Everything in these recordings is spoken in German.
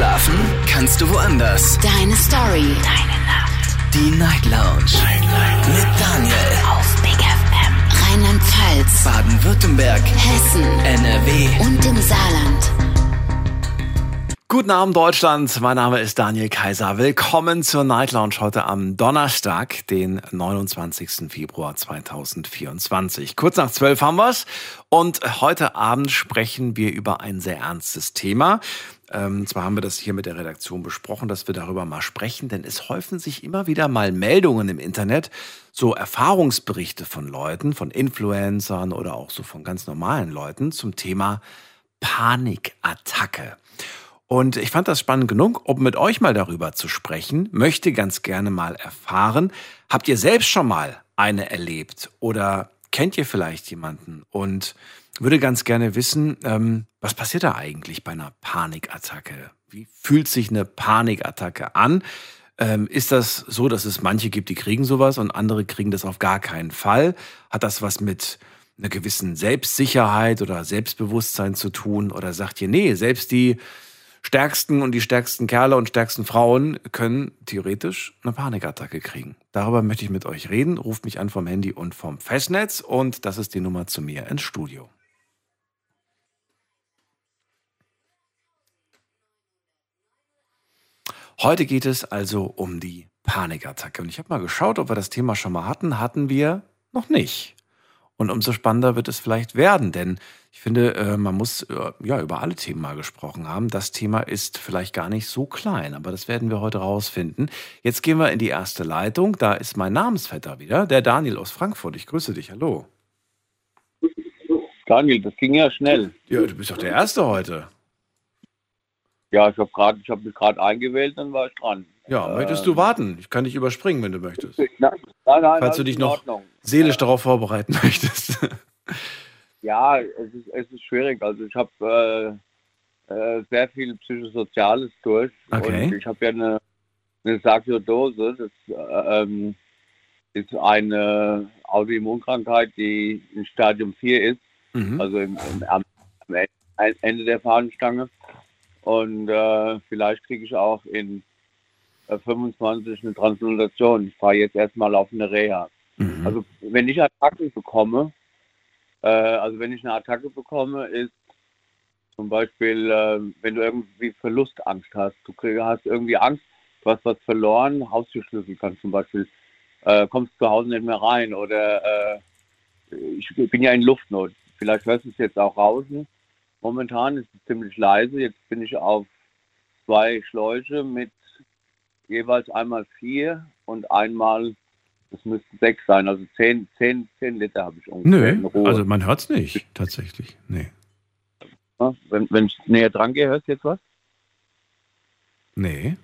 Schlafen kannst du woanders. Deine Story. Deine Nacht. Die Night Lounge. Night, Night. Mit Daniel. Auf Big FM. Rheinland-Pfalz. Baden-Württemberg. Hessen. NRW. Und im Saarland. Guten Abend Deutschland, mein Name ist Daniel Kaiser. Willkommen zur Night Lounge heute am Donnerstag, den 29. Februar 2024. Kurz nach zwölf haben wir's und heute Abend sprechen wir über ein sehr ernstes Thema. Ähm, zwar haben wir das hier mit der Redaktion besprochen, dass wir darüber mal sprechen, denn es häufen sich immer wieder mal Meldungen im Internet, so Erfahrungsberichte von Leuten, von Influencern oder auch so von ganz normalen Leuten zum Thema Panikattacke. Und ich fand das spannend genug, um mit euch mal darüber zu sprechen. Möchte ganz gerne mal erfahren, habt ihr selbst schon mal eine erlebt oder kennt ihr vielleicht jemanden und würde ganz gerne wissen, ähm, was passiert da eigentlich bei einer Panikattacke? Wie fühlt sich eine Panikattacke an? Ähm, ist das so, dass es manche gibt, die kriegen sowas und andere kriegen das auf gar keinen Fall? Hat das was mit einer gewissen Selbstsicherheit oder Selbstbewusstsein zu tun? Oder sagt ihr, nee, selbst die stärksten und die stärksten Kerle und stärksten Frauen können theoretisch eine Panikattacke kriegen. Darüber möchte ich mit euch reden. Ruft mich an vom Handy und vom Festnetz und das ist die Nummer zu mir ins Studio. Heute geht es also um die Panikattacke. Und ich habe mal geschaut, ob wir das Thema schon mal hatten. Hatten wir noch nicht. Und umso spannender wird es vielleicht werden, denn ich finde, äh, man muss äh, ja über alle Themen mal gesprochen haben. Das Thema ist vielleicht gar nicht so klein, aber das werden wir heute rausfinden. Jetzt gehen wir in die erste Leitung. Da ist mein Namensvetter wieder, der Daniel aus Frankfurt. Ich grüße dich. Hallo. Daniel, das ging ja schnell. Ja, du bist doch der Erste heute. Ja, ich habe gerade, ich habe mich gerade eingewählt, dann war ich dran. Ja, möchtest du warten? Ich kann dich überspringen, wenn du möchtest. Nein, nein, nein Falls du dich noch seelisch darauf vorbereiten möchtest. Ja, es ist, es ist schwierig. Also ich habe äh, äh, sehr viel Psychosoziales durch. Okay. Und ich habe ja eine, eine Sarkoidose. Das äh, ähm, ist eine Autoimmunkrankheit, die in Stadium 4 ist. Mhm. Also im, im, am Ende der Fahnenstange. Und äh, vielleicht kriege ich auch in 25 eine Transplantation. Ich fahre jetzt erstmal auf eine Reha. Mhm. Also wenn ich Attacken bekomme, äh, also wenn ich eine Attacke bekomme, ist zum Beispiel, äh, wenn du irgendwie Verlustangst hast, du krieg, hast irgendwie Angst, du hast was verloren, Haustürschlüssel kannst zum Beispiel, äh, kommst zu Hause nicht mehr rein oder äh, ich bin ja in Luftnot. Vielleicht hörst du es jetzt auch draußen. Momentan ist es ziemlich leise. Jetzt bin ich auf zwei Schläuche mit jeweils einmal vier und einmal, das müssten sechs sein, also zehn, zehn, zehn Liter habe ich ungefähr. in Nö, Ruhe. also man hört es nicht, tatsächlich. Nee. Wenn, wenn ich näher dran gehe, hörst du jetzt was? Nee.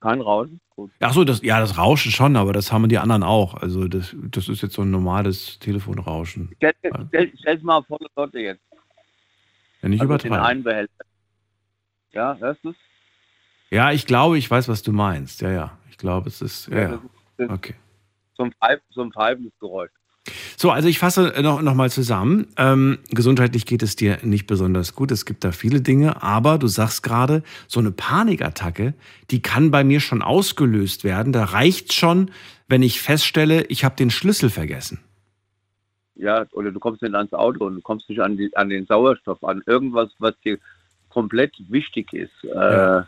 Kein Rauschen? Gut. Ach so, das, ja, das Rauschen schon, aber das haben die anderen auch. Also das, das ist jetzt so ein normales Telefonrauschen. Stell, stell, stell's mal volle Lotte jetzt. Ja, nicht Also den übertreiben. einen Behälter. Ja, hörst du? Ja, ich glaube, ich weiß, was du meinst. Ja, ja. Ich glaube, es ist. Ja, Ja, das ist- das- Okay. So ein, Pfeif, so ein pfeifendes Geräusch. So, also ich fasse noch, noch mal zusammen. Ähm, gesundheitlich geht es dir nicht besonders gut. Es gibt da viele Dinge, aber du sagst gerade, so eine Panikattacke, die kann bei mir schon ausgelöst werden. Da reicht schon, wenn ich feststelle, ich habe den Schlüssel vergessen. Ja, oder du kommst nicht ans Auto und du kommst nicht an, die, an den Sauerstoff, an irgendwas, was dir komplett wichtig ist Ja. äh,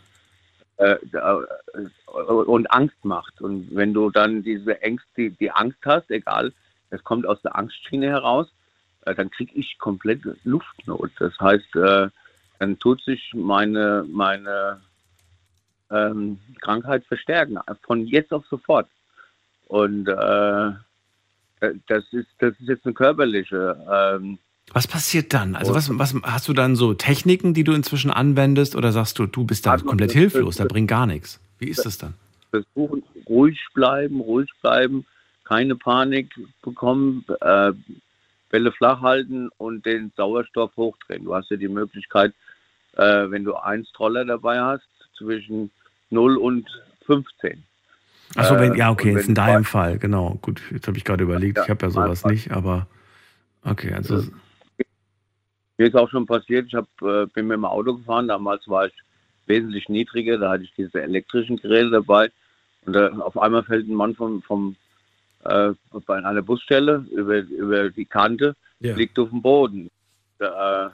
äh, äh, und Angst macht. Und wenn du dann diese Ängste, die, die Angst hast, egal, es kommt aus der Angstschiene heraus, äh, dann kriege ich komplett Luftnot. Das heißt, äh, dann tut sich meine, meine ähm, Krankheit verstärken, von jetzt auf sofort. Und äh, das ist, das ist jetzt eine körperliche. Ähm, Was passiert dann? Also was, was hast du dann so Techniken, die du inzwischen anwendest oder sagst du, du bist da Also, komplett hilflos, da bringt gar nichts? Wie ist das dann? versuchen, ruhig bleiben, ruhig bleiben, keine Panik bekommen, äh, Bälle flach halten und den Sauerstoff hochdrehen. Du hast ja die Möglichkeit, äh, wenn du einen Stroller dabei hast, zwischen 0 und 15. Achso, wenn, Äh, ja, okay, jetzt in deinem Fall, genau. Gut, jetzt habe ich gerade überlegt, Ja, ich habe ja sowas Fall. nicht, aber okay, also Mir ist auch schon passiert, ich hab, äh, bin mit dem Auto gefahren, damals war ich wesentlich niedriger. Da hatte ich diese elektrischen Geräte dabei. Und da, auf einmal fällt ein Mann vom, vom äh, bei einer Busstelle über, über die Kante, Ja. liegt auf dem Boden. Da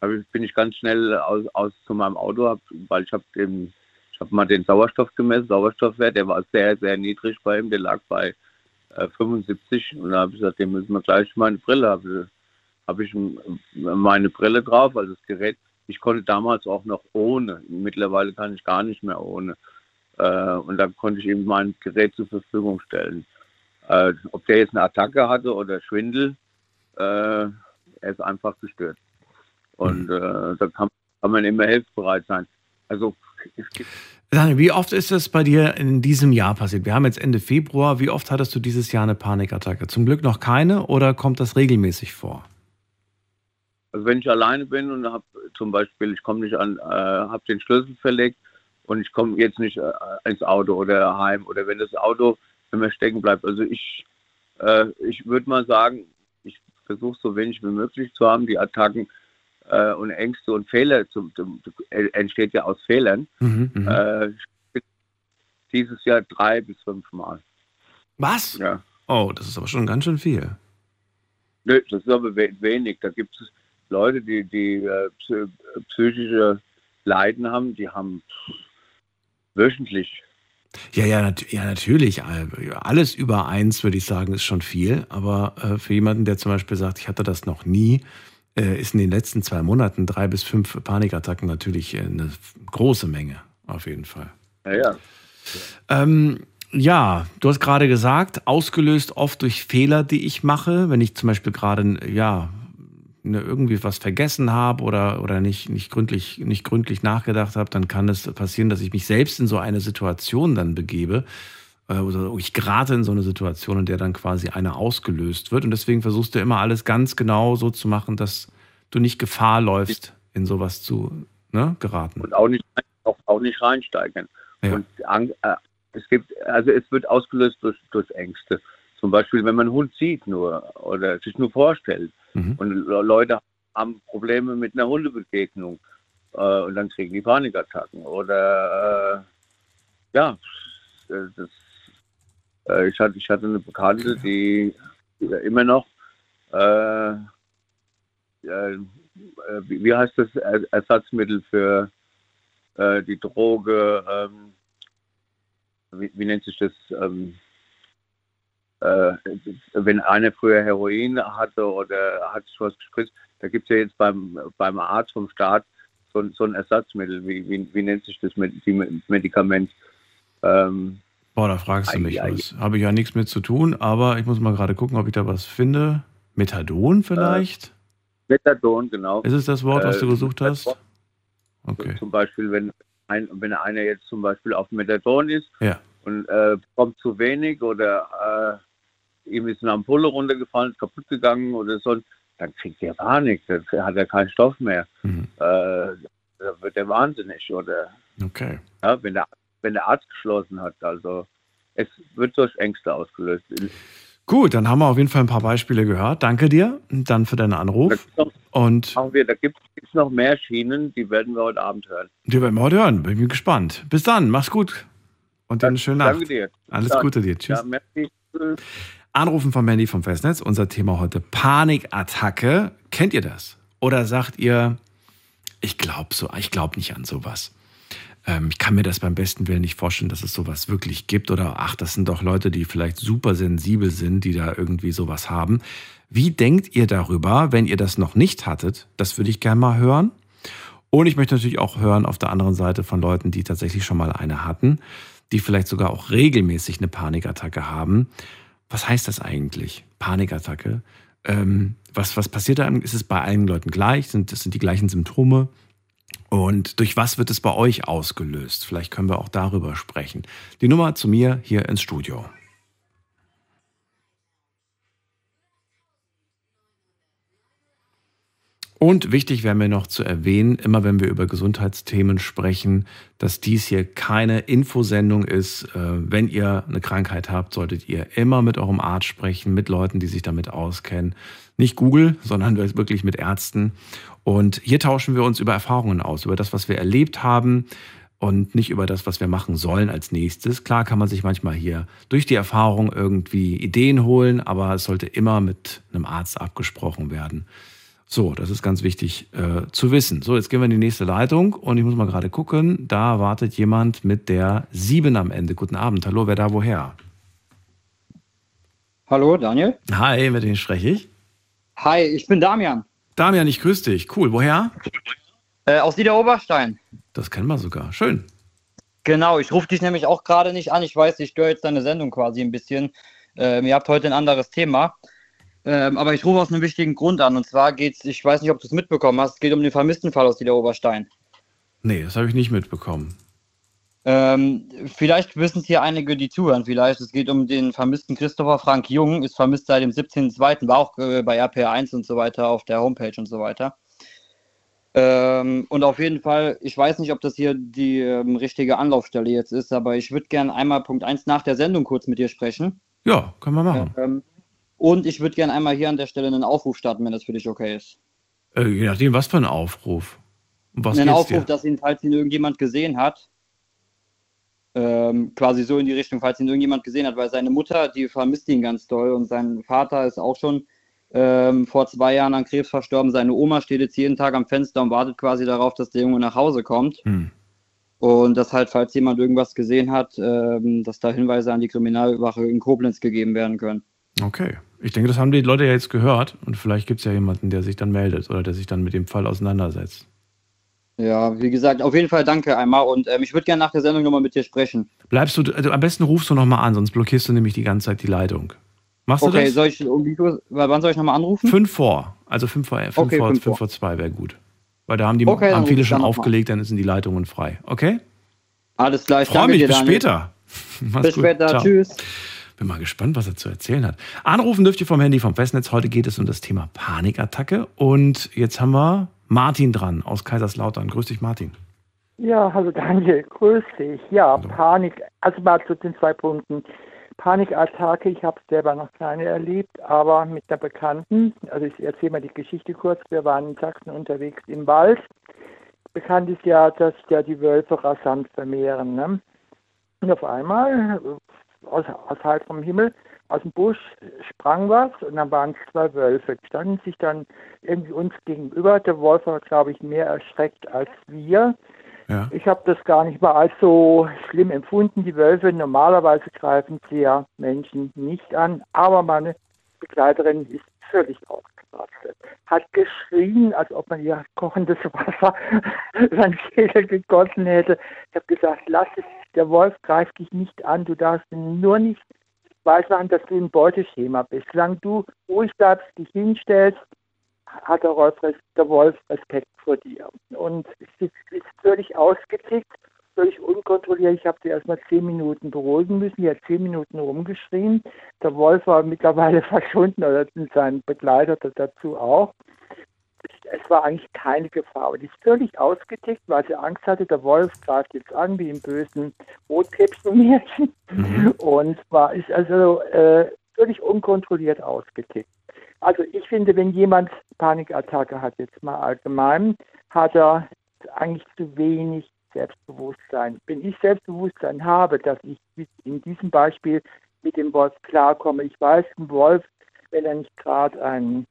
äh, bin ich ganz schnell aus, aus zu meinem Auto, hab, weil ich habe den, ich habe mal den Sauerstoff gemessen, Sauerstoffwert, der war sehr, sehr niedrig bei ihm, der lag bei äh, 75 und da habe ich gesagt, dem müssen wir gleich meine Brille. Habe ich meine Brille drauf, also das Gerät. Ich konnte damals auch noch ohne. Mittlerweile kann ich gar nicht mehr ohne. Äh, und dann konnte ich ihm mein Gerät zur Verfügung stellen. Äh, ob der jetzt eine Attacke hatte oder Schwindel, äh, er ist einfach gestört. Und äh, da kann, kann man immer hilfsbereit sein. Also es gibt Daniel, wie oft ist das bei dir in diesem Jahr passiert? Wir haben jetzt Ende Februar. Wie oft hattest du dieses Jahr eine Panikattacke? Zum Glück noch keine oder kommt das regelmäßig vor? Also wenn ich alleine bin und habe zum Beispiel, ich komme nicht an, äh, habe den Schlüssel verlegt und ich komme jetzt nicht äh, ins Auto oder heim oder wenn das Auto immer stecken bleibt. Also ich, äh, ich würde mal sagen, ich versuche so wenig wie möglich zu haben. Die Attacken äh, und Ängste und Fehler zu, zu, äh, entsteht ja aus Fehlern. Mhm, mhm. Äh, dieses Jahr drei bis fünf Mal. Was? Ja. Oh, das ist aber schon ganz schön viel. Nö, das ist aber we- wenig. Da gibt es Leute, die, die äh, psy- psychische Leiden haben, die haben wöchentlich. Ja, ja, nat ja, natürlich. Alles über eins, würde ich sagen, ist schon viel. Aber äh, für jemanden, der zum Beispiel sagt, ich hatte das noch nie, ist in den letzten zwei Monaten drei bis fünf Panikattacken natürlich äh, eine große Menge, auf jeden Fall. Ja, ja. Ähm, ja, du hast gerade gesagt, ausgelöst oft durch Fehler, die ich mache, wenn ich zum Beispiel gerade ja ne, irgendwie was vergessen habe oder oder nicht nicht gründlich nicht gründlich nachgedacht habe, dann kann es passieren, dass ich mich selbst in so eine Situation dann begebe äh, oder ich gerate in so eine Situation, in der dann quasi eine ausgelöst wird und deswegen versuchst du immer alles ganz genau so zu machen, dass du nicht Gefahr läufst, in sowas zu ne, geraten. Und auch nicht, auch, auch nicht reinsteigern. Ja. Und äh, es gibt, also es wird ausgelöst durch, durch Ängste. Zum Beispiel, wenn man einen Hund sieht nur oder sich nur vorstellt. Mhm. Und Le- Leute haben Probleme mit einer Hundebegegnung äh, und dann kriegen die Panikattacken. Oder äh, ja, äh, das, äh, ich, hatte, ich hatte eine Bekannte, die, die immer noch äh, äh, wie, wie heißt das Er- Ersatzmittel für äh, die Droge? Ähm, wie, wie nennt sich das? Ähm, äh, wenn einer früher Heroin hatte oder hat sich was gespritzt, da gibt es ja jetzt beim, beim Arzt vom Staat so, ein- so ein Ersatzmittel. Wie, wie, wie nennt sich das Medikament? Ähm, Boah, da fragst du mich was. Habe ich ja nichts mit zu tun, aber ich muss mal gerade gucken, ob ich da was finde. Methadon vielleicht? Methadon, genau. Ist es das Wort, was äh, du gesucht hast? Methadon. Okay. Zum Beispiel, wenn, ein, wenn einer jetzt zum Beispiel auf Methadon ist Ja. und äh, bekommt zu wenig oder äh, ihm ist eine Ampulle runtergefallen, ist kaputt gegangen oder so, dann kriegt er Panik, dann hat er keinen Stoff mehr. Mhm. Äh, da wird er wahnsinnig. Oder Okay. ja, wenn, der, wenn der Arzt geschlossen hat. Also es wird durch Ängste ausgelöst. Gut, dann haben wir auf jeden Fall ein paar Beispiele gehört. Danke dir dann für deinen Da Anruf. gibt's noch, Und wir, da gibt es noch mehr Schienen, die werden wir heute Abend hören. die werden wir heute hören. Bin gespannt. Bis dann, mach's gut. Und dann eine schöne Nacht. Danke dir. Alles Dann. Gute dir. Tschüss. Ja. Anrufen von Mandy vom Festnetz. Unser Thema heute Panikattacke. Kennt ihr das? Oder sagt ihr, ich glaube so, ich glaube nicht an sowas. Ähm, ich kann mir das beim besten Willen nicht vorstellen, dass es sowas wirklich gibt. Oder ach, das sind doch Leute, die vielleicht super sensibel sind, die da irgendwie sowas haben. Wie denkt ihr darüber, wenn ihr das noch nicht hattet? Das würde ich gerne mal hören. Und ich möchte natürlich auch hören auf der anderen Seite von Leuten, die tatsächlich schon mal eine hatten, die vielleicht sogar auch regelmäßig eine Panikattacke haben. Was heißt das eigentlich? Panikattacke? Ähm, was, was passiert da? Ist es bei allen Leuten gleich? Sind, das sind die gleichen Symptome? Und durch was wird es bei euch ausgelöst? Vielleicht können wir auch darüber sprechen. Die Nummer zu mir hier ins Studio. Und wichtig wäre mir noch zu erwähnen, immer wenn wir über Gesundheitsthemen sprechen, dass dies hier keine Infosendung ist. Äh, wenn ihr eine Krankheit habt, solltet ihr immer mit eurem Arzt sprechen, mit Leuten, die sich damit auskennen. Nicht Google, sondern wirklich mit Ärzten. Und hier tauschen wir uns über Erfahrungen aus, über das, was wir erlebt haben und nicht über das, was wir machen sollen als nächstes. Klar kann man sich manchmal hier durch die Erfahrung irgendwie Ideen holen, aber es sollte immer mit einem Arzt abgesprochen werden. So, das ist ganz wichtig äh, zu wissen. So, jetzt gehen wir in die nächste Leitung und ich muss mal gerade gucken. Da wartet jemand mit der 7 am Ende. Guten Abend. Hallo, wer da woher? Hallo, Daniel. Hi, mit wem spreche ich? Hi, ich bin Damian. Damian, ich grüße dich. Cool, woher? Äh, aus Niederoberstein. Das kennen wir sogar. Schön. Genau, ich rufe dich nämlich auch gerade nicht an. Ich weiß, ich störe jetzt deine Sendung quasi ein bisschen. Ähm, ihr habt heute ein anderes Thema. Ähm, aber ich rufe aus einem wichtigen Grund an. Und zwar geht es, ich weiß nicht, ob du es mitbekommen hast, es geht um den vermissten Fall aus Niederoberstein. Nee, das habe ich nicht mitbekommen. Ähm, vielleicht wissen es hier einige, die zuhören. Vielleicht, es geht um den vermissten Christopher Frank Jung, ist vermisst seit dem 17.02., war auch äh, bei RPR1 und so weiter auf der Homepage und so weiter. Ähm, und auf jeden Fall, ich weiß nicht, ob das hier die ähm, richtige Anlaufstelle jetzt ist, aber ich würde gerne einmal Punkt 1 nach der Sendung kurz mit dir sprechen. Ja, können wir machen. Ähm, und ich würde gerne einmal hier an der Stelle einen Aufruf starten, wenn das für dich okay ist. Äh, je nachdem, was für ein Aufruf. Um was einen Aufruf, dir? dass ihn, falls ihn irgendjemand gesehen hat, ähm, quasi so in die Richtung, falls ihn irgendjemand gesehen hat, weil seine Mutter, die vermisst ihn ganz doll und sein Vater ist auch schon ähm, vor zwei Jahren an Krebs verstorben. Seine Oma steht jetzt jeden Tag am Fenster und wartet quasi darauf, dass der Junge nach Hause kommt. Hm. Und dass halt, falls jemand irgendwas gesehen hat, ähm, dass da Hinweise an die Kriminalwache in Koblenz gegeben werden können. Okay. Ich denke, das haben die Leute ja jetzt gehört und vielleicht gibt es ja jemanden, der sich dann meldet oder der sich dann mit dem Fall auseinandersetzt. Ja, wie gesagt, auf jeden Fall danke einmal und ähm, ich würde gerne nach der Sendung nochmal mit dir sprechen. Bleibst du, also am besten rufst du nochmal an, sonst blockierst du nämlich die ganze Zeit die Leitung. Machst okay, du das? Okay, soll ich, um wie, wann soll ich nochmal anrufen? Fünf vor, also fünf vor, fünf okay, vor, fünf fünf vor zwei wäre gut. Weil da haben, die, okay, haben viele schon aufgelegt, dann sind die Leitungen frei. Okay? Alles klar, ich Freue mich, dir, bis Daniel. später. bis gut. später, Ciao. tschüss. Bin mal gespannt, was er zu erzählen hat. Anrufen dürft ihr vom Handy vom Festnetz. Heute geht es um das Thema Panikattacke. Und jetzt haben wir Martin dran aus Kaiserslautern. Grüß dich, Martin. Ja, hallo Daniel, grüß dich. Ja, hallo. Panik, also mal zu den zwei Punkten. Panikattacke, ich habe selber noch keine erlebt, aber mit einer Bekannten, also ich erzähle mal die Geschichte kurz, wir waren in Sachsen unterwegs im Wald. Bekannt ist ja, dass ja die Wölfe rasant vermehren. Ne? Und auf einmal aus, aus vom Himmel, aus dem Busch sprang was und dann waren es zwei Wölfe. Die standen sich dann irgendwie uns gegenüber. Der Wolf war, glaube ich, mehr erschreckt als wir. Ja. Ich habe das gar nicht mal als so schlimm empfunden. Die Wölfe normalerweise greifen sie ja Menschen nicht an, aber meine Begleiterin ist völlig ausgerastet. Hat geschrien, als ob man ihr kochendes Wasser sein Schädel gegossen hätte. Ich habe gesagt, lass es der Wolf greift dich nicht an, du darfst nur nicht weismachen, dass du ein Beuteschema bist. Solange du ruhig bleibst, dich hinstellst, hat der Wolf, der Wolf Respekt vor dir. Und es ist völlig ausgetickt, völlig unkontrolliert. Ich habe sie erst mal zehn Minuten beruhigen müssen. Die hat zehn Minuten rumgeschrien. Der Wolf war mittlerweile verschwunden oder sein Begleiter dazu auch es war eigentlich keine Gefahr. Und die ist völlig ausgetickt, weil sie Angst hatte, der Wolf greift jetzt an wie im bösen Rotkrebsmärchen mhm. und war ist also äh, völlig unkontrolliert ausgetickt. Also ich finde, wenn jemand Panikattacke hat, jetzt mal allgemein, hat er eigentlich zu wenig Selbstbewusstsein. Wenn ich Selbstbewusstsein habe, dass ich in diesem Beispiel mit dem Wolf klarkomme, ich weiß, ein Wolf, wenn er nicht gerade ein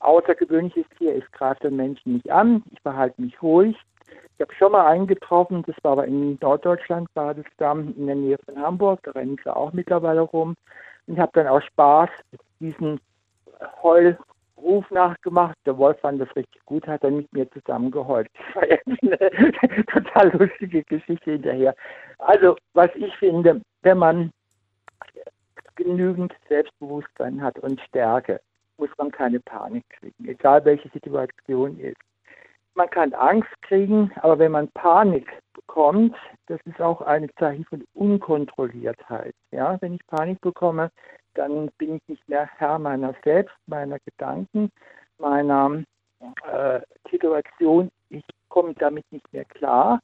außergewöhnliches Tier ist, greift den Menschen nicht an. Ich verhalte mich ruhig. Ich habe schon mal eingetroffen, das war aber in Norddeutschland, war das da in der Nähe von Hamburg, da rennen sie auch mittlerweile rum. Und ich habe dann auch Spaß diesen Heulruf nachgemacht. Der Wolf fand das richtig gut, hat dann mit mir zusammen geheult. Das war eine total lustige Geschichte hinterher. Also, was ich finde, wenn man genügend Selbstbewusstsein hat und Stärke, muss man keine Panik kriegen, egal welche Situation ist. Man kann Angst kriegen, aber wenn man Panik bekommt, das ist auch ein Zeichen von Unkontrolliertheit. Ja, wenn ich Panik bekomme, dann bin ich nicht mehr Herr meiner selbst, meiner Gedanken, meiner äh, Situation, ich komme damit nicht mehr klar.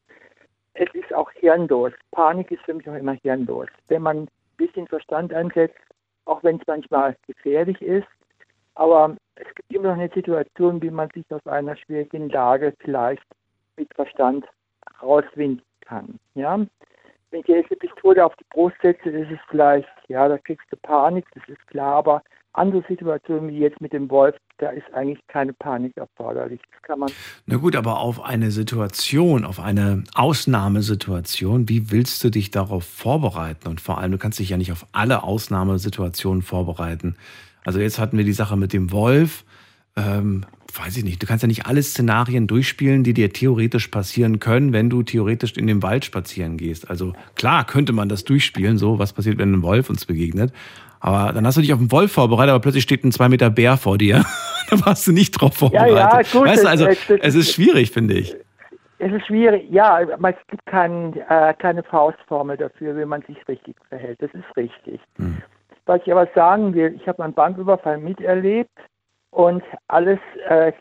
Es ist auch hirnlos. Panik ist für mich auch immer hirnlos. Wenn man ein bisschen Verstand einsetzt, auch wenn es manchmal gefährlich ist, aber es gibt immer noch eine Situation, wie man sich aus einer schwierigen Lage vielleicht mit Verstand rauswinden kann. Ja? Wenn ich jetzt eine Pistole auf die Brust setze, ist es vielleicht, ja, da kriegst du Panik, das ist klar, aber andere Situationen wie jetzt mit dem Wolf, da ist eigentlich keine Panik erforderlich. Das kann man. Na gut, aber auf eine Situation, auf eine Ausnahmesituation, wie willst du dich darauf vorbereiten? Und vor allem, du kannst dich ja nicht auf alle Ausnahmesituationen vorbereiten. Also jetzt hatten wir die Sache mit dem Wolf. Ähm, weiß ich nicht, du kannst ja nicht alle Szenarien durchspielen, die dir theoretisch passieren können, wenn du theoretisch in den Wald spazieren gehst. Also klar könnte man das durchspielen, so was passiert, wenn ein Wolf uns begegnet. Aber dann hast du dich auf den Wolf vorbereitet, aber plötzlich steht ein zwei Meter Bär vor dir. da warst du nicht drauf vorbereitet. Ja, ja, gut. Weißt du, also es, es, es ist schwierig, finde ich. Es ist schwierig, ja, es gibt kein, äh, keine Faustformel dafür, wie man sich richtig verhält. Das ist richtig. Hm. Was ich aber sagen will, ich habe einen Banküberfall miterlebt und alles äh,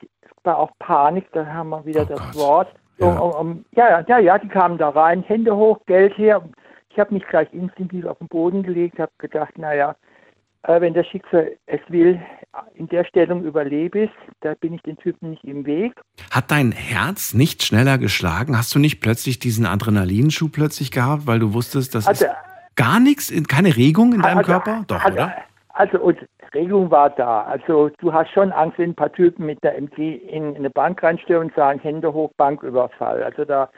war auch Panik, da haben wir wieder oh das Gott. Wort. Ja. Um, um, ja, ja, ja, die kamen da rein, Hände hoch, Geld her. Ich habe mich gleich instinktiv auf den Boden gelegt, habe gedacht, naja, äh, wenn das Schicksal es will, in der Stellung überlebe ich, da bin ich den Typen nicht im Weg. Hat dein Herz nicht schneller geschlagen? Hast du nicht plötzlich diesen Adrenalinschub plötzlich gehabt, weil du wusstest, dass also, gar nichts, keine Regung in deinem also, Körper? Doch, also, oder? Also und Regung war da. Also du hast schon Angst, wenn ein paar Typen mit der MG in, in eine Bank reinstürmen und sagen, Hände hoch, Banküberfall. Also da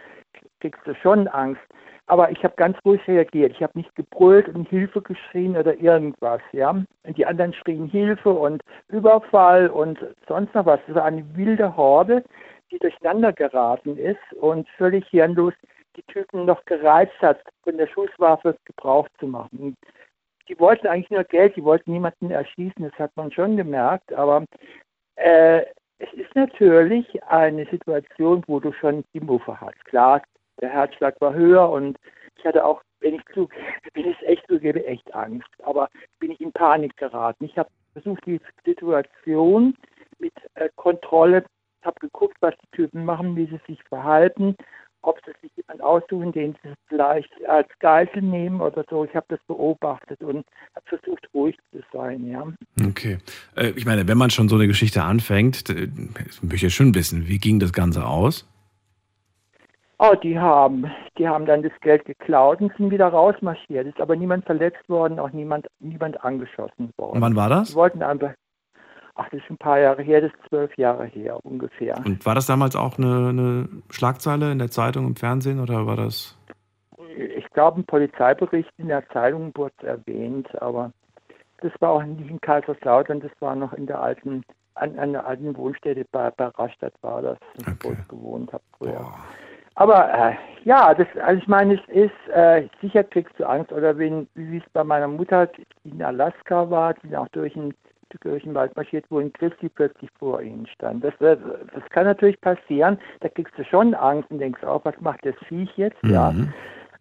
kriegst du schon Angst. Aber ich habe ganz ruhig reagiert. Ich habe nicht gebrüllt und Hilfe geschrien oder irgendwas, ja. Und die anderen schrien Hilfe und Überfall und sonst noch was. Das war eine wilde Horde, die durcheinander geraten ist und völlig hirnlos die Typen noch gereizt hat, von der Schusswaffe Gebrauch zu machen. Die wollten eigentlich nur Geld, die wollten niemanden erschießen, das hat man schon gemerkt, aber äh, es ist natürlich eine Situation, wo du schon die Muffe hast. Klar, der Herzschlag war höher und ich hatte auch, wenn ich es echt zugebe, echt Angst. Aber bin ich in Panik geraten. Ich habe versucht, die Situation mit äh, Kontrolle, habe geguckt, was die Typen machen, wie sie sich verhalten, ob sie sich jemand aussuchen, den sie vielleicht als Geisel nehmen oder so. Ich habe das beobachtet und habe versucht, ruhig zu sein, ja. Okay. Äh, ich meine, wenn man schon so eine Geschichte anfängt, möchte ich schon wissen, wie ging das Ganze aus? Oh, die haben, die haben dann das Geld geklaut und sind wieder rausmarschiert. Ist aber niemand verletzt worden, auch niemand, niemand angeschossen worden. Und wann war das? Die wollten einfach, ach, das ist ein paar Jahre her, das ist zwölf Jahre her ungefähr. Und war das damals auch eine, eine Schlagzeile in der Zeitung, im Fernsehen oder war das? Ich glaube, ein Polizeibericht in der Zeitung wurde erwähnt, aber das war auch nicht in Kaiserslautern, das war noch in der alten, an, an der alten Wohnstätte bei, bei Rastatt war das, wo ich gewohnt habe früher. Boah. Aber äh, ja, das, also ich meine, es ist, äh, sicher kriegst du Angst. Oder wenn, wie es bei meiner Mutter, die in Alaska war, die auch durch den, durch den Wald marschiert, wo ein Christi plötzlich vor ihnen stand. Das, das, das kann natürlich passieren. Da kriegst du schon Angst und denkst auch, was macht das Viech jetzt? Mhm. Ja.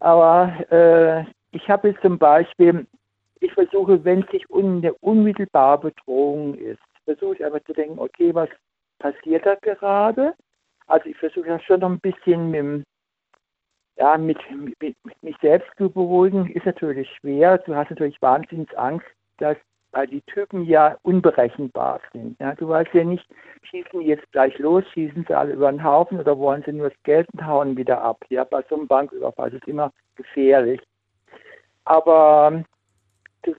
Aber äh, ich habe jetzt zum Beispiel, ich versuche, wenn es sich eine unmittelbare Bedrohung ist, versuche ich einfach zu denken, okay, was passiert da gerade? Also ich versuche ja schon noch ein bisschen mit, ja, mit, mit, mit mich selbst zu beruhigen. Ist natürlich schwer. Du hast natürlich wahnsinnig Angst, dass weil die Typen ja unberechenbar sind. Ja, du weißt ja nicht, schießen die jetzt gleich los, schießen sie alle über den Haufen oder wollen sie nur das Geld und hauen wieder ab. Ja, bei so einem Banküberfall ist es immer gefährlich. Aber du,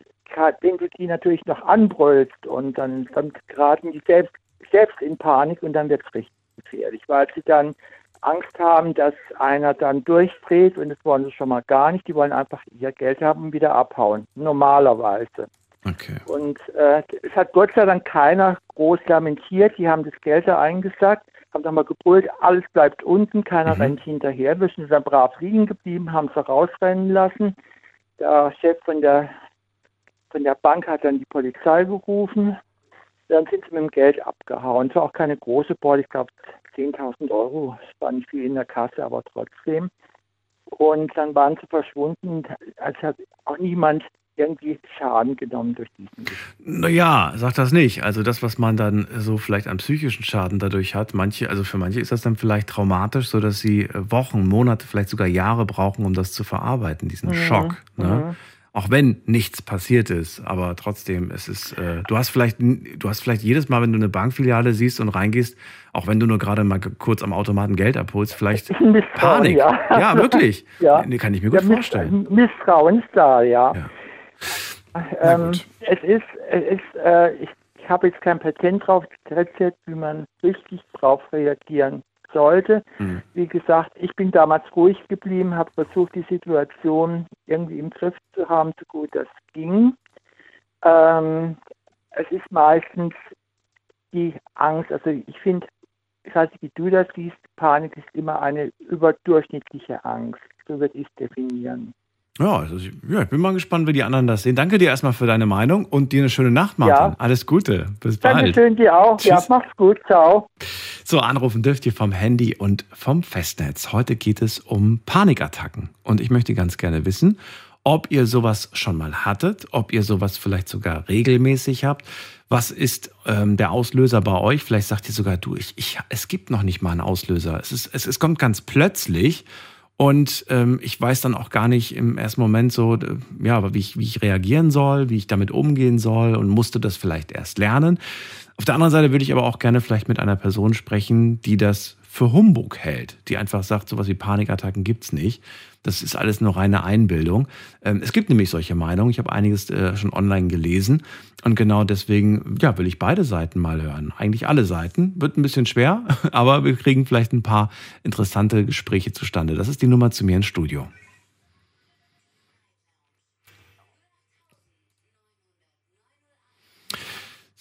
wenn du die natürlich noch anbrüllst und dann, dann geraten die selbst, selbst in Panik und dann wird es richtig gefährlich, weil sie dann Angst haben, dass einer dann durchdreht und das wollen sie schon mal gar nicht. Die wollen einfach ihr Geld haben und wieder abhauen, normalerweise. Okay. Und äh, es hat Gott sei Dank keiner groß lamentiert. Die haben das Geld da eingesackt, haben dann mal gebrüllt, alles bleibt unten, keiner mhm. rennt hinterher. Wir sind dann brav liegen geblieben, haben sie rausrennen lassen. Der Chef von der, von der Bank hat dann die Polizei gerufen dann sind sie mit dem Geld abgehauen. Es war auch keine große Beute, ich glaube 10.000 Euro. Es war nicht viel in der Kasse, aber trotzdem. Und dann waren sie verschwunden. Es hat auch niemand irgendwie Schaden genommen durch diesen. Naja, sag das nicht. Also das, was man dann so vielleicht an psychischen Schaden dadurch hat, manche, also für manche ist das dann vielleicht traumatisch, sodass sie Wochen, Monate, vielleicht sogar Jahre brauchen, um das zu verarbeiten, diesen mhm. Schock. Ne? Mhm auch wenn nichts passiert ist, aber trotzdem, es ist, äh, du hast vielleicht, du hast vielleicht jedes Mal, wenn du eine Bankfiliale siehst und reingehst, auch wenn du nur gerade mal kurz am Automaten Geld abholst, vielleicht Panik. Ja, ja wirklich. ja. Nee, kann ich mir gut ja, vorstellen. Misstrauen ist da, ja. ja. Ähm, es ist, es ist äh, ich, ich habe jetzt kein Patent drauf, Rezept, wie man richtig drauf reagieren sollte. Mhm. Wie gesagt, ich bin damals ruhig geblieben, habe versucht, die Situation irgendwie im Griff zu haben, so gut das ging. Ähm, es ist meistens die Angst, also ich finde, ich weiß nicht, wie du das siehst, Panik ist immer eine überdurchschnittliche Angst. So würde ich es definieren. Ja, also ich, ja, ich bin mal gespannt, wie die anderen das sehen. Danke dir erstmal für deine Meinung und dir eine schöne Nacht, Martin. Ja. Alles Gute. Bis bald. Dankeschön dir auch. Tschüss. Ja, mach's gut. Ciao. So, anrufen dürft ihr vom Handy und vom Festnetz. Heute geht es um Panikattacken. Und ich möchte ganz gerne wissen, ob ihr sowas schon mal hattet, ob ihr sowas vielleicht sogar regelmäßig habt. Was ist ähm, der Auslöser bei euch? Vielleicht sagt ihr sogar, du, ich, ich, es gibt noch nicht mal einen Auslöser. Es, ist, es, es kommt ganz plötzlich und ähm, ich weiß dann auch gar nicht im ersten Moment so, ja, wie ich, wie ich reagieren soll, wie ich damit umgehen soll und musste das vielleicht erst lernen. Auf der anderen Seite würde ich aber auch gerne vielleicht mit einer Person sprechen, die das für Humbug hält, die einfach sagt, sowas wie Panikattacken gibt's nicht. Das ist alles nur reine Einbildung. Ähm, es gibt nämlich solche Meinungen. Ich habe einiges äh, schon online gelesen. Und genau deswegen, ja, will ich beide Seiten mal hören. Eigentlich alle Seiten. Wird ein bisschen schwer, aber wir kriegen vielleicht ein paar interessante Gespräche zustande. Das ist die Nummer zu mir ins Studio.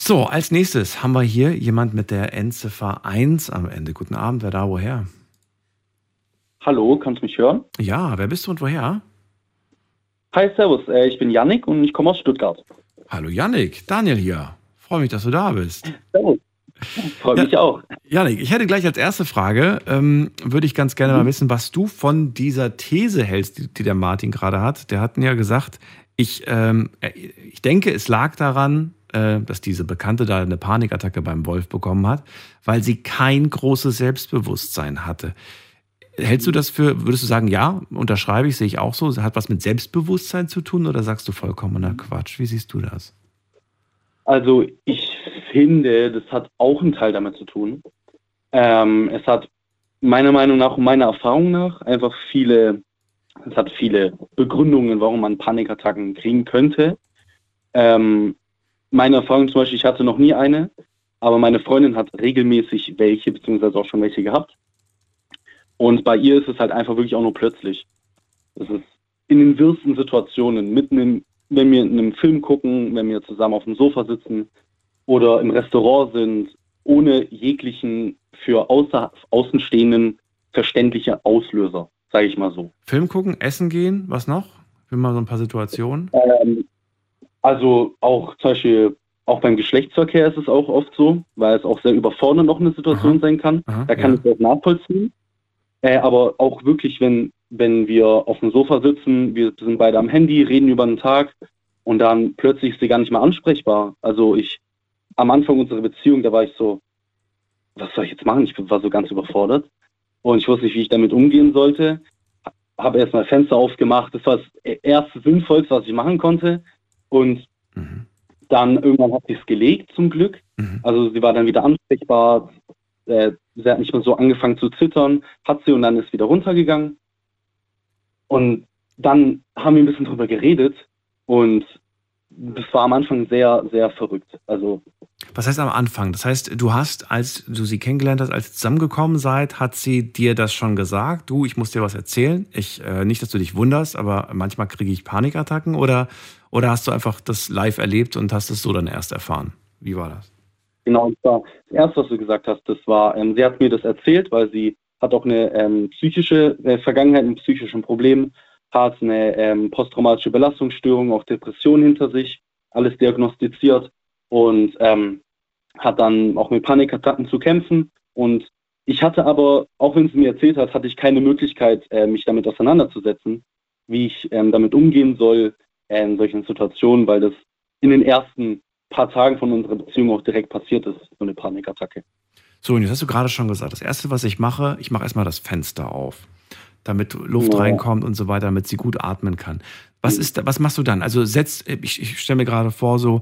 So, als nächstes haben wir hier jemand mit der Endziffer 1 am Ende. Guten Abend, wer da, woher? Hallo, kannst du mich hören? Ja, wer bist du und woher? Hi, servus, äh, ich bin Yannick und ich komme aus Stuttgart. Hallo Yannick, Daniel hier. Freue mich, dass du da bist. Servus. Freue mich ja, auch. Yannick, ich hätte gleich als erste Frage, ähm, würde ich ganz gerne mhm. mal wissen, was du von dieser These hältst, die, die der Martin gerade hat. Der hat ja gesagt, ich, ähm, ich denke, es lag daran, äh, dass diese Bekannte da eine Panikattacke beim Wolf bekommen hat, weil sie kein großes Selbstbewusstsein hatte. Hältst du das für, würdest du sagen, ja, unterschreibe ich, sehe ich auch so, hat was mit Selbstbewusstsein zu tun oder sagst du vollkommener Quatsch? Wie siehst du das? Also ich finde, das hat auch einen Teil damit zu tun. Ähm, es hat meiner Meinung nach und meiner Erfahrung nach einfach viele, es hat viele Begründungen, warum man Panikattacken kriegen könnte. Ähm, meine Erfahrung zum Beispiel, ich hatte noch nie eine, aber meine Freundin hat regelmäßig welche, beziehungsweise auch schon welche gehabt. Und bei ihr ist es halt einfach wirklich auch nur plötzlich. Es ist in den wirsten Situationen, mitten in, wenn wir in einem Film gucken, wenn wir zusammen auf dem Sofa sitzen oder im Restaurant sind, ohne jeglichen für außer, Außenstehenden verständliche Auslöser, sage ich mal so. Film gucken, essen gehen, was noch? Will mal so ein paar Situationen. Ähm, also auch zum Beispiel auch beim Geschlechtsverkehr ist es auch oft so, weil es auch sehr überfordernd noch eine Situation aha, sein kann. Aha, da kann ja. ich auch nachvollziehen. Äh, aber auch wirklich, wenn, wenn wir auf dem Sofa sitzen, wir sind beide am Handy, reden über den Tag und dann plötzlich ist sie gar nicht mehr ansprechbar. Also ich, am Anfang unserer Beziehung, da war ich so, was soll ich jetzt machen? Ich war so ganz überfordert und ich wusste nicht, wie ich damit umgehen sollte. Habe erstmal Fenster aufgemacht. Das war das erste Sinnvollste, was ich machen konnte. Und mhm. dann irgendwann hat sie es gelegt, zum Glück. Mhm. Also sie war dann wieder ansprechbar. Äh, sie hat nicht mehr so angefangen zu zittern, hat sie und dann ist wieder runtergegangen. Und dann haben wir ein bisschen drüber geredet und das war am Anfang sehr, sehr verrückt. Also was heißt am Anfang? Das heißt, du hast, als du sie kennengelernt hast, als ihr zusammengekommen seid, hat sie dir das schon gesagt? Du, ich muss dir was erzählen. Ich, äh, nicht, dass du dich wunderst, aber manchmal kriege ich Panikattacken oder, oder hast du einfach das live erlebt und hast es so dann erst erfahren? Wie war das? Genau, das erste, was du gesagt hast, das war, ähm, sie hat mir das erzählt, weil sie hat auch eine ähm, psychische äh, Vergangenheit, ein psychisches Problem, hat eine ähm, posttraumatische Belastungsstörung, auch Depression hinter sich, alles diagnostiziert und ähm, hat dann auch mit Panikattacken zu kämpfen. Und ich hatte aber, auch wenn sie mir erzählt hat, hatte ich keine Möglichkeit, äh, mich damit auseinanderzusetzen, wie ich ähm, damit umgehen soll, äh, in solchen Situationen, weil das in den ersten paar Tagen von unserer Beziehung auch direkt passiert ist, so eine Panikattacke. So, und jetzt hast du gerade schon gesagt, das Erste, was ich mache, ich mache erstmal das Fenster auf, damit Luft ja. reinkommt und so weiter, damit sie gut atmen kann. Was, ist, was machst du dann? Also setzt, ich, ich stelle mir gerade vor, so,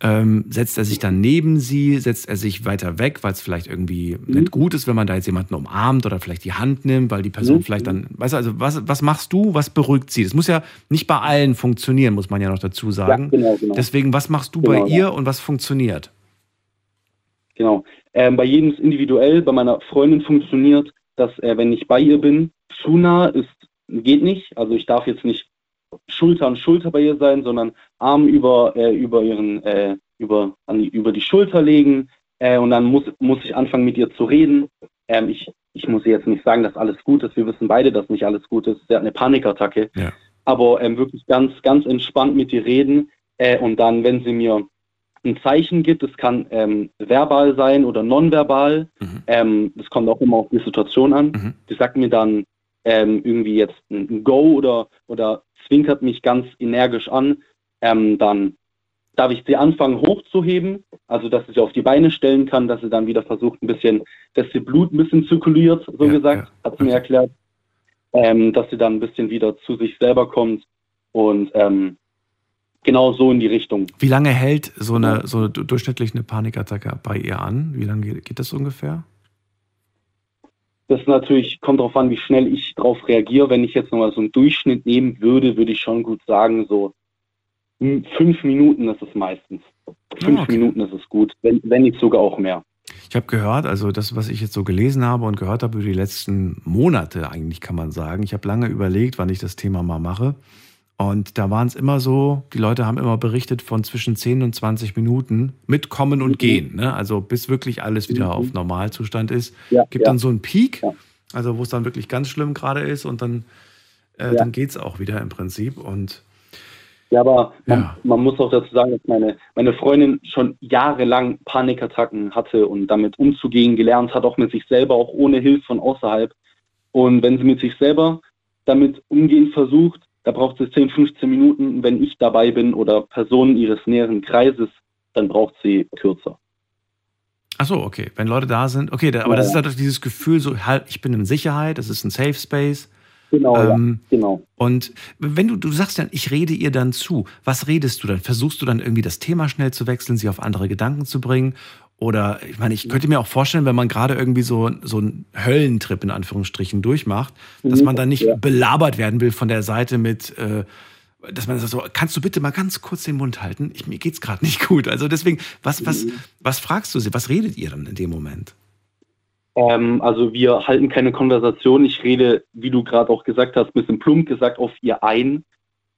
ähm, setzt er sich dann neben sie, setzt er sich weiter weg, weil es vielleicht irgendwie mhm. nicht gut ist, wenn man da jetzt jemanden umarmt oder vielleicht die Hand nimmt, weil die Person mhm. vielleicht dann, weißt du, also was, was machst du, was beruhigt sie? Das muss ja nicht bei allen funktionieren, muss man ja noch dazu sagen. Ja, genau, genau. Deswegen, was machst du genau, bei ihr ja. und was funktioniert? Genau. Ähm, bei jedem ist individuell, bei meiner Freundin funktioniert, dass äh, wenn ich bei ihr bin, zu nah ist, geht nicht. Also ich darf jetzt nicht Schulter an Schulter bei ihr sein, sondern Arm über, äh, über ihren, äh, über, an die, über die Schulter legen äh, und dann muss, muss ich anfangen mit ihr zu reden. Ähm, ich, ich muss ihr jetzt nicht sagen, dass alles gut ist. Wir wissen beide, dass nicht alles gut ist. Sie hat eine Panikattacke. Ja. Aber ähm, wirklich ganz, ganz entspannt mit ihr reden äh, und dann, wenn sie mir ein Zeichen gibt, es kann ähm, verbal sein oder nonverbal, mhm. ähm, das kommt auch immer auf die Situation an. Mhm. Sie sagt mir dann ähm, irgendwie jetzt ein Go oder, oder zwinkert mich ganz energisch an, ähm, dann darf ich sie anfangen hochzuheben, also dass ich sie auf die Beine stellen kann, dass sie dann wieder versucht ein bisschen, dass ihr Blut ein bisschen zirkuliert, so ja, gesagt, ja. hat sie mir erklärt, ähm, dass sie dann ein bisschen wieder zu sich selber kommt und ähm, genau so in die Richtung. Wie lange hält so eine, so eine durchschnittlich eine Panikattacke bei ihr an? Wie lange geht das ungefähr? Das natürlich kommt darauf an, wie schnell ich darauf reagiere. Wenn ich jetzt nochmal so einen Durchschnitt nehmen würde, würde ich schon gut sagen, so fünf Minuten ist es meistens. Fünf okay. Minuten ist es gut, wenn, wenn nicht sogar auch mehr. Ich habe gehört, also das, was ich jetzt so gelesen habe und gehört habe über die letzten Monate, eigentlich kann man sagen. Ich habe lange überlegt, wann ich das Thema mal mache. Und da waren es immer so, die Leute haben immer berichtet von zwischen 10 und 20 Minuten mit Kommen und mhm. Gehen. Ne? Also bis wirklich alles wieder mhm. auf Normalzustand ist. Ja, Gibt ja. dann so einen Peak, ja. also wo es dann wirklich ganz schlimm gerade ist und dann, äh, dann geht es auch wieder im Prinzip. Und ja, aber man, man, muss auch dazu sagen, dass meine, meine Freundin schon jahrelang Panikattacken hatte und damit umzugehen gelernt hat, auch mit sich selber, auch ohne Hilfe von außerhalb. Und wenn sie mit sich selber damit umgehen versucht, da braucht sie 10, 15 Minuten. Wenn ich dabei bin oder Personen ihres näheren Kreises, dann braucht sie kürzer. Ach so, okay. Wenn Leute da sind, okay, da, aber ja. das ist halt dieses Gefühl, so, halt, ich bin in Sicherheit, das ist ein Safe Space. Genau, ähm, ja, genau. Und wenn du, du sagst dann, ich rede ihr dann zu, was redest du dann? Versuchst du dann irgendwie das Thema schnell zu wechseln, sie auf andere Gedanken zu bringen? Oder ich meine, ich könnte mir auch vorstellen, wenn man gerade irgendwie so, so einen Höllentrip in Anführungsstrichen durchmacht, dass man dann nicht ja. belabert werden will von der Seite mit, äh, dass man sagt so, kannst du bitte mal ganz kurz den Mund halten? Ich, mir geht's gerade nicht gut. Also deswegen, was, was, mhm. was fragst du sie? Was redet ihr dann in dem Moment? Ähm, also wir halten keine Konversation. Ich rede, wie du gerade auch gesagt hast, ein bisschen plump gesagt auf ihr ein.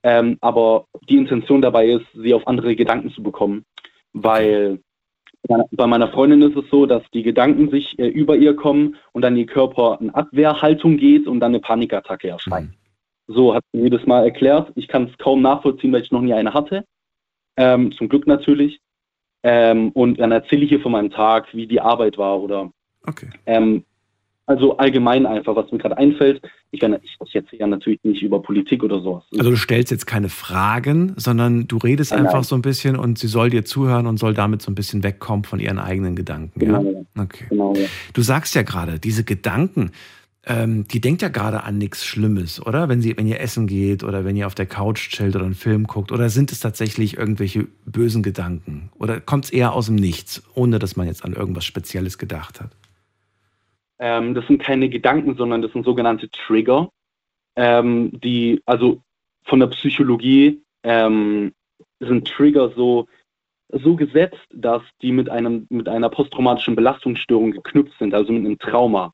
Ähm, aber die Intention dabei ist, sie auf andere Gedanken zu bekommen. Weil bei meiner Freundin ist es so, dass die Gedanken sich äh, über ihr kommen und dann ihr Körper in Abwehrhaltung geht und dann eine Panikattacke erscheint. Mhm. So hat sie mir das mal erklärt. Ich kann es kaum nachvollziehen, weil ich noch nie eine hatte. Ähm, zum Glück natürlich. Ähm, und dann erzähle ich hier von meinem Tag, wie die Arbeit war oder okay. ähm, also allgemein einfach, was mir gerade einfällt. Ich, ich, ich erzähle ja natürlich nicht über Politik oder sowas. Also du stellst jetzt keine Fragen, sondern du redest nein, einfach nein. so ein bisschen und sie soll dir zuhören und soll damit so ein bisschen wegkommen von ihren eigenen Gedanken. Genau, ja? Okay. Genau, ja. Du sagst ja gerade, diese Gedanken, ähm, die denkt ja gerade an nichts Schlimmes, oder? Wenn, sie, wenn ihr essen geht oder wenn ihr auf der Couch chillt oder einen Film guckt. Oder sind es tatsächlich irgendwelche bösen Gedanken? Oder kommt es eher aus dem Nichts, ohne dass man jetzt an irgendwas Spezielles gedacht hat? Ähm, das sind keine Gedanken, sondern das sind sogenannte Trigger, ähm, die, also von der Psychologie ähm, sind Trigger so, so gesetzt, dass die mit, einem, mit einer posttraumatischen Belastungsstörung geknüpft sind, also mit einem Trauma.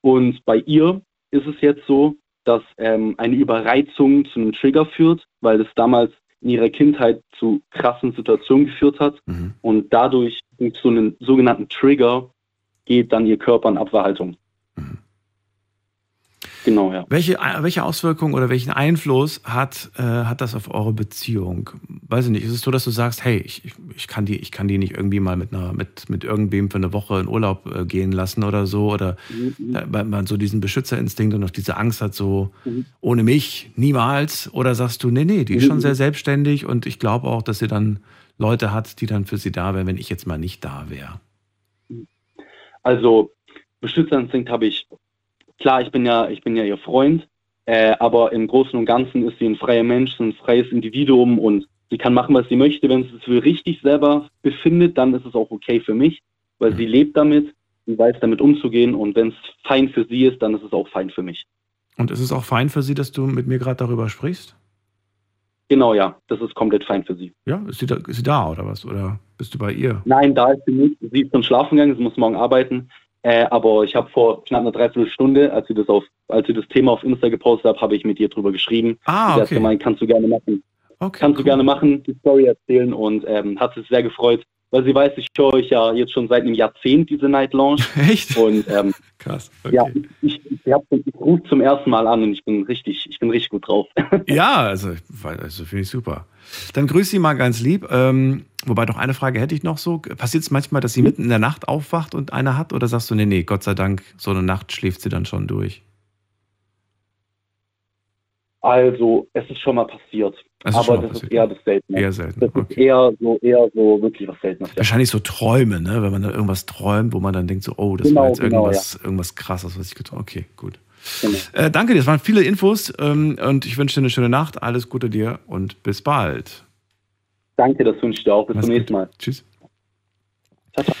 Und bei ihr ist es jetzt so, dass ähm, eine Überreizung zu einem Trigger führt, weil es damals in ihrer Kindheit zu krassen Situationen geführt hat mhm. und dadurch durch so einen sogenannten Trigger geht dann ihr Körper in Abwehrhaltung. Mhm. Genau, ja. Welche, welche Auswirkungen oder welchen Einfluss hat, äh, hat das auf eure Beziehung? Weiß ich nicht. Ist es so, dass du sagst, hey, ich, ich, kann, die, ich kann die nicht irgendwie mal mit, einer, mit, mit irgendwem für eine Woche in Urlaub äh, gehen lassen oder so? Oder mhm. weil man so diesen Beschützerinstinkt und noch diese Angst hat, so mhm. ohne mich niemals? Oder sagst du, nee, nee, die ist schon mhm. sehr selbstständig und ich glaube auch, dass sie dann Leute hat, die dann für sie da wären, wenn ich jetzt mal nicht da wäre? Also Beschützerinstinkt habe ich klar, ich bin ja, ich bin ja ihr Freund, äh, aber im Großen und Ganzen ist sie ein freier Mensch, ein freies Individuum und sie kann machen, was sie möchte. Wenn sie es für richtig selber befindet, dann ist es auch okay für mich, weil mhm. sie lebt damit, sie weiß damit umzugehen und wenn es fein für sie ist, dann ist es auch fein für mich. Und ist es auch fein für sie, dass du mit mir gerade darüber sprichst? Genau, ja, das ist komplett fein für sie. Ja, ist sie, da, ist sie da oder was? Oder bist du bei ihr? Nein, da ist sie nicht. Sie ist schon schlafen gegangen, sie muss morgen arbeiten. Äh, aber ich habe vor knapp einer Dreiviertelstunde, als ich das auf, als ich das Thema auf Insta gepostet habe, habe ich mit dir drüber geschrieben. Ah, okay. gemeint, kannst du gerne machen. Okay, kannst cool. du gerne machen, die Story erzählen und ähm, hat sich sehr gefreut, weil sie weiß, ich höre euch ja jetzt schon seit einem Jahrzehnt diese Night Lounge. Echt? Und ähm, krass. Okay. Ja, ich, ich, ich, ich rufe zum ersten Mal an und ich bin richtig, ich bin richtig gut drauf. ja, also, also finde ich super. Dann grüße Sie mal ganz lieb. Ähm, wobei doch eine Frage hätte ich noch so. Passiert es manchmal, dass sie mitten in der Nacht aufwacht und eine hat? Oder sagst du, nee, nee, Gott sei Dank, so eine Nacht schläft sie dann schon durch? Also, es ist schon mal passiert. Das aber das passiert. ist eher das Seltene. Eher selten. Das okay. ist eher so, eher so wirklich was Seltenes. Ja. Wahrscheinlich so Träume, ne? Wenn man dann irgendwas träumt, wo man dann denkt, so, oh, das genau, war jetzt genau, irgendwas, ja. irgendwas krasses, was ich getan habe. Okay, gut. Genau. Äh, danke dir, das waren viele Infos ähm, und ich wünsche dir eine schöne Nacht. Alles Gute dir und bis bald. Danke, das wünsche ich dir auch. Bis Mach's zum nächsten Mal. Tschüss. Ciao, ciao.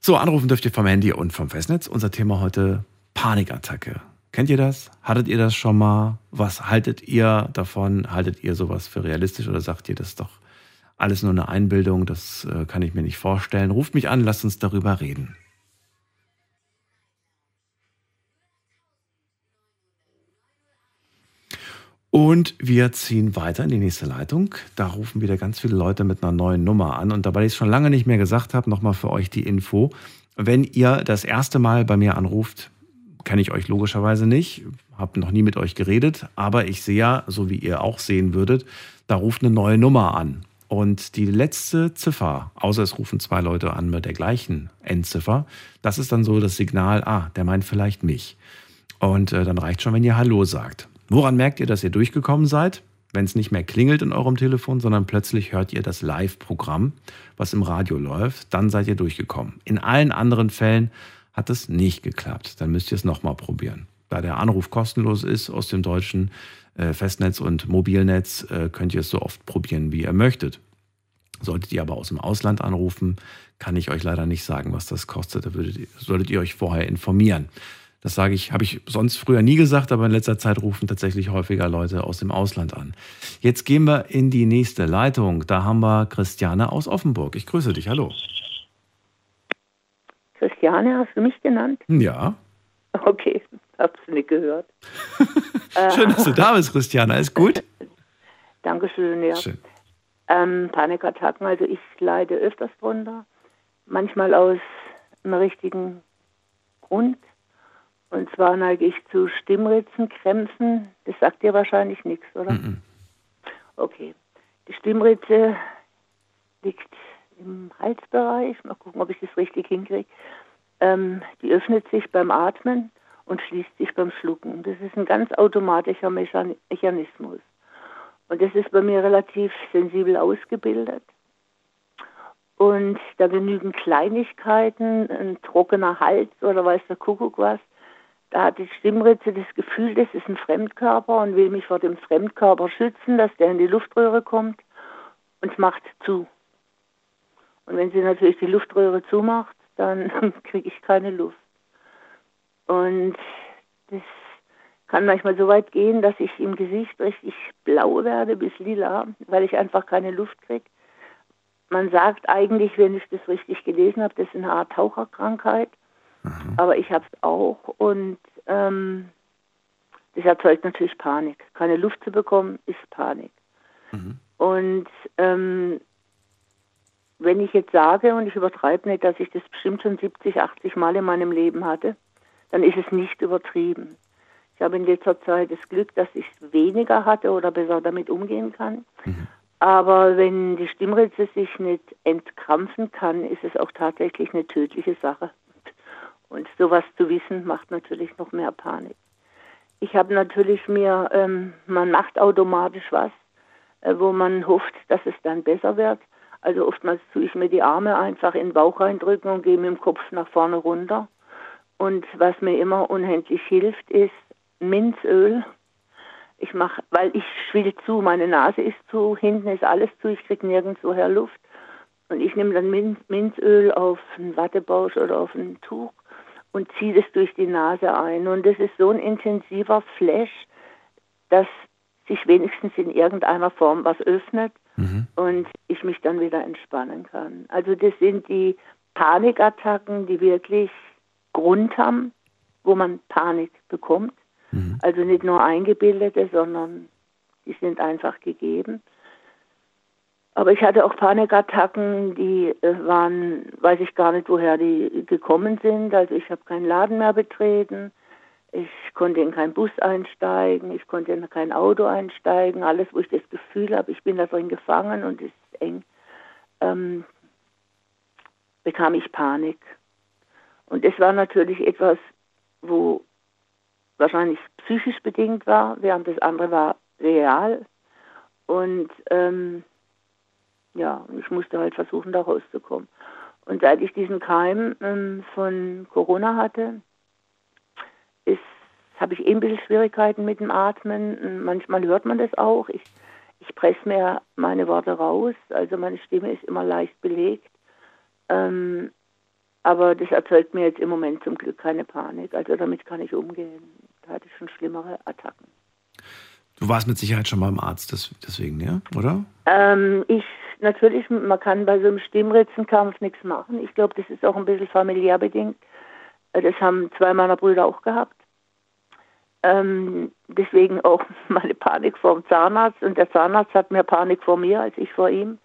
So, anrufen dürft ihr vom Handy und vom Festnetz. Unser Thema heute Panikattacke. Kennt ihr das? Hattet ihr das schon mal? Was haltet ihr davon? Haltet ihr sowas für realistisch oder sagt ihr, das doch alles nur eine Einbildung? Das äh, kann ich mir nicht vorstellen. Ruft mich an, lasst uns darüber reden. Und wir ziehen weiter in die nächste Leitung. Da rufen wieder ganz viele Leute mit einer neuen Nummer an. Und dabei ich es schon lange nicht mehr gesagt habe, nochmal für euch die Info. Wenn ihr das erste Mal bei mir anruft, kenne ich euch logischerweise nicht, habe noch nie mit euch geredet, aber ich sehe ja, so wie ihr auch sehen würdet, da ruft eine neue Nummer an. Und die letzte Ziffer, außer es rufen zwei Leute an mit der gleichen Endziffer, das ist dann so das Signal, ah, der meint vielleicht mich. Und äh, dann reicht schon, wenn ihr Hallo sagt. Woran merkt ihr, dass ihr durchgekommen seid? Wenn es nicht mehr klingelt in eurem Telefon, sondern plötzlich hört ihr das Live-Programm, was im Radio läuft, dann seid ihr durchgekommen. In allen anderen Fällen hat es nicht geklappt. Dann müsst ihr es nochmal probieren. Da der Anruf kostenlos ist aus dem deutschen äh, Festnetz und Mobilnetz, äh, könnt ihr es so oft probieren, wie ihr möchtet. Solltet ihr aber aus dem Ausland anrufen, kann ich euch leider nicht sagen, was das kostet. Da würdet, solltet ihr euch vorher informieren. Das sage ich, habe ich sonst früher nie gesagt, aber in letzter Zeit rufen tatsächlich häufiger Leute aus dem Ausland an. Jetzt gehen wir in die nächste Leitung. Da haben wir Christiane aus Offenburg. Ich grüße dich. Hallo. Christiane, hast du mich genannt? Ja. Okay, hab's nicht gehört. Schön, dass du da bist, Christiane. Ist gut? Dankeschön, ja. Schön. Ähm, Panikattacken, also ich leide öfters drunter. Manchmal aus einem richtigen Grund. Und zwar neige ich zu Stimmritzen, Krämpfen. Das sagt dir wahrscheinlich nichts, oder? Mm -mm. Okay. Die Stimmritze liegt im Halsbereich. Mal gucken, ob ich das richtig hinkriege. Ähm, die öffnet sich beim Atmen und schließt sich beim Schlucken. Das ist ein ganz automatischer Mechanismus. Und das ist bei mir relativ sensibel ausgebildet. Und da genügen Kleinigkeiten, ein trockener Hals oder weiß der Kuckuck was, da hat die Stimmritze das Gefühl, das ist ein Fremdkörper und will mich vor dem Fremdkörper schützen, dass der in die Luftröhre kommt und macht zu. Und wenn sie natürlich die Luftröhre zumacht, dann kriege ich keine Luft. Und das kann manchmal so weit gehen, dass ich im Gesicht richtig blau werde bis lila, weil ich einfach keine Luft kriege. Man sagt eigentlich, wenn ich das richtig gelesen habe, das ist eine Art Taucherkrankheit. Mhm. Aber ich habe es auch und ähm, das erzeugt natürlich Panik. Keine Luft zu bekommen, ist Panik. Mhm. Und ähm, wenn ich jetzt sage, und ich übertreibe nicht, dass ich das bestimmt schon 70, 80 Mal in meinem Leben hatte, dann ist es nicht übertrieben. Ich habe in letzter Zeit das Glück, dass ich weniger hatte oder besser damit umgehen kann. Mhm. Aber wenn die Stimmritze sich nicht entkrampfen kann, ist es auch tatsächlich eine tödliche Sache. Und sowas zu wissen, macht natürlich noch mehr Panik. Ich habe natürlich mir, ähm, man macht automatisch was, äh, wo man hofft, dass es dann besser wird. Also oftmals tue ich mir die Arme einfach in den Bauch reindrücken und gehe mit dem Kopf nach vorne runter. Und was mir immer unendlich hilft, ist Minzöl. Ich mache, weil ich schwill zu, meine Nase ist zu, hinten ist alles zu, ich kriege nirgendwo her Luft. Und ich nehme dann Minz, Minzöl auf einen Wattebausch oder auf ein Tuch und ziehe das durch die Nase ein. Und das ist so ein intensiver Flash, dass sich wenigstens in irgendeiner Form was öffnet mhm. und ich mich dann wieder entspannen kann. Also das sind die Panikattacken, die wirklich Grund haben, wo man Panik bekommt. Mhm. Also nicht nur eingebildete, sondern die sind einfach gegeben. Aber ich hatte auch Panikattacken, die äh, waren, weiß ich gar nicht, woher die gekommen sind. Also ich habe keinen Laden mehr betreten. Ich konnte in keinen Bus einsteigen, ich konnte in kein Auto einsteigen. Alles, wo ich das Gefühl habe, ich bin da drin gefangen und es ist eng, ähm, bekam ich Panik. Und es war natürlich etwas, wo wahrscheinlich psychisch bedingt war, während das andere war real. Und ähm, ja, ich musste halt versuchen, da rauszukommen. Und seit ich diesen Keim ähm, von Corona hatte, habe ich eben ein bisschen Schwierigkeiten mit dem Atmen. Manchmal hört man das auch. Ich, ich presse mir meine Worte raus. Also meine Stimme ist immer leicht belegt. Ähm, aber das erzeugt mir jetzt im Moment zum Glück keine Panik. Also damit kann ich umgehen. Da hatte ich schon schlimmere Attacken. Du warst mit Sicherheit schon beim Arzt, deswegen, ja, oder? Ähm, ich natürlich, man kann bei so einem Stimmritzenkampf nichts machen. Ich glaube, das ist auch ein bisschen familiär bedingt. Äh, das haben zwei meiner Brüder auch gehabt. Ähm, deswegen auch meine Panik vor dem Zahnarzt. Und der Zahnarzt hat mehr Panik vor mir als ich vor ihm.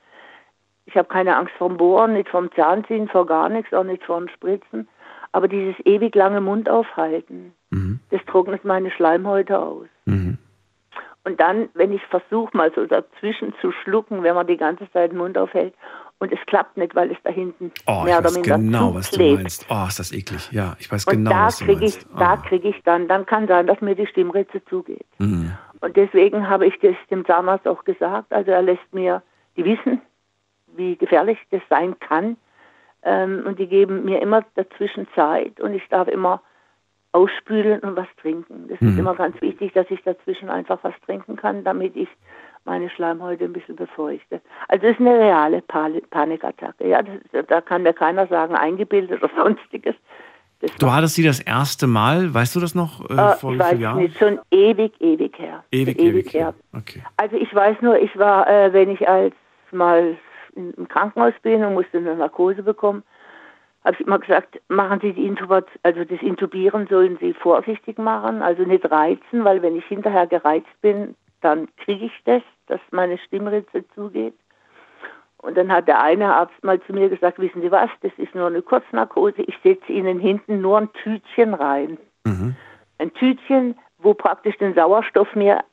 Ich habe keine Angst vor dem Bohren, nicht vom Zahnziehen, vor gar nichts, auch nicht vor dem Spritzen. Aber dieses ewig lange Mund aufhalten, mhm. das trocknet meine Schleimhäute aus. Mhm. Und dann, wenn ich versuche, mal so dazwischen zu schlucken, wenn man die ganze Zeit den Mund aufhält und es klappt nicht, weil es da hinten oh, mehr oder minder genau, was du meinst. Oh, ist das eklig. Ja, ich weiß und genau, da was du krieg meinst. Ich, oh. Da kriege ich dann, dann kann sein, dass mir die Stimmritze zugeht. Mhm. Und deswegen habe ich das dem Zahnarzt auch gesagt. Also er lässt mir, die wissen, wie gefährlich das sein kann. Ähm, und die geben mir immer dazwischen Zeit und ich darf immer ausspülen und was trinken. Das mhm. ist immer ganz wichtig, dass ich dazwischen einfach was trinken kann, damit ich meine Schleimhäute ein bisschen befeuchte. Also es ist eine reale Panikattacke. Ja, das, da kann mir keiner sagen, eingebildet oder sonstiges. Das du hattest sie das erste Mal, weißt du das noch? Äh, äh vor ich weiß Jahren? nicht, schon ewig, ewig her. Ewig, ewig, ewig her. Okay. Also ich weiß nur, ich war, äh, wenn ich als mal im Krankenhaus bin und musste eine Narkose bekommen, habe ich immer gesagt, machen Sie die Intubation, also das Intubieren sollen Sie vorsichtig machen, also nicht reizen, weil wenn ich hinterher gereizt bin, dann kriege ich das, dass meine Stimmritze zugeht. Und dann hat der eine Arzt mal zu mir gesagt, wissen Sie was, das ist nur eine Kurznarkose, ich setze Ihnen hinten nur ein Tütchen rein. Mhm. Ein Tütchen, wo praktisch den Sauerstoff mir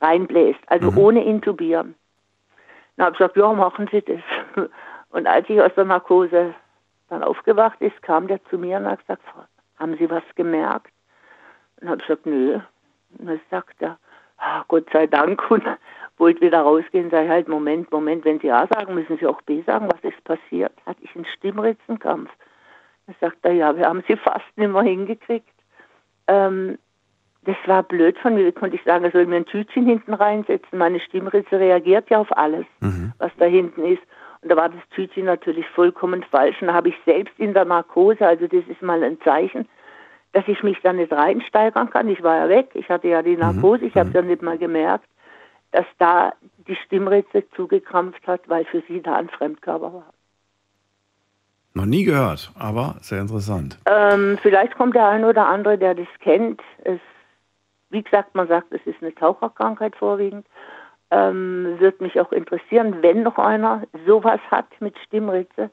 reinbläst, also mhm. ohne intubieren. Dann habe ich gesagt, ja, machen Sie das. Und als ich aus der Narkose dann aufgewacht ist, kam der zu mir und hat gesagt, haben Sie was gemerkt? Und habe ich gesagt, nö. Und dann sagt er, Gott sei Dank und wollte wieder rausgehen, sage ich halt, Moment, Moment, wenn Sie A sagen, müssen Sie auch B sagen, was ist passiert? Hatte ich einen Stimmritzenkampf. Dann sagt er, ja, wir haben Sie fast nicht mehr hingekriegt. Ähm, das war blöd von mir, konnte ich sagen, er soll mir ein Tütchen hinten reinsetzen. Meine Stimmritze reagiert ja auf alles, mhm. was da hinten ist. Und da war das Tütchen natürlich vollkommen falsch. Und da habe ich selbst in der Narkose, also das ist mal ein Zeichen, dass ich mich da nicht reinsteigern kann. Ich war ja weg, ich hatte ja die mhm. Narkose, ich habe es mhm. ja nicht mal gemerkt, dass da die Stimmritze zugekrampft hat, weil für sie da ein Fremdkörper war. Noch nie gehört, aber sehr interessant. Ähm, vielleicht kommt der eine oder andere, der das kennt. Es, wie gesagt, man sagt, es ist eine Taucherkrankheit vorwiegend. Ähm, wird mich auch interessieren, wenn noch einer sowas hat mit Stimmritze,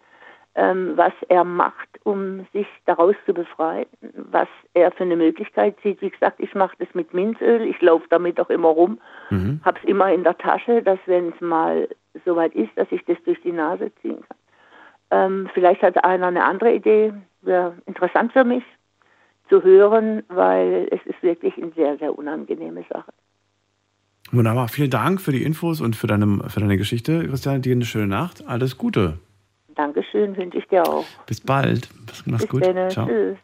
was er macht, um sich daraus zu befreien, was er für eine Möglichkeit sieht. Wie gesagt, ich mache das mit Minzöl, ich laufe damit auch immer rum, mhm. habe es immer in der Tasche, dass wenn es mal soweit ist, dass ich das durch die Nase ziehen kann. Ähm, vielleicht hat einer eine andere Idee, wäre interessant für mich zu hören, weil es ist wirklich eine sehr, sehr unangenehme Sache. Wunderbar, vielen Dank für die Infos und für deine, für deine Geschichte. Christian, dir eine schöne Nacht. Alles Gute. Dankeschön, wünsche ich dir auch. Bis bald. Mach's Bis gut. Dann, Ciao. Tschüss.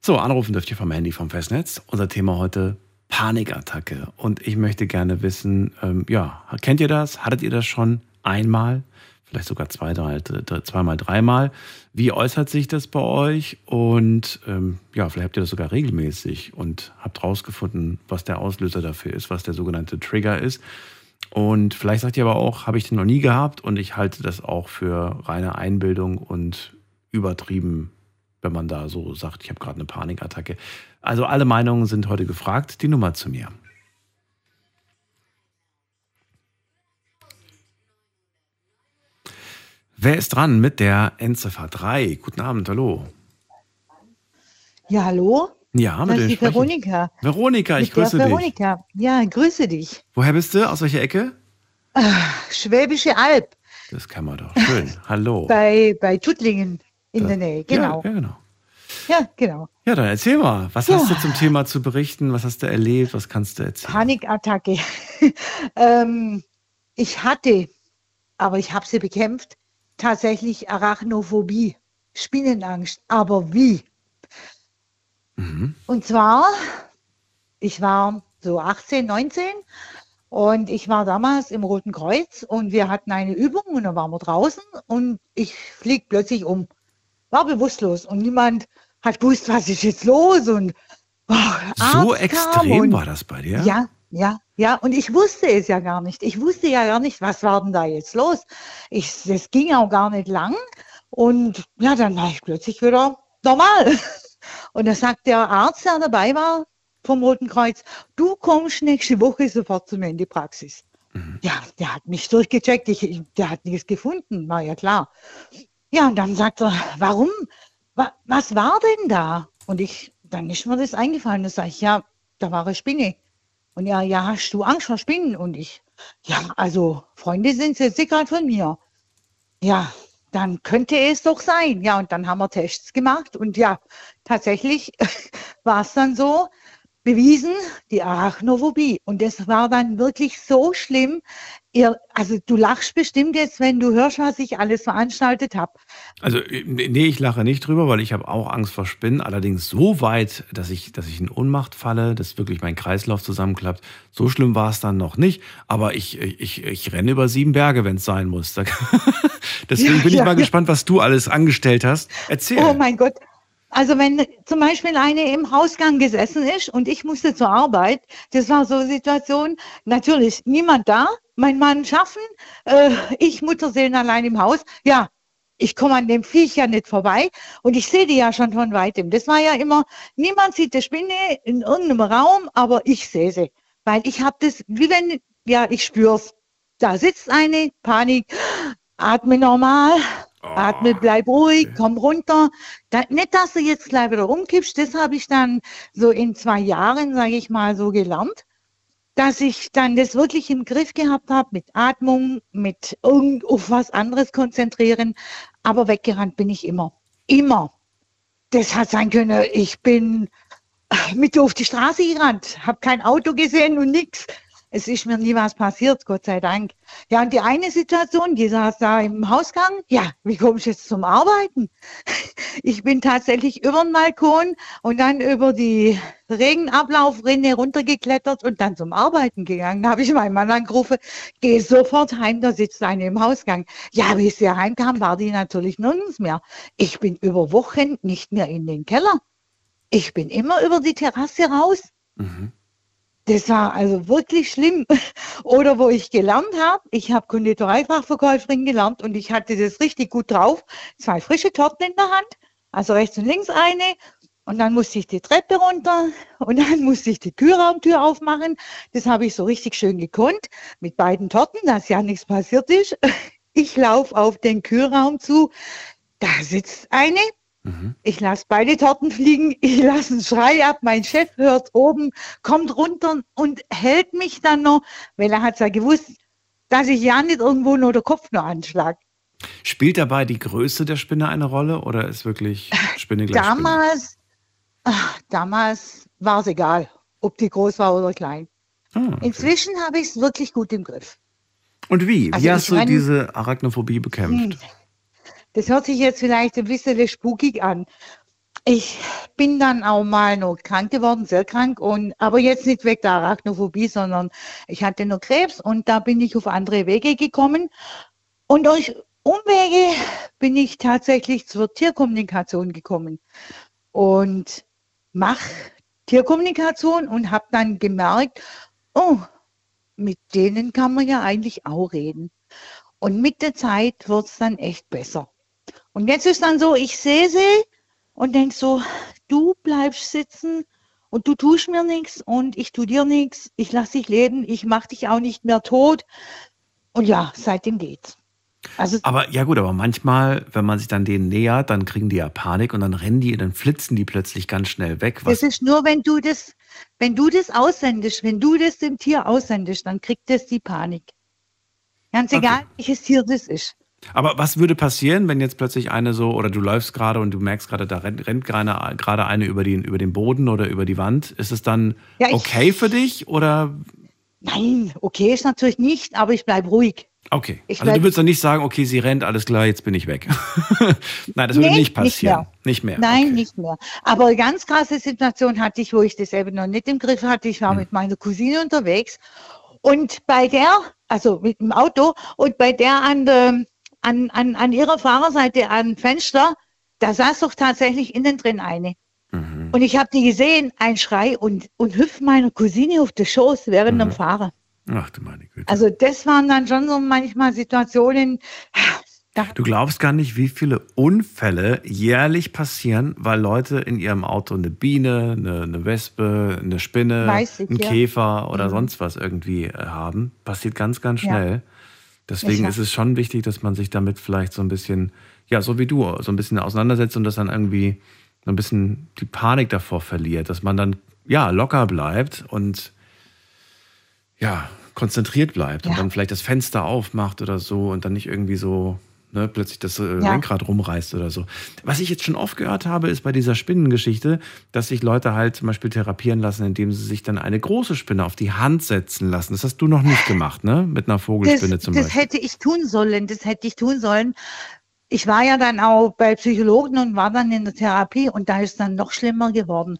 So, anrufen dürft ihr vom Handy vom Festnetz. Unser Thema heute Panikattacke. Und ich möchte gerne wissen, ähm, ja, kennt ihr das? Hattet ihr das schon einmal? Vielleicht sogar zwei, drei, zweimal, dreimal. Wie äußert sich das bei euch? Und ähm, ja, vielleicht habt ihr das sogar regelmäßig und habt rausgefunden, was der Auslöser dafür ist, was der sogenannte Trigger ist. Und vielleicht sagt ihr aber auch, habe ich den noch nie gehabt und ich halte das auch für reine Einbildung und übertrieben, wenn man da so sagt, ich habe gerade eine Panikattacke. Also alle Meinungen sind heute gefragt. Die Nummer zu mir. Wer ist dran mit der Endziffer 3? Guten Abend, hallo. Ja, hallo? Ja, mit das ist Veronika. Veronika, ich mit grüße dich. Veronika, ja, grüße dich. Woher bist du? Aus welcher Ecke? Ach, Schwäbische Alb. Das kann man doch. Schön. Hallo. bei, bei Tuttlingen in da, der Nähe, genau. Ja, ja, genau. Ja, genau. Ja, dann erzähl mal. Was ja. hast du zum Thema zu berichten? Was hast du erlebt? Was kannst du erzählen? Panikattacke. ähm, ich hatte, aber ich habe sie bekämpft, tatsächlich Arachnophobie, Spinnenangst. Aber wie? Mhm. Und zwar, ich war so 18, 19 und ich war damals im Roten Kreuz und wir hatten eine Übung und dann waren wir draußen und ich flieg plötzlich um. War bewusstlos und niemand hat gewusst, was ist jetzt los und oh, so extrem und, war das bei dir? Ja, ja, ja, und ich wusste es ja gar nicht. Ich wusste ja gar nicht, was war denn da jetzt los. Ich, das ging auch gar nicht lang. Und ja, dann war ich plötzlich wieder normal. Und da sagt der Arzt, der dabei war vom Roten Kreuz, du kommst nächste Woche sofort zu mir in die Praxis. Mhm. Ja, der hat mich durchgecheckt, ich, der hat nichts gefunden, war ja klar. Ja, und dann sagt er, warum? Wa, was war denn da? Und ich, dann ist mir das eingefallen. Da sage ich, ja, da war eine Spinne. Und ja, ja, hast du Angst vor Spinnen? Und ich, ja, also Freunde sind jetzt gerade von mir. Ja, dann könnte es doch sein. Ja, und dann haben wir Tests gemacht und ja, tatsächlich war es dann so, bewiesen, die Arachnophobie. Und das war dann wirklich so schlimm. Ihr, also du lachst bestimmt jetzt, wenn du hörst, was ich alles veranstaltet habe. Also nee, ich lache nicht drüber, weil ich habe auch Angst vor Spinnen. Allerdings so weit, dass ich, dass ich in Ohnmacht falle, dass wirklich mein Kreislauf zusammenklappt. So schlimm war es dann noch nicht. Aber ich, ich, ich renne über sieben Berge, wenn es sein muss. Deswegen ja, bin ich ja, mal ja. gespannt, was du alles angestellt hast. Erzähl. Oh mein Gott. Also wenn zum Beispiel eine im Hausgang gesessen ist und ich musste zur Arbeit, das war so eine Situation, natürlich niemand da, mein Mann schaffen, äh, ich Mutterseelen allein im Haus, ja, ich komme an dem Viech ja nicht vorbei und ich sehe die ja schon von weitem. Das war ja immer, niemand sieht die Spinne in irgendeinem Raum, aber ich sehe sie. Weil ich habe das, wie wenn, ja, ich spür's. Da sitzt eine, Panik, atme normal, Atme, bleib ruhig, komm runter. Da, nicht, dass du jetzt gleich wieder rumkippst, das habe ich dann so in zwei Jahren, sage ich mal, so gelernt, dass ich dann das wirklich im Griff gehabt habe mit Atmung, mit irgend auf was anderes konzentrieren. Aber weggerannt bin ich immer. Immer. Das hat sein können, ich bin mit auf die Straße gerannt, habe kein Auto gesehen und nichts. Es ist mir nie was passiert, Gott sei Dank. Ja, und die eine Situation, die saß da im Hausgang. Ja, wie komme ich jetzt zum Arbeiten? Ich bin tatsächlich über den Balkon und dann über die Regenablaufrinne runtergeklettert und dann zum Arbeiten gegangen. Da habe ich meinen Mann angerufen, geh sofort heim, da sitzt eine im Hausgang. Ja, wie sie heimkam, war die natürlich nirgends mehr. Ich bin über Wochen nicht mehr in den Keller. Ich bin immer über die Terrasse raus. Mhm. Das war also wirklich schlimm. Oder wo ich gelernt habe, ich habe Konditoreifachverkäuferin gelernt und ich hatte das richtig gut drauf. Zwei frische Torten in der Hand, also rechts und links eine. Und dann musste ich die Treppe runter und dann musste ich die Kühlraumtür aufmachen. Das habe ich so richtig schön gekonnt mit beiden Torten, dass ja nichts passiert ist. Ich laufe auf den Kühlraum zu. da sitzt eine, mhm. ich lasse beide Torten fliegen, ich lasse einen Schrei ab, mein Chef hört oben, kommt runter und hält mich dann noch, weil er hat ja gewusst, dass ich ja nicht irgendwo nur den Kopf noch anschlag. Spielt dabei die Größe der Spinne eine Rolle oder ist wirklich Spinne gleich Damals, Spinne? Damals war es egal, ob die groß war oder klein. Ah, okay. Inzwischen habe ich es wirklich gut im Griff. Und wie? Also wie hast du diese Arachnophobie bekämpft? Hm. Das hört sich jetzt vielleicht ein bisschen spukig an. Ich bin dann auch mal noch krank geworden, sehr krank, und aber jetzt nicht wegen der Arachnophobie, sondern ich hatte nur Krebs und da bin ich auf andere Wege gekommen. Und durch Umwege bin ich tatsächlich zur Tierkommunikation gekommen und mache Tierkommunikation und habe dann gemerkt, oh, mit denen kann man ja eigentlich auch reden. Und mit der Zeit wird es dann echt besser. Und jetzt ist dann so, ich sehe sie und denke so, du bleibst sitzen und du tust mir nichts und ich tu dir nichts, ich lasse dich leben, ich mache dich auch nicht mehr tot. Und ja, seitdem geht's. Also aber ja gut, aber manchmal, wenn man sich dann denen nähert, dann kriegen die ja Panik und dann rennen die, dann flitzen die plötzlich ganz schnell weg. Das ist nur, wenn du das, wenn du das aussendest, wenn du das dem Tier aussendest, dann kriegt es die Panik. Ganz egal, okay. welches Tier das ist. Aber was würde passieren, wenn jetzt plötzlich eine so, oder du läufst gerade und du merkst gerade, da rennt, rennt gerade, gerade eine über den, über den Boden oder über die Wand? Ist es dann ja, okay für dich oder? Nein, okay ist natürlich nicht, aber ich bleibe ruhig. Okay. Ich also du würdest dann nicht sagen, okay, sie rennt, alles klar, jetzt bin ich weg. Nein, das würde nee, nicht passieren. Nicht mehr. Nicht mehr. Nein, okay. nicht mehr. Aber eine ganz krasse Situation hatte ich, wo ich das eben noch nicht im Griff hatte. Ich war hm. mit meiner Cousine unterwegs und bei der, also mit dem Auto, und bei der an, der, an, an, an ihrer Fahrerseite am Fenster, da saß doch tatsächlich innen drin eine. Mhm. Und ich habe die gesehen, ein Schrei und, und hüpft meiner Cousine auf den Schoß während mhm. dem Fahren. Ach du meine Güte. Also das waren dann schon so manchmal Situationen. Du glaubst gar nicht, wie viele Unfälle jährlich passieren, weil Leute in ihrem Auto eine Biene, eine, eine Wespe, eine Spinne, ich, einen ja. Käfer oder mhm. sonst was irgendwie äh, haben. Passiert ganz, ganz schnell. Ja. Deswegen ist es schon wichtig, dass man sich damit vielleicht so ein bisschen, ja, so wie du, so ein bisschen auseinandersetzt und dass dann irgendwie so ein bisschen die Panik davor verliert, dass man dann ja locker bleibt und ja, konzentriert bleibt ja. und dann vielleicht das Fenster aufmacht oder so und dann nicht irgendwie so ne, plötzlich das äh, ja. Lenkrad rumreißt oder so. Was ich jetzt schon oft gehört habe, ist bei dieser Spinnengeschichte, dass sich Leute halt zum Beispiel therapieren lassen, indem sie sich dann eine große Spinne auf die Hand setzen lassen. Das hast du noch nicht gemacht, ne? Mit einer Vogelspinne das, zum das Beispiel. Das hätte ich tun sollen, das hätte ich tun sollen. Ich war ja dann auch bei Psychologen und war dann in der Therapie und da ist dann noch schlimmer geworden.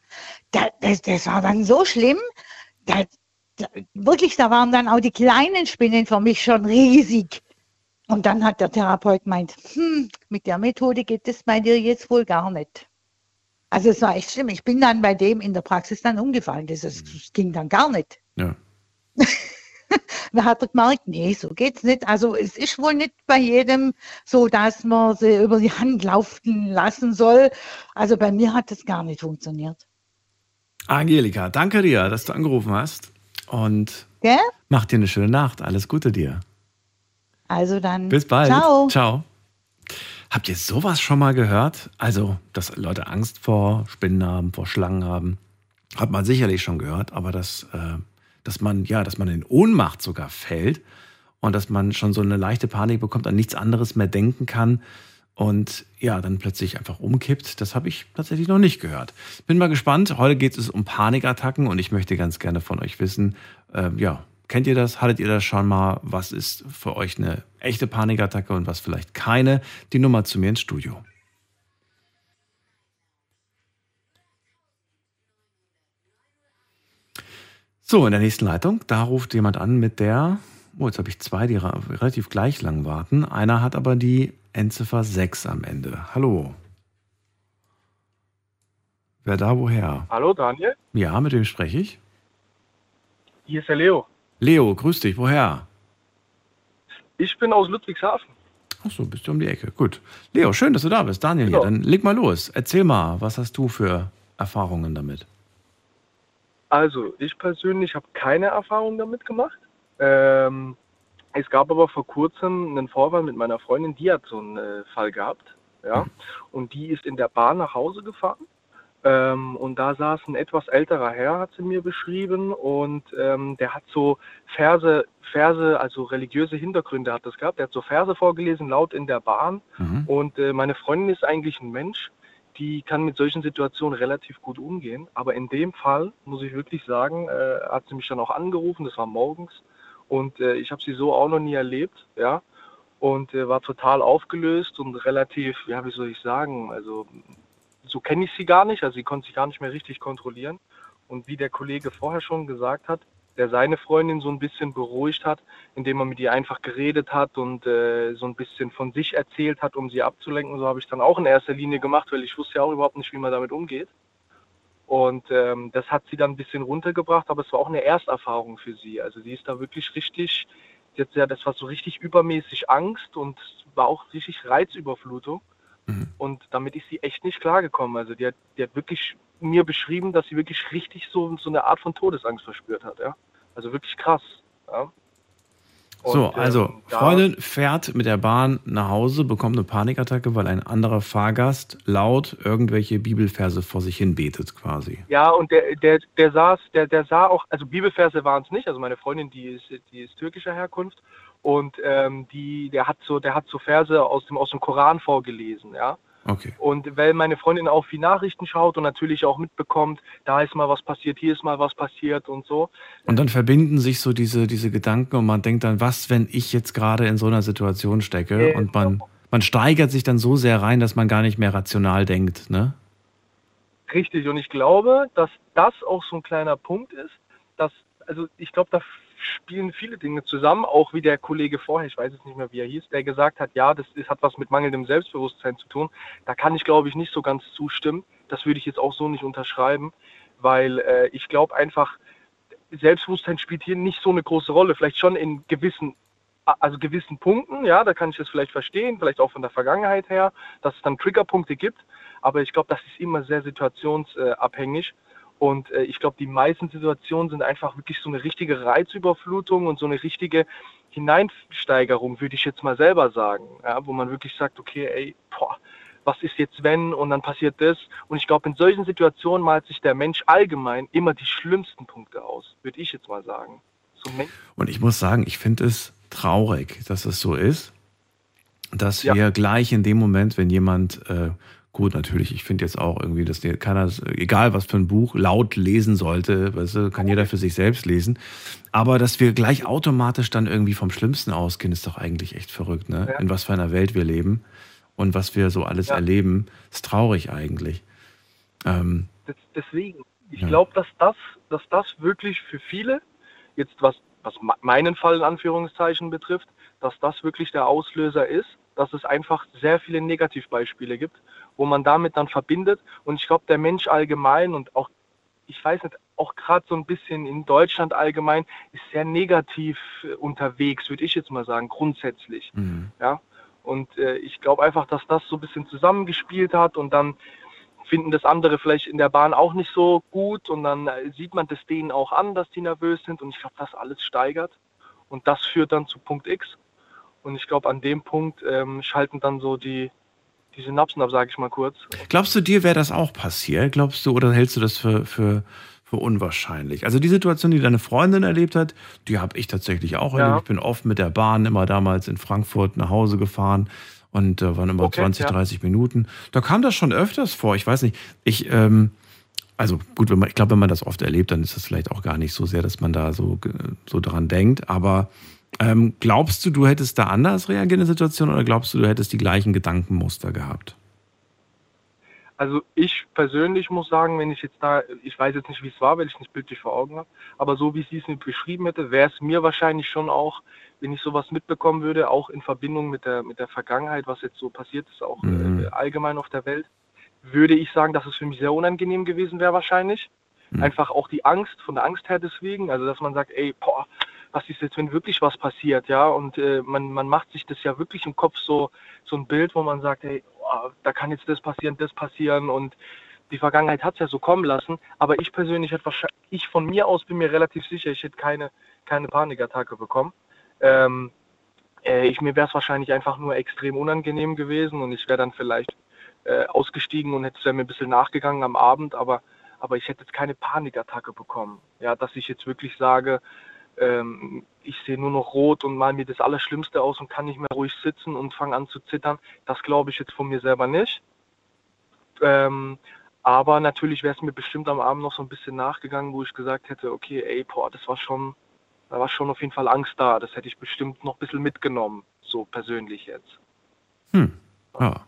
das, das war dann so schlimm, da, wirklich, da waren dann auch die kleinen Spinnen für mich schon riesig. Und dann hat der Therapeut gemeint, hm, mit der Methode geht das bei dir jetzt wohl gar nicht. Also es war echt schlimm. Ich bin dann bei dem in der Praxis dann umgefallen. Das, das ging dann gar nicht. Ja. da hat er gemerkt, nee, so geht's nicht. Also es ist wohl nicht bei jedem so, dass man sie über die Hand laufen lassen soll. Also bei mir hat das gar nicht funktioniert. Angelika, danke dir, dass du angerufen hast. Und Gell? mach dir eine schöne Nacht. Alles Gute dir. Also dann. Bis bald. Ciao. Ciao. Habt ihr sowas schon mal gehört? Also, dass Leute Angst vor Spinnen haben, vor Schlangen haben. Hat man sicherlich schon gehört, aber dass, äh, dass man, ja, dass man in Ohnmacht sogar fällt und dass man schon so eine leichte Panik bekommt, an nichts anderes mehr denken kann und ja, dann plötzlich einfach umkippt. Das habe ich tatsächlich noch nicht gehört. Bin mal gespannt. Heute geht es um Panikattacken und ich möchte ganz gerne von euch wissen, äh, ja, kennt ihr das? Hattet ihr das schon mal? Was ist für euch eine echte Panikattacke und was vielleicht keine? Die Nummer zu mir ins Studio. So, in der nächsten Leitung, da ruft jemand an mit der, oh, jetzt habe ich zwei, die relativ gleich lang warten. Einer hat aber die Endziffer 6 am Ende. Hallo. Wer da woher? Hallo Daniel. Ja, mit wem spreche ich? Hier ist der Leo. Leo, grüß dich. Woher? Ich bin aus Ludwigshafen. Ach so, bist du um die Ecke. Gut. Leo, schön, dass du da bist. Daniel genau. hier. Dann leg mal los. Erzähl mal, was hast du für Erfahrungen damit? Also, ich persönlich habe keine Erfahrung damit gemacht. Ähm, es gab aber vor kurzem einen Vorfall mit meiner Freundin, die hat so einen äh, Fall gehabt. ja. Und die ist in der Bahn nach Hause gefahren. Ähm, und da saß ein etwas älterer Herr, hat sie mir beschrieben, und ähm, der hat so Verse, Verse, also religiöse Hintergründe hat das gehabt. Der hat so Verse vorgelesen, laut in der Bahn. Mhm. Und äh, meine Freundin ist eigentlich ein Mensch, die kann mit solchen Situationen relativ gut umgehen. Aber in dem Fall, muss ich wirklich sagen, äh, hat sie mich dann auch angerufen, das war morgens. Und äh, ich habe sie so auch noch nie erlebt, ja. Und äh, war total aufgelöst und relativ, ja, wie soll ich sagen, also so kenne ich sie gar nicht, also sie konnte sich gar nicht mehr richtig kontrollieren. Und wie der Kollege vorher schon gesagt hat, der seine Freundin so ein bisschen beruhigt hat, indem er mit ihr einfach geredet hat und äh, so ein bisschen von sich erzählt hat, um sie abzulenken. So habe ich dann auch in erster Linie gemacht, weil ich wusste ja auch überhaupt nicht, wie man damit umgeht. Und ähm, das hat sie dann ein bisschen runtergebracht, aber es war auch eine Ersterfahrung für sie. Also sie ist da wirklich richtig, jetzt ja, das war so richtig übermäßig Angst und war auch richtig Reizüberflutung. Mhm. Und damit ist sie echt nicht klargekommen. Also die hat, die hat wirklich mir beschrieben, dass sie wirklich richtig so, so eine Art von Todesangst verspürt hat. Ja? Also wirklich krass. Ja? so, also ähm, da- Freundin fährt mit der Bahn nach Hause, bekommt eine Panikattacke, weil ein anderer Fahrgast laut irgendwelche Bibelverse vor sich hin betet quasi. Ja, und der, der, der saß, der, der sah auch, also Bibelverse waren es nicht, also meine Freundin, die ist, die ist türkischer Herkunft und ähm, die, der hat so, der hat so Verse aus dem, aus dem Koran vorgelesen, ja. Okay. Und weil meine Freundin auch viel Nachrichten schaut und natürlich auch mitbekommt, da ist mal was passiert, hier ist mal was passiert und so. Und dann verbinden sich so diese, diese Gedanken und man denkt dann, was, wenn ich jetzt gerade in so einer Situation stecke Äh, und man, man steigert sich dann so sehr rein, dass man gar nicht mehr rational denkt, ne? Richtig, und ich glaube, dass das auch so ein kleiner Punkt ist, dass, also ich glaube, da spielen viele Dinge zusammen, auch wie der Kollege vorher, ich weiß jetzt nicht mehr, wie er hieß, der gesagt hat, ja, das ist, hat was mit mangelndem Selbstbewusstsein zu tun. Da kann ich, glaube ich, nicht so ganz zustimmen. Das würde ich jetzt auch so nicht unterschreiben, weil äh, ich glaube einfach, Selbstbewusstsein spielt hier nicht so eine große Rolle, vielleicht schon in gewissen also gewissen Punkten, ja, da kann ich das vielleicht verstehen, vielleicht auch von der Vergangenheit her, dass es dann Triggerpunkte gibt, aber ich glaube, das ist immer sehr situationsabhängig. Und äh, ich glaube, die meisten Situationen sind einfach wirklich so eine richtige Reizüberflutung und so eine richtige Hineinsteigerung, würde ich jetzt mal selber sagen, ja, wo man wirklich sagt, okay, ey, boah, was ist jetzt wenn und dann passiert das. Und ich glaube, in solchen Situationen malt sich der Mensch allgemein immer die schlimmsten Punkte aus, würde ich jetzt mal sagen. So Und ich muss sagen, ich finde es traurig, dass es so ist, dass Ja. wir gleich in dem Moment, wenn jemand, äh, gut, natürlich, ich finde jetzt auch irgendwie, dass keiner, egal was für ein Buch, laut lesen sollte, weißt du, kann jeder für sich selbst lesen, aber dass wir gleich automatisch dann irgendwie vom Schlimmsten ausgehen, ist doch eigentlich echt verrückt, ne? Ja. In was für einer Welt wir leben und was wir so alles Ja. erleben, ist traurig eigentlich. Ähm, deswegen, ich Ja. glaube, dass das, dass das wirklich für viele, jetzt was, was me- meinen Fall in Anführungszeichen betrifft, dass das wirklich der Auslöser ist, dass es einfach sehr viele Negativbeispiele gibt, wo man damit dann verbindet. Und ich glaube, der Mensch allgemein und auch, ich weiß nicht, auch gerade so ein bisschen in Deutschland allgemein, ist sehr negativ äh, unterwegs, würde ich jetzt mal sagen, grundsätzlich. mhm. Ja. Und äh, ich glaube einfach, dass das so ein bisschen zusammengespielt hat und dann finden das andere vielleicht in der Bahn auch nicht so gut und dann äh, sieht man das denen auch an, dass die nervös sind und ich glaube, das alles steigert und das führt dann zu Punkt X und ich glaube, an dem Punkt ähm, schalten dann so die, die Synapsen ab, sage ich mal kurz. Glaubst du, dir wäre das auch passiert? Glaubst du, oder hältst du das für, für, für unwahrscheinlich? Also die Situation, die deine Freundin erlebt hat, die habe ich tatsächlich auch Ja. erlebt. Ich bin oft mit der Bahn immer damals in Frankfurt nach Hause gefahren und äh, waren immer Okay, 20, ja. 30 Minuten. Da kam das schon öfters vor. Ich weiß nicht, ich, ähm, also gut, wenn man, ich glaube, wenn man das oft erlebt, dann ist das vielleicht auch gar nicht so sehr, dass man da so, ge- so dran denkt. Aber ähm, glaubst du, du hättest da anders reagiert in der Situation oder glaubst du, du hättest die gleichen Gedankenmuster gehabt? Also ich persönlich muss sagen, wenn ich jetzt da, ich weiß jetzt nicht, wie es war, weil ich nicht bildlich vor Augen habe, aber so wie sie es mir beschrieben hätte, wäre es mir wahrscheinlich schon auch, wenn ich sowas mitbekommen würde, auch in Verbindung mit der, mit der Vergangenheit, was jetzt so passiert ist, auch Mhm. äh, allgemein auf der Welt, würde ich sagen, dass es für mich sehr unangenehm gewesen wäre wahrscheinlich. Mhm. Einfach auch die Angst, von der Angst her deswegen, also dass man sagt, ey, boah, was ist jetzt, wenn wirklich was passiert, ja, und äh, man, man macht sich das ja wirklich im Kopf so, so ein Bild, wo man sagt, hey, boah, da kann jetzt das passieren, das passieren und die Vergangenheit hat es ja so kommen lassen, aber ich persönlich hätte wahrscheinlich, ich von mir aus bin mir relativ sicher, ich hätte keine, keine Panikattacke bekommen. Ähm, äh, ich, mir wäre es wahrscheinlich einfach nur extrem unangenehm gewesen und ich wäre dann vielleicht äh, ausgestiegen und hätte mir ein bisschen nachgegangen am Abend, aber, aber ich hätte jetzt keine Panikattacke bekommen. Ja, dass ich jetzt wirklich sage, ähm, ich sehe nur noch rot und mal mir das Allerschlimmste aus und kann nicht mehr ruhig sitzen und fange an zu zittern. Das glaube ich jetzt von mir selber nicht. Ähm, aber natürlich wäre es mir bestimmt am Abend noch so ein bisschen nachgegangen, wo ich gesagt hätte, okay, ey, boah, das war schon, da war schon auf jeden Fall Angst da. Das hätte ich bestimmt noch ein bisschen mitgenommen, so persönlich jetzt. Hm. Ja.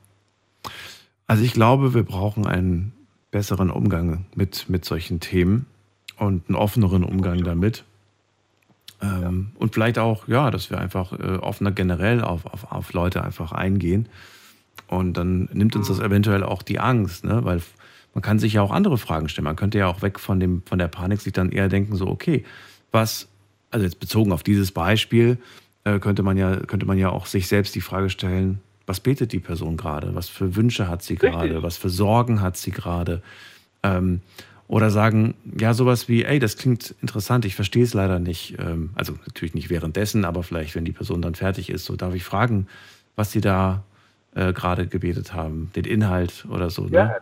Also ich glaube, wir brauchen einen besseren Umgang mit, mit solchen Themen und einen offeneren Umgang damit. Ähm, und vielleicht auch, ja, dass wir einfach äh, offener generell auf, auf, auf Leute einfach eingehen. Und dann nimmt uns das eventuell auch die Angst, ne? weil man kann sich ja auch andere Fragen stellen. Man könnte ja auch weg von, dem, von der Panik sich dann eher denken, so, okay, was, also jetzt bezogen auf dieses Beispiel, äh, könnte, man ja, könnte man ja auch sich selbst die Frage stellen, was betet die Person gerade? Was für Wünsche hat sie gerade? Was für Sorgen hat sie gerade? Ähm, oder sagen, ja, sowas wie, ey, das klingt interessant, ich verstehe es leider nicht. Ähm, also natürlich nicht währenddessen, aber vielleicht, wenn die Person dann fertig ist, so darf ich fragen, was sie da äh, gerade gebetet haben, den Inhalt oder so. Ne?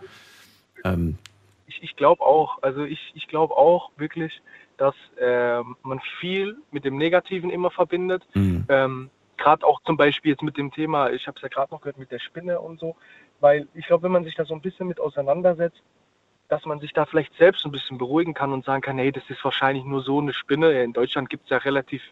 Ja. Ähm, ich, ich glaube auch, also ich, ich glaube auch wirklich, dass äh, man viel mit dem Negativen immer verbindet. Mhm. Ähm, gerade auch zum Beispiel jetzt mit dem Thema, ich habe es ja gerade noch gehört mit der Spinne und so, weil ich glaube, wenn man sich da so ein bisschen mit auseinandersetzt, dass man sich da vielleicht selbst ein bisschen beruhigen kann und sagen kann, hey, das ist wahrscheinlich nur so eine Spinne. In Deutschland gibt es ja relativ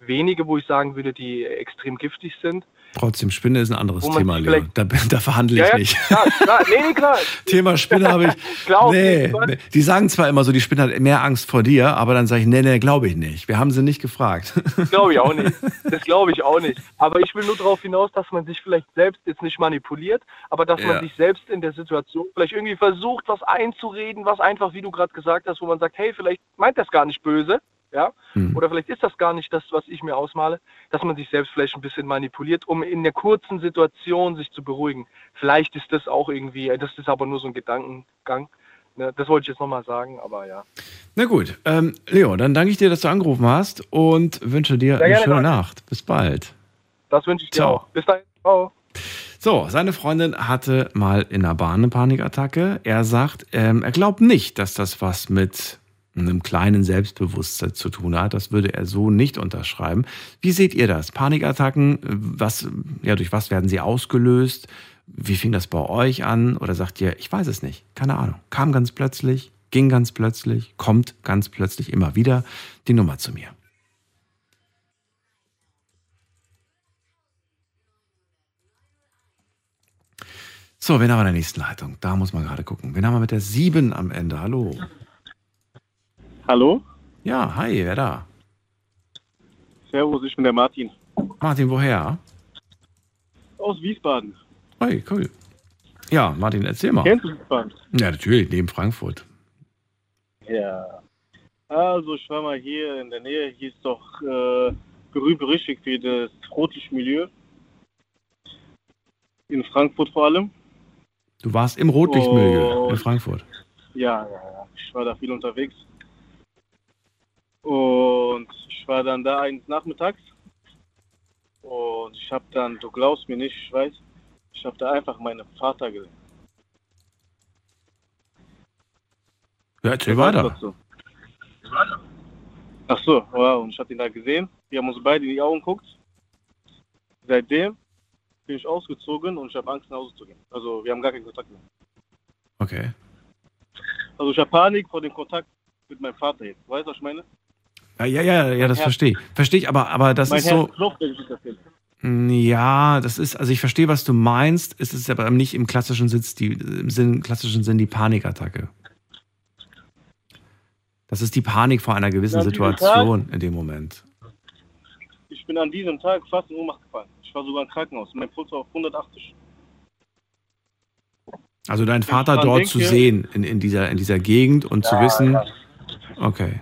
wenige, wo ich sagen würde, die extrem giftig sind. Trotzdem, Spinne ist ein anderes Thema, Leon. Da, da verhandle ich ja, nicht. Klar, klar. Nee, klar. Thema Spinne habe ich. Glaub nee, nee, Die sagen zwar immer so, die Spinne hat mehr Angst vor dir, aber dann sage ich, nee, nee, glaube ich nicht. Wir haben sie nicht gefragt. Glaube ich auch nicht. Das glaube ich auch nicht. Aber ich will nur darauf hinaus, dass man sich vielleicht selbst jetzt nicht manipuliert, aber dass ja. man sich selbst in der Situation vielleicht irgendwie versucht, was einzureden, was einfach, wie du gerade gesagt hast, wo man sagt, hey, vielleicht meint das gar nicht böse ja, mhm. oder vielleicht ist das gar nicht das, was ich mir ausmale, dass man sich selbst vielleicht ein bisschen manipuliert, um in der kurzen Situation sich zu beruhigen. Vielleicht ist das auch irgendwie, das ist aber nur so ein Gedankengang. Ne? Das wollte ich jetzt nochmal sagen, aber ja. Na gut, ähm, Leo, dann danke ich dir, dass du angerufen hast und wünsche dir Sehr eine schöne danke. Nacht. Bis bald. Das wünsche ich dir Ciao. auch. Bis dahin. Ciao. So, seine Freundin hatte mal in der Bahn eine Panikattacke. Er sagt, ähm, er glaubt nicht, dass das was mit einem kleinen Selbstbewusstsein zu tun hat. Das würde er so nicht unterschreiben. Wie seht ihr das? Panikattacken, was, ja, durch was werden sie ausgelöst? Wie fing das bei euch an? Oder sagt ihr, ich weiß es nicht, keine Ahnung. Kam ganz plötzlich, ging ganz plötzlich, kommt ganz plötzlich immer wieder die Nummer zu mir. So, wen haben wir in der nächsten Leitung? Da muss man gerade gucken. Wen haben wir mit der 7 am Ende? Hallo. Hallo? Ja, hi, wer da? Servus, ich bin der Martin. Martin, woher? Aus Wiesbaden. Hey, cool. Ja, Martin, erzähl mal. Kennst du Wiesbaden? Ja, natürlich, neben Frankfurt. Ja. Also, ich war mal hier in der Nähe. Hier ist doch äh, berühmt berüchtigt für das Rotlichtmilieu. In Frankfurt vor allem. Du warst im Rotlichtmilieu in Frankfurt? Ja, ja, ja. Ich war da viel unterwegs. Und ich war dann da eines Nachmittags. Und ich habe dann, du glaubst mir nicht, ich weiß, ich habe da einfach meinen Vater gesehen. Ja, erzähl weiter. So. Ach so, wow, und ich habe ihn da gesehen. Wir haben uns beide in die Augen geguckt. Seitdem bin ich ausgezogen und ich habe Angst, nach Hause zu gehen. Also wir haben gar keinen Kontakt mehr. Okay. Also ich habe Panik vor dem Kontakt mit meinem Vater jetzt. Weißt du, was ich meine? Ja, ja, ja, ja das verstehe ich. Verstehe ich, aber, aber das mein ist Herz so. Klopft, wenn ich das ja, das ist, also ich verstehe, was du meinst. Es ist aber nicht im klassischen Sitz, die, im Sinn, klassischen Sinn die Panikattacke. Das ist die Panik vor einer gewissen Situation Tag, in dem Moment. Ich bin an diesem Tag fast in Ohnmacht gefallen. Ich war sogar im Krankenhaus. Mein Puls war auf 180. Also dein Vater dort denke, zu sehen, in, in, dieser, in dieser Gegend und ja, zu wissen, ja. okay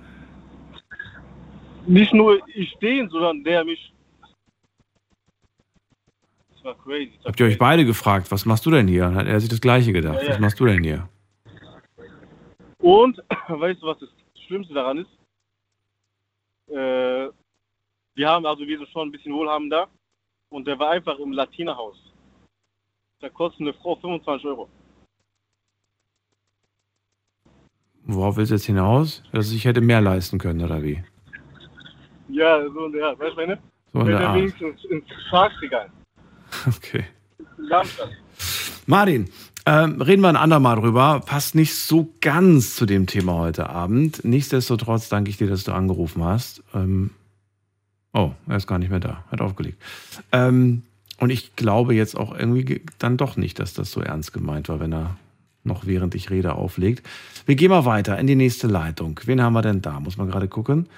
nicht nur ich den, sondern der mich. Das war crazy. Das Habt ihr euch beide gefragt, was machst du denn hier? Hat er sich das Gleiche gedacht? Ja, ja. Was machst du denn hier? Und, weißt du, was das Schlimmste daran ist? Äh, wir haben, also wir sind schon ein bisschen wohlhabender. Und der war einfach im Latinerhaus. Da kostet eine Frau 25 Euro. Worauf willst du jetzt hinaus? Dass ich hätte mehr leisten können, oder wie? Ja, so in der Art. Weißt du, meine? So in der er Art. wenigstens ins Schlafregal. Okay. Samstag. Martin, ähm, reden wir ein andermal drüber. Passt nicht so ganz zu dem Thema heute Abend. Nichtsdestotrotz danke ich dir, dass du angerufen hast. Ähm, oh, er ist gar nicht mehr da. Hat aufgelegt. Ähm, und ich glaube jetzt auch irgendwie ge- dann doch nicht, dass das so ernst gemeint war, wenn er noch während ich rede auflegt. Wir gehen mal weiter in die nächste Leitung. Wen haben wir denn da? Muss man gerade gucken.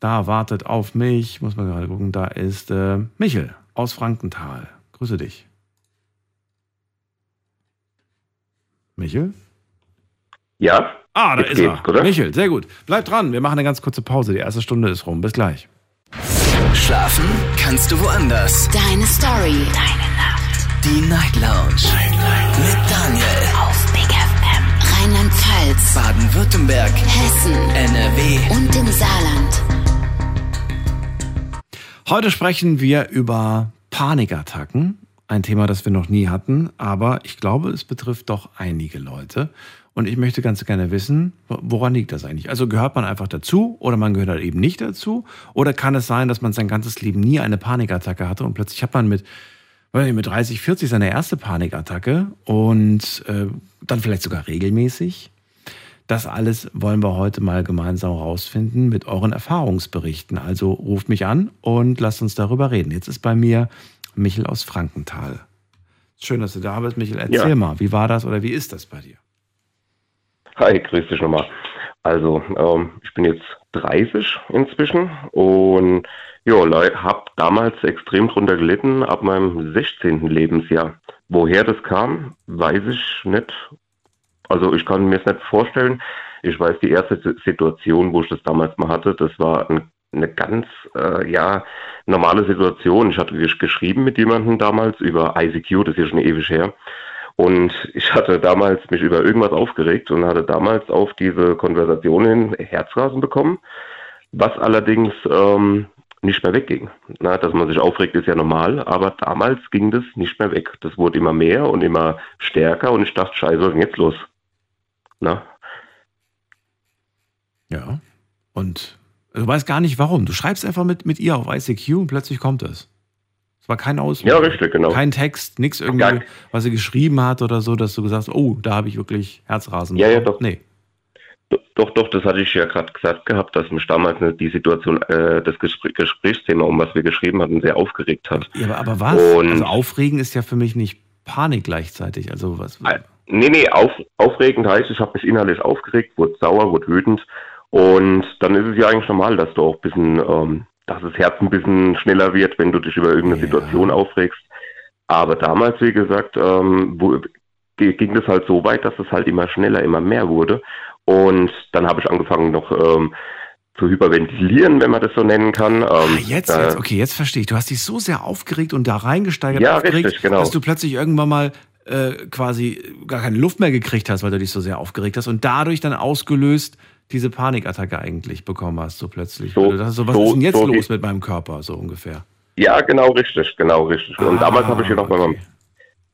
Da wartet auf mich. Muss man gerade gucken. Da ist äh, Michel aus Frankenthal. Grüße dich. Michel? Ja. Ah, da ist er. oder? Michel, sehr gut. Bleib dran. Wir machen eine ganz kurze Pause. Die erste Stunde ist rum. Bis gleich. Schlafen kannst du woanders. Deine Story. Deine Nacht. Die Night Lounge. Mit Daniel. Rheinland-Pfalz. Baden-Württemberg. Hessen. NRW. Und im Saarland. Heute sprechen wir über Panikattacken. Ein Thema, das wir noch nie hatten, aber ich glaube, es betrifft doch einige Leute. Und ich möchte ganz gerne wissen, woran liegt das eigentlich? Also gehört man einfach dazu oder man gehört halt eben nicht dazu? Oder kann es sein, dass man sein ganzes Leben nie eine Panikattacke hatte und plötzlich hat man mit, mit 30, 40 seine erste Panikattacke und äh, dann vielleicht sogar regelmäßig? Das alles wollen wir heute mal gemeinsam rausfinden mit euren Erfahrungsberichten. Also ruft mich an und lasst uns darüber reden. Jetzt ist bei mir Michel aus Frankenthal. Schön, dass du da bist, Michel. Erzähl Ja. mal, wie war das oder wie ist das bei dir? Hi, grüß dich nochmal. Also, ähm, ich bin jetzt 30 inzwischen und ja, habe damals extrem drunter gelitten ab meinem 16. Lebensjahr. Woher das kam, weiß ich nicht. Also ich kann mir es nicht vorstellen. Ich weiß, die erste Si- Situation, wo ich das damals mal hatte, das war ein, eine ganz äh, ja, normale Situation. Ich hatte gesch geschrieben mit jemandem damals über ICQ, das ist ja schon ewig her. Und ich hatte damals mich über irgendwas aufgeregt und hatte damals auf diese Konversation hin Herzrasen bekommen, was allerdings ähm, nicht mehr wegging. Na, dass man sich aufregt, ist ja normal, aber damals ging das nicht mehr weg. Das wurde immer mehr und immer stärker und ich dachte, scheiße, was ist denn jetzt los? Na? Ja. Und du weißt gar nicht warum. Du schreibst einfach mit, mit ihr auf ICQ und plötzlich kommt es. Es war kein Auslöser. Ja, richtig, genau. Kein Text, nichts irgendwie, was sie geschrieben hat oder so, dass du gesagt hast, oh, da habe ich wirklich Herzrasen. Ja, ja, doch. Nee. Doch, doch, das hatte ich ja gerade gesagt gehabt, dass mich damals die Situation, äh, das Gespr Gesprächsthema, um was wir geschrieben hatten, sehr aufgeregt hat. Ja, aber, aber was? Und also aufregen ist ja für mich nicht Panik gleichzeitig. Also was? Nee, nee, auf, aufregend heißt, ich habe mich innerlich aufgeregt, wurde sauer, wurde wütend. Und dann ist es ja eigentlich normal, dass du auch ein bisschen, ähm, dass das Herz ein bisschen schneller wird, wenn du dich über irgendeine Situation aufregst. Aber damals, wie gesagt, ähm, wo, ging das halt so weit, dass es halt immer schneller, immer mehr wurde. Und dann habe ich angefangen noch ähm, zu hyperventilieren, wenn man das so nennen kann. Ähm, Ah, jetzt, äh, jetzt, okay, jetzt verstehe ich. Du hast dich so sehr aufgeregt und da reingesteigert, Ja, aufgeregt, richtig, genau. dass du plötzlich irgendwann mal äh, quasi gar keine Luft mehr gekriegt hast, weil du dich so sehr aufgeregt hast und dadurch dann ausgelöst diese Panikattacke eigentlich bekommen hast, so plötzlich. So- du dachtest so, was so- ist denn jetzt so los mit meinem Körper, so ungefähr? Ja, genau richtig, genau richtig. Und damals habe ich hier noch bei meinem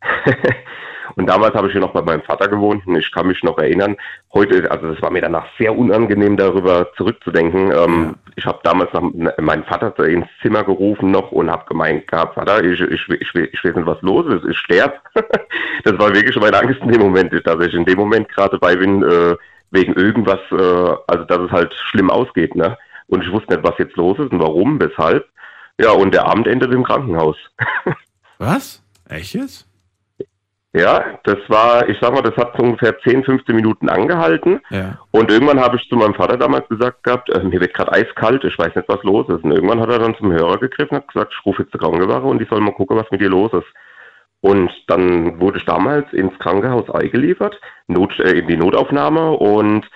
und damals habe ich hier noch bei meinem Vater gewohnt und ich kann mich noch erinnern, heute, also das war mir danach sehr unangenehm darüber zurückzudenken. Ähm, Ich habe damals noch meinen Vater ins Zimmer gerufen noch und habe gemeint gehabt, Vater, ich, ich, ich, ich weiß nicht, was los ist, ich sterbe. das war wirklich meine Angst in dem Moment, dass ich in dem Moment gerade dabei bin, äh, wegen irgendwas, äh, also dass es halt schlimm ausgeht. Ne? Und ich wusste nicht, was jetzt los ist und warum, weshalb. Ja, und der Abend endet im Krankenhaus. Was? Echt jetzt? Ja, das war, ich sag mal, das hat so ungefähr 10, 15 Minuten angehalten. Ja. Und irgendwann habe ich zu meinem Vater damals gesagt gehabt, äh, mir wird gerade eiskalt, ich weiß nicht, was los ist. Und irgendwann hat er dann zum Hörer gegriffen und hat gesagt, ich rufe jetzt die Krankenwache und die sollen mal gucken, was mit dir los ist. Und dann wurde ich damals ins Krankenhaus eingeliefert, Not, äh, in die Notaufnahme und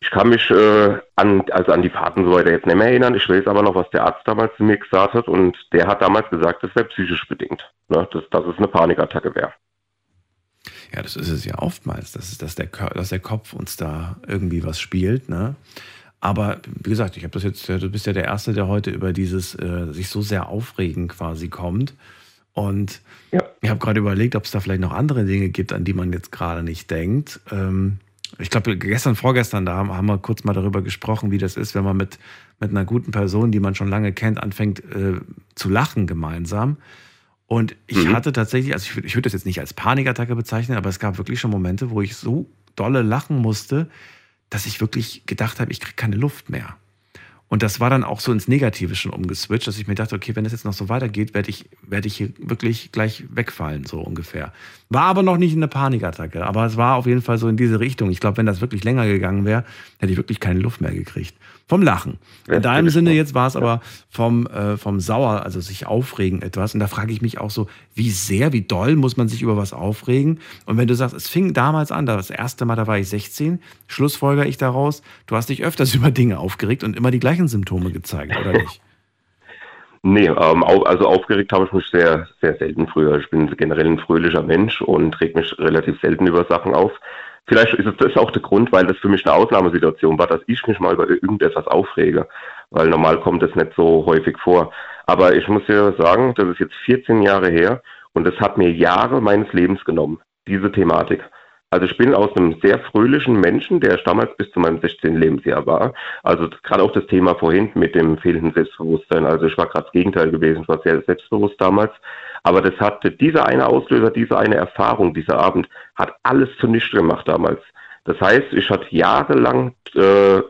ich kann mich äh, an, also an die Fahrten so weiter jetzt nicht mehr erinnern. Ich weiß aber noch, was der Arzt damals zu mir gesagt hat und der hat damals gesagt, das wäre psychisch bedingt, ne? dass, dass es eine Panikattacke wäre. Ja, das ist es ja oftmals, dass, dass, der, dass der Kopf uns da irgendwie was spielt. Ne? Aber wie gesagt, ich habe das jetzt, du bist ja der Erste, der heute über dieses äh, sich so sehr aufregen quasi kommt. Und ja. ich habe gerade überlegt, ob es da vielleicht noch andere Dinge gibt, an die man jetzt gerade nicht denkt. Ähm, ich glaube, gestern, vorgestern, da haben, wir kurz mal darüber gesprochen, wie das ist, wenn man mit, mit einer guten Person, die man schon lange kennt, anfängt äh, zu lachen gemeinsam. Und ich mhm. hatte tatsächlich, also ich, ich würde das jetzt nicht als Panikattacke bezeichnen, aber es gab wirklich schon Momente, wo ich so dolle lachen musste, dass ich wirklich gedacht habe, ich kriege keine Luft mehr. Und das war dann auch so ins Negative schon umgeswitcht, dass ich mir dachte, okay, wenn es jetzt noch so weitergeht, werde ich, werde ich hier wirklich gleich wegfallen, so ungefähr. War aber noch nicht eine Panikattacke, aber es war auf jeden Fall so in diese Richtung. Ich glaube, wenn das wirklich länger gegangen wäre, hätte ich wirklich keine Luft mehr gekriegt. Vom Lachen. In deinem Sinne jetzt war es aber vom, äh, vom Sauer, also sich aufregen etwas. Und da frage ich mich auch so, wie sehr, wie doll muss man sich über was aufregen? Und wenn du sagst, es fing damals an, das erste Mal, da war ich 16, schlussfolger ich daraus, du hast dich öfters über Dinge aufgeregt und immer die gleichen Symptome gezeigt, oder nicht? Nee, ähm, also aufgeregt habe ich mich sehr, sehr selten früher. Ich bin generell ein fröhlicher Mensch und reg mich relativ selten über Sachen auf. Vielleicht ist das auch der Grund, weil das für mich eine Ausnahmesituation war, dass ich mich mal über irgendetwas aufrege, weil normal kommt das nicht so häufig vor. Aber ich muss ja sagen, das ist jetzt 14 Jahre her und es hat mir Jahre meines Lebens genommen, diese Thematik. Also ich bin aus einem sehr fröhlichen Menschen, der damals bis zu meinem 16. Lebensjahr war. Also gerade auch das Thema vorhin mit dem fehlenden Selbstbewusstsein. Also ich war gerade das Gegenteil gewesen. Ich war sehr selbstbewusst damals. Aber das hatte dieser eine Auslöser, diese eine Erfahrung, dieser Abend, hat alles zunichte gemacht damals. Das heißt, ich hatte jahrelang äh,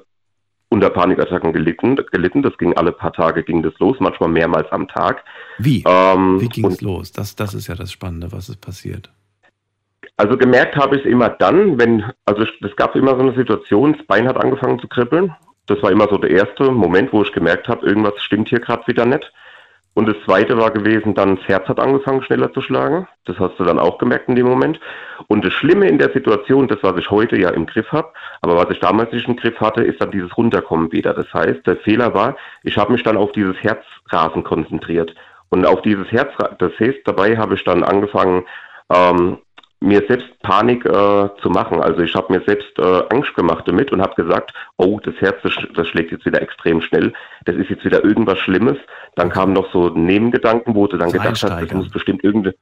unter Panikattacken gelitten, gelitten. Das ging alle paar Tage, ging das los, manchmal mehrmals am Tag. Wie? Ähm, Wie ging es los? Das, das ist ja das Spannende, was ist passiert. Also gemerkt habe ich es immer dann, wenn, also es gab immer so eine Situation, das Bein hat angefangen zu kribbeln. Das war immer so der erste Moment, wo ich gemerkt habe, irgendwas stimmt hier gerade wieder nicht. Und das zweite war gewesen, dann das Herz hat angefangen schneller zu schlagen. Das hast du dann auch gemerkt in dem Moment. Und das Schlimme in der Situation, das was ich heute ja im Griff habe, aber was ich damals nicht im Griff hatte, ist dann dieses Runterkommen wieder. Das heißt, der Fehler war, ich habe mich dann auf dieses Herzrasen konzentriert. Und auf dieses Herzrasen, das heißt, dabei habe ich dann angefangen, ähm, mir selbst Panik äh, zu machen. Also ich habe mir selbst äh, Angst gemacht damit und habe gesagt, oh, das Herz, das, das, schlägt jetzt wieder extrem schnell, das ist jetzt wieder irgendwas Schlimmes. Dann kamen noch so Nebengedanken, wo du dann so gedacht hast, das muss bestimmt irgendeine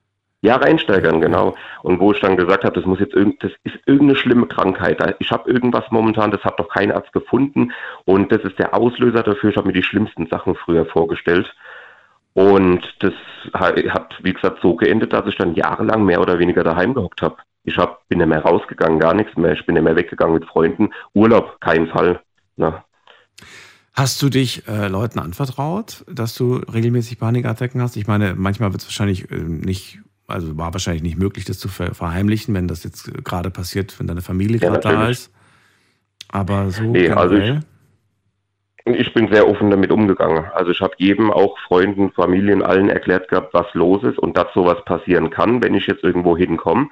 ja, reinsteigern, genau. Und wo ich dann gesagt habe, das muss jetzt irgend, das ist irgendeine schlimme Krankheit. Ich habe irgendwas momentan, das hat doch kein Arzt gefunden und das ist der Auslöser dafür. Ich habe mir die schlimmsten Sachen früher vorgestellt. Und das hat, wie gesagt, so geendet, dass ich dann jahrelang mehr oder weniger daheim gehockt habe. Ich hab, bin nicht mehr rausgegangen, gar nichts mehr. Ich bin nicht mehr weggegangen mit Freunden. Urlaub, kein Fall. Na. Hast du dich äh, Leuten anvertraut, dass du regelmäßig Panikattacken hast? Ich meine, manchmal wird es wahrscheinlich äh, nicht, also war wahrscheinlich nicht möglich, das zu ver verheimlichen, wenn das jetzt gerade passiert, wenn deine Familie gerade ja, da ist. Aber so nee, generell? Also ich, ich bin sehr offen damit umgegangen. Also ich habe jedem, auch Freunden, Familien, allen erklärt gehabt, was los ist und dass sowas passieren kann, wenn ich jetzt irgendwo hinkomme.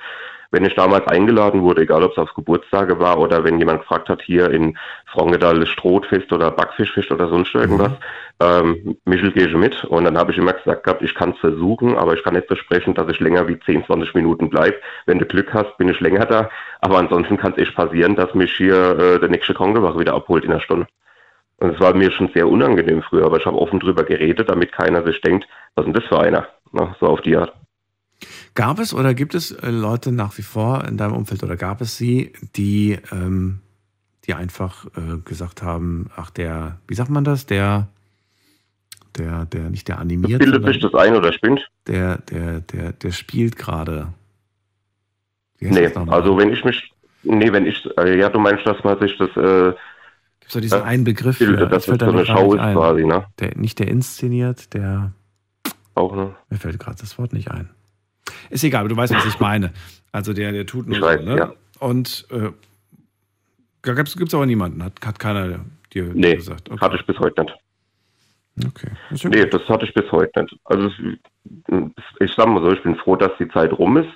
Wenn ich damals eingeladen wurde, egal ob es auf Geburtstage war oder wenn jemand gefragt hat, hier in Frongedal Strohfest oder Backfischfest oder sonst irgendwas, mhm. ähm, Michel gehe ich mit. Und dann habe ich immer gesagt gehabt, ich kann es versuchen, aber ich kann nicht versprechen, dass ich länger wie 10, 20 Minuten bleibe. Wenn du Glück hast, bin ich länger da. Aber ansonsten kann es echt passieren, dass mich hier äh, der nächste Kongewach wieder abholt in einer Stunde. Und es war mir schon sehr unangenehm früher, aber ich habe offen drüber geredet, damit keiner sich denkt, was ist denn das für einer? Na, so auf die Art. Gab es oder gibt es äh, Leute nach wie vor in deinem Umfeld oder gab es sie, die, ähm, die einfach äh, gesagt haben, ach der, wie sagt man das, der, der, der, nicht der animiert. Bildet sich das ein oder spinnt? Der, der, der, der spielt gerade. Nee, also wenn ich mich, nee, wenn ich, äh, ja, du meinst, dass man sich das, äh, so diesen ja, einen Begriff. Für, das, das so eine Show ist ein. quasi, ne? Der, nicht der inszeniert, der. Auch, ne? Mir fällt gerade das Wort nicht ein. Ist egal, aber du weißt, was ich meine. Also der, der tut nur so, ne? Ja. Und äh, gibt es aber niemanden, hat, hat keiner dir nee, gesagt. Okay. hatte ich bis heute nicht. Okay. Das nee, das hatte ich bis heute nicht. Also ich sag mal so, ich bin froh, dass die Zeit rum ist.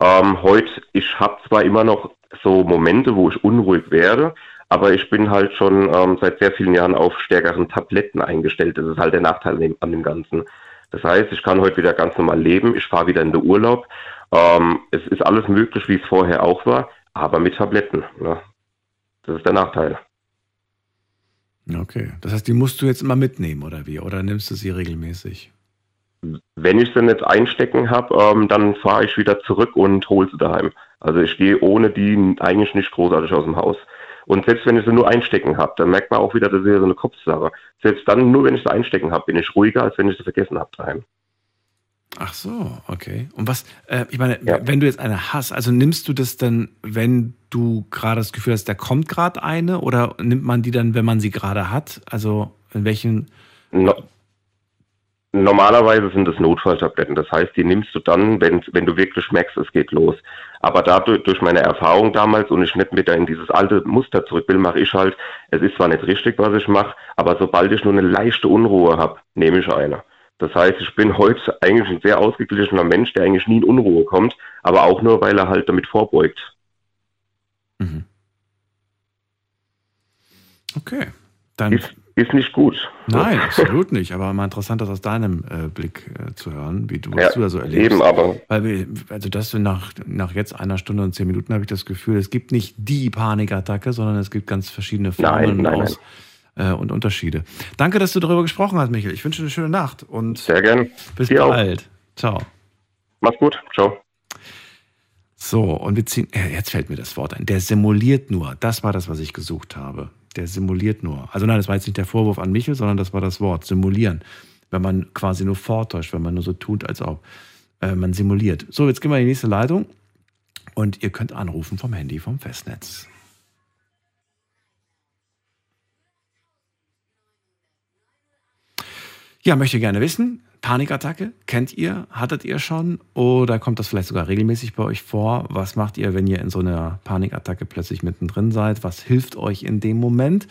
Ähm, heute, ich habe zwar immer noch so Momente, wo ich unruhig werde, aber ich bin halt schon ähm, seit sehr vielen Jahren auf stärkeren Tabletten eingestellt. Das ist halt der Nachteil an dem Ganzen. Das heißt, ich kann heute wieder ganz normal leben. Ich fahre wieder in den Urlaub. Ähm, es ist alles möglich, wie es vorher auch war, aber mit Tabletten. Ne? Das ist der Nachteil. Okay, das heißt, die musst du jetzt immer mitnehmen oder wie? Oder nimmst du sie regelmäßig? Wenn ich sie jetzt einstecken habe, ähm, dann fahre ich wieder zurück und hole sie daheim. Also ich gehe ohne die eigentlich nicht großartig aus dem Haus. Und selbst wenn ich sie nur einstecken habe, dann merkt man auch wieder, das ist ja so eine Kopfsache. Selbst dann, nur wenn ich sie einstecken habe, bin ich ruhiger, als wenn ich sie vergessen habe daheim. Ach so, okay. Und was, äh, ich meine, ja. wenn du jetzt eine hast, also nimmst du das dann, wenn du gerade das Gefühl hast, da kommt gerade eine, oder nimmt man die dann, wenn man sie gerade hat? Also in welchen. No. Normalerweise sind es Notfalltabletten. Das heißt, die nimmst du dann, wenn, wenn du wirklich merkst, es geht los. Aber dadurch, durch meine Erfahrung damals und ich nicht wieder in dieses alte Muster zurück will, mache ich halt, es ist zwar nicht richtig, was ich mache, aber sobald ich nur eine leichte Unruhe habe, nehme ich eine. Das heißt, ich bin heute eigentlich ein sehr ausgeglichener Mensch, der eigentlich nie in Unruhe kommt, aber auch nur, weil er halt damit vorbeugt. Mhm. Okay. Dann ist, ist nicht gut. Nein, absolut nicht. Aber mal interessant, das aus deinem äh, Blick äh, zu hören, wie du, was ja, du da so erlebst. Eben, aber. Weil wir, also das nach, nach jetzt einer Stunde und zehn Minuten habe ich das Gefühl, es gibt nicht die Panikattacke, sondern es gibt ganz verschiedene Formen nein, nein, aus. Nein äh, und Unterschiede. Danke, dass du darüber gesprochen hast, Michael. Ich wünsche eine schöne Nacht und sehr gerne. Bis Dir bald. Auch. Ciao. Mach's gut. Ciao. So, und wir ziehen, jetzt fällt mir das Wort ein. Der simuliert nur. Das war das, was ich gesucht habe. Der simuliert nur. Also nein, das war jetzt nicht der Vorwurf an Michael, sondern das war das Wort. Simulieren. Wenn man quasi nur vortäuscht, wenn man nur so tut, als ob äh, man simuliert. So, jetzt gehen wir in die nächste Leitung und ihr könnt anrufen vom Handy vom Festnetz. Ja, möchte gerne wissen. Panikattacke, kennt ihr? Hattet ihr schon? Oder kommt das vielleicht sogar regelmäßig bei euch vor? Was macht ihr, wenn ihr in so einer Panikattacke plötzlich mittendrin seid? Was hilft euch in dem Moment?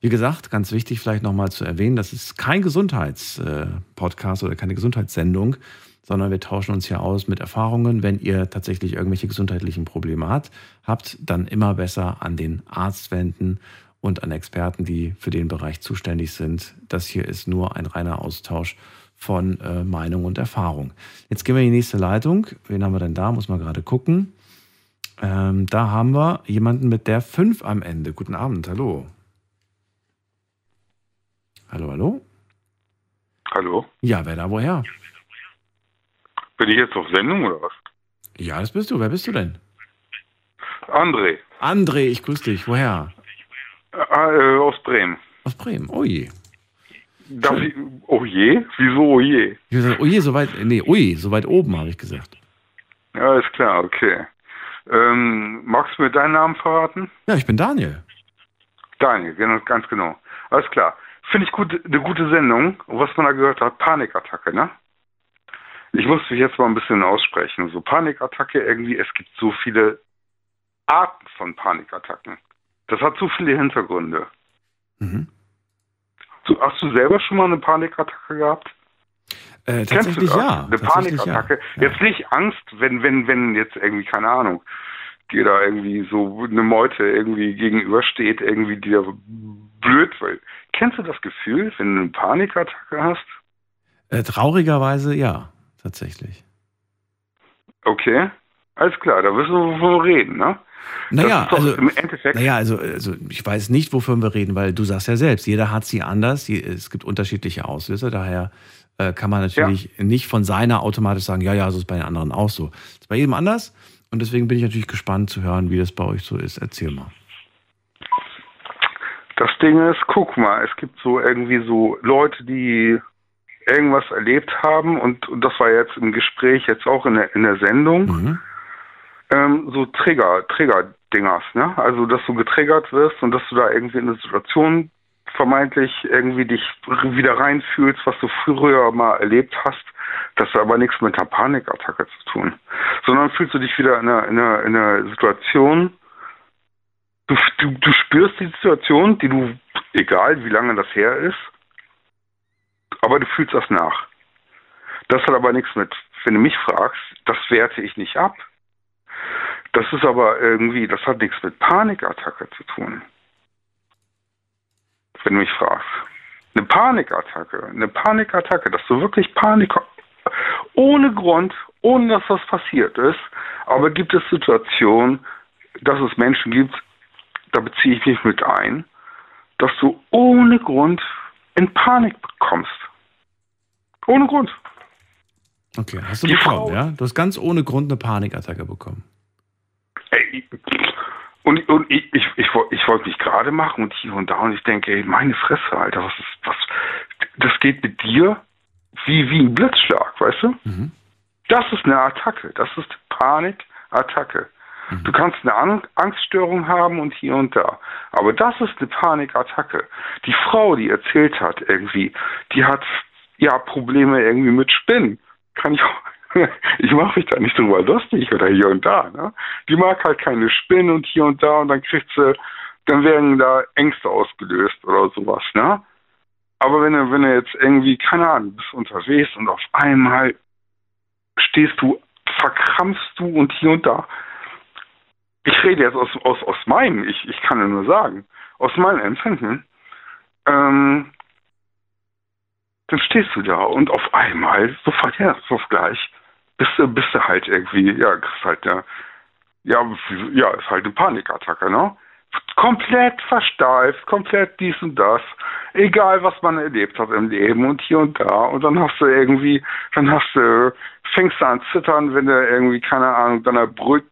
Wie gesagt, ganz wichtig vielleicht nochmal zu erwähnen, das ist kein Gesundheitspodcast oder keine Gesundheitssendung, sondern wir tauschen uns hier aus mit Erfahrungen. Wenn ihr tatsächlich irgendwelche gesundheitlichen Probleme habt, habt, dann immer besser an den Arzt wenden und an Experten, die für den Bereich zuständig sind. Das hier ist nur ein reiner Austausch von äh, Meinung und Erfahrung. Jetzt gehen wir in die nächste Leitung. Wen haben wir denn da? Muss man gerade gucken. Ähm, da haben wir jemanden mit der 5 am Ende. Guten Abend, hallo. Hallo, hallo. Hallo. Ja, wer da woher? Bin ich jetzt auf Sendung oder was? Ja, das bist du. Wer bist du denn? André. André, ich grüße dich. Woher? Äh, aus Bremen. Aus Bremen, oh je. Darf ich, oh je? Wieso oh je? Ich gesagt, oh je, so weit, nee, ui, so weit oben, habe ich gesagt. Ja, ist klar, okay. Ähm, magst du mir deinen Namen verraten? Ja, ich bin Daniel. Daniel, ganz genau. Alles klar. Finde ich gut, eine gute Sendung. Was man da gehört hat, Panikattacke, ne? Ich muss mich jetzt mal ein bisschen aussprechen. So Panikattacke irgendwie, es gibt so viele Arten von Panikattacken. Das hat zu viele Hintergründe. Mhm. Hast du selber schon mal eine Panikattacke gehabt? Äh, tatsächlich ja. Eine Panikattacke. Ja. Jetzt nicht Angst, wenn, wenn, wenn jetzt irgendwie, keine Ahnung, dir da irgendwie so eine Meute irgendwie gegenübersteht, irgendwie dir blöd wird. Kennst du das Gefühl, wenn du eine Panikattacke hast? Äh, traurigerweise ja, tatsächlich. Okay, alles klar, da wirst du wovon reden, ne? Naja, also, im Endeffekt naja also, also ich weiß nicht, wovon wir reden, weil du sagst ja selbst, jeder hat sie anders, es gibt unterschiedliche Auslöser, daher äh, kann man natürlich ja. nicht von seiner automatisch sagen, ja, ja, so ist bei den anderen auch so. Das ist bei jedem anders und deswegen bin ich natürlich gespannt zu hören, wie das bei euch so ist. Erzähl mal. Das Ding ist, guck mal, es gibt so irgendwie so Leute, die irgendwas erlebt haben und, und das war jetzt im Gespräch, jetzt auch in der, in der Sendung. Mhm ähm, so Trigger, Trigger-Dingers, ne? Also, dass du getriggert wirst und dass du da irgendwie in eine Situation vermeintlich irgendwie dich wieder reinfühlst, was du früher mal erlebt hast. Das hat aber nichts mit einer Panikattacke zu tun. Sondern fühlst du dich wieder in einer, in einer, in einer Situation, du, du, du spürst die Situation, die du, egal wie lange das her ist, aber du fühlst das nach. Das hat aber nichts mit, wenn du mich fragst, das werte ich nicht ab. Das ist aber irgendwie, das hat nichts mit Panikattacke zu tun. Wenn du mich fragst. Eine Panikattacke, eine Panikattacke, dass du wirklich Panik, ohne Grund, ohne dass was passiert ist, aber gibt es Situationen, dass es Menschen gibt, da beziehe ich mich mit ein, dass du ohne Grund in Panik bekommst. Ohne Grund. Okay, hast du Die bekommen, Frau- ja? Du hast ganz ohne Grund eine Panikattacke bekommen. Und, und ich, ich, ich, ich wollte mich gerade machen und hier und da und ich denke, ey, meine Fresse, Alter, was ist, was, das geht mit dir wie, wie ein Blitzschlag, weißt du? Das ist eine Attacke, das ist Panikattacke. Du kannst eine An Angststörung haben und hier und da. Aber das ist eine Panikattacke. Die Frau, die erzählt hat, irgendwie, die hat ja Probleme irgendwie mit Spinnen. Kann ich auch, ich mache mich da nicht drüber lustig oder hier und da. Ne? Die mag halt keine Spinnen und hier und da und dann kriegt sie, dann werden da Ängste ausgelöst oder sowas. Ne? Aber wenn du, wenn du jetzt irgendwie, keine Ahnung, bist unterwegs und auf einmal stehst du, verkrampfst du und hier und da. Ich rede jetzt aus, aus, aus meinem, ich, ich kann ja nur sagen, aus meinem Empfinden, ähm, dann stehst du da und auf einmal, sofort herzhaft gleich, bist du, bist du halt irgendwie, ja, kriegst halt ja, ja, ja, ist halt eine Panikattacke, ne? Komplett versteift, komplett dies und das, egal was man erlebt hat im Leben und hier und da. Und dann hast du irgendwie, dann hast du, fängst du an zittern, wenn du irgendwie, keine Ahnung, deiner Bröt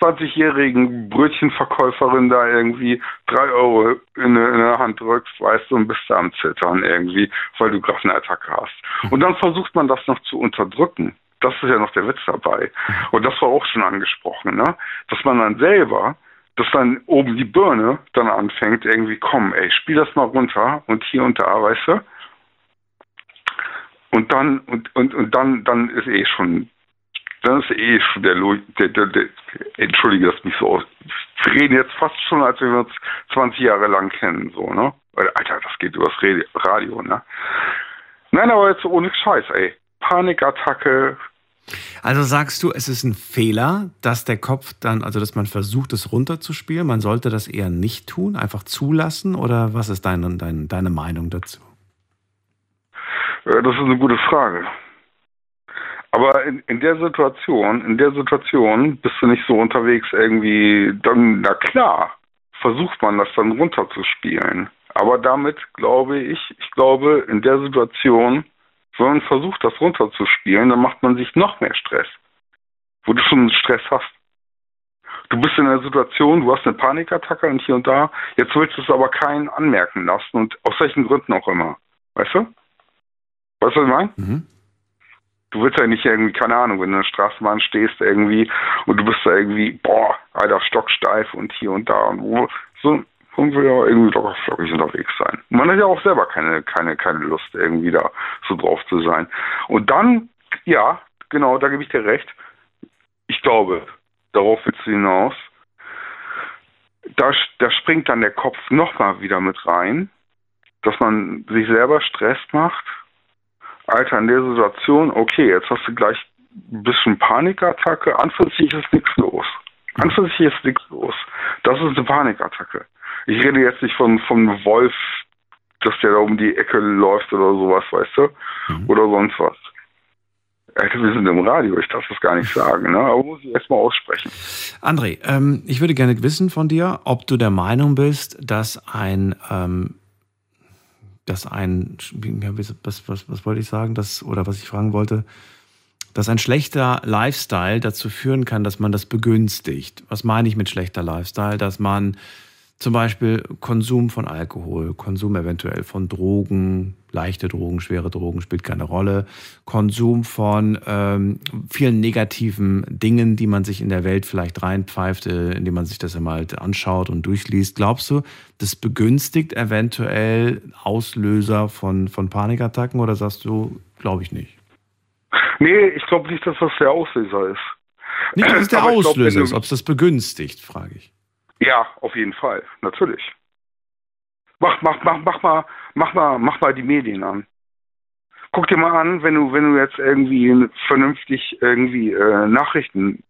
20-jährigen Brötchenverkäuferin da irgendwie drei Euro in, eine- in der Hand drückst, weißt du, und bist da am Zittern irgendwie, weil du gerade eine Attacke hast. Und dann versucht man das noch zu unterdrücken. Das ist ja noch der Witz dabei. Und das war auch schon angesprochen, ne? Dass man dann selber, dass dann oben die Birne dann anfängt, irgendwie, komm, ey, spiel das mal runter und hier und da, weißt du? Und dann, und, und, und dann, dann ist eh schon, dann ist eh schon der, der, der, der entschuldige das mich so aus. Wir reden jetzt fast schon, als wenn wir uns 20 Jahre lang kennen, so, ne? Alter, das geht übers Radio, ne? Nein, aber jetzt ohne Scheiß, ey. Panikattacke, Also sagst du, es ist ein Fehler, dass der Kopf dann, also dass man versucht, es runterzuspielen. Man sollte das eher nicht tun, einfach zulassen? Oder was ist deine, deine, deine Meinung dazu? Äh, Das ist eine gute Frage. Aber in, in der Situation, in der Situation bist du nicht so unterwegs irgendwie, dann, na klar, versucht man das dann runterzuspielen. Aber damit glaube ich, ich glaube, in der Situation, wenn man versucht, das runterzuspielen, dann macht man sich noch mehr Stress. Wo du schon Stress hast. Du bist in einer Situation, du hast eine Panikattacke und hier und da, jetzt willst du es aber keinen anmerken lassen und aus welchen Gründen auch immer. Weißt du? Weißt du, was ich meine? Du willst ja nicht irgendwie, keine Ahnung, wenn du in der Straßenbahn stehst irgendwie und du bist da irgendwie, boah, Alter, stocksteif und hier und da und wo, so, man will ja irgendwie locker flockig unterwegs sein. Man hat ja auch selber keine, keine, keine Lust, irgendwie da so drauf zu sein. Und dann, ja, genau, da gebe ich dir recht. Ich glaube, darauf willst du hinaus. Da, da springt dann der Kopf nochmal wieder mit rein, dass man sich selber Stress macht. Alter, in der Situation, okay, jetzt hast du gleich ein bisschen Panikattacke. An ist nichts los. An ist nichts los. Das ist eine Panikattacke. Ich rede jetzt nicht von, von Wolf, dass der da um die Ecke läuft oder sowas, weißt du? Oder sonst was. Alter, wir sind im Radio, ich darf das gar nicht sagen, ne? aber muss ich erstmal aussprechen. André, ähm, ich würde gerne wissen von dir, ob du der Meinung bist, dass ein, ähm, dass ein, was, was, was wollte ich sagen, das, oder was ich fragen wollte, dass ein schlechter Lifestyle dazu führen kann, dass man das begünstigt. Was meine ich mit schlechter Lifestyle? Dass man zum Beispiel Konsum von Alkohol, Konsum eventuell von Drogen, leichte Drogen, schwere Drogen spielt keine Rolle, Konsum von ähm, vielen negativen Dingen, die man sich in der Welt vielleicht reinpfeift, äh, indem man sich das immer halt anschaut und durchliest. Glaubst du, das begünstigt eventuell Auslöser von, von Panikattacken oder sagst du, glaube ich nicht? Nee, ich glaube nicht, dass das der Auslöser ist. Nicht, dass es der Aber glaub, Auslöser wenn ist, ob es das begünstigt, frage ich. Ja, auf jeden Fall, natürlich. Mach, mach, mach, mach mal, mach mal, mach mal die Medien an. Guck dir mal an, wenn du, wenn du jetzt irgendwie vernünftig irgendwie äh, Nachrichten,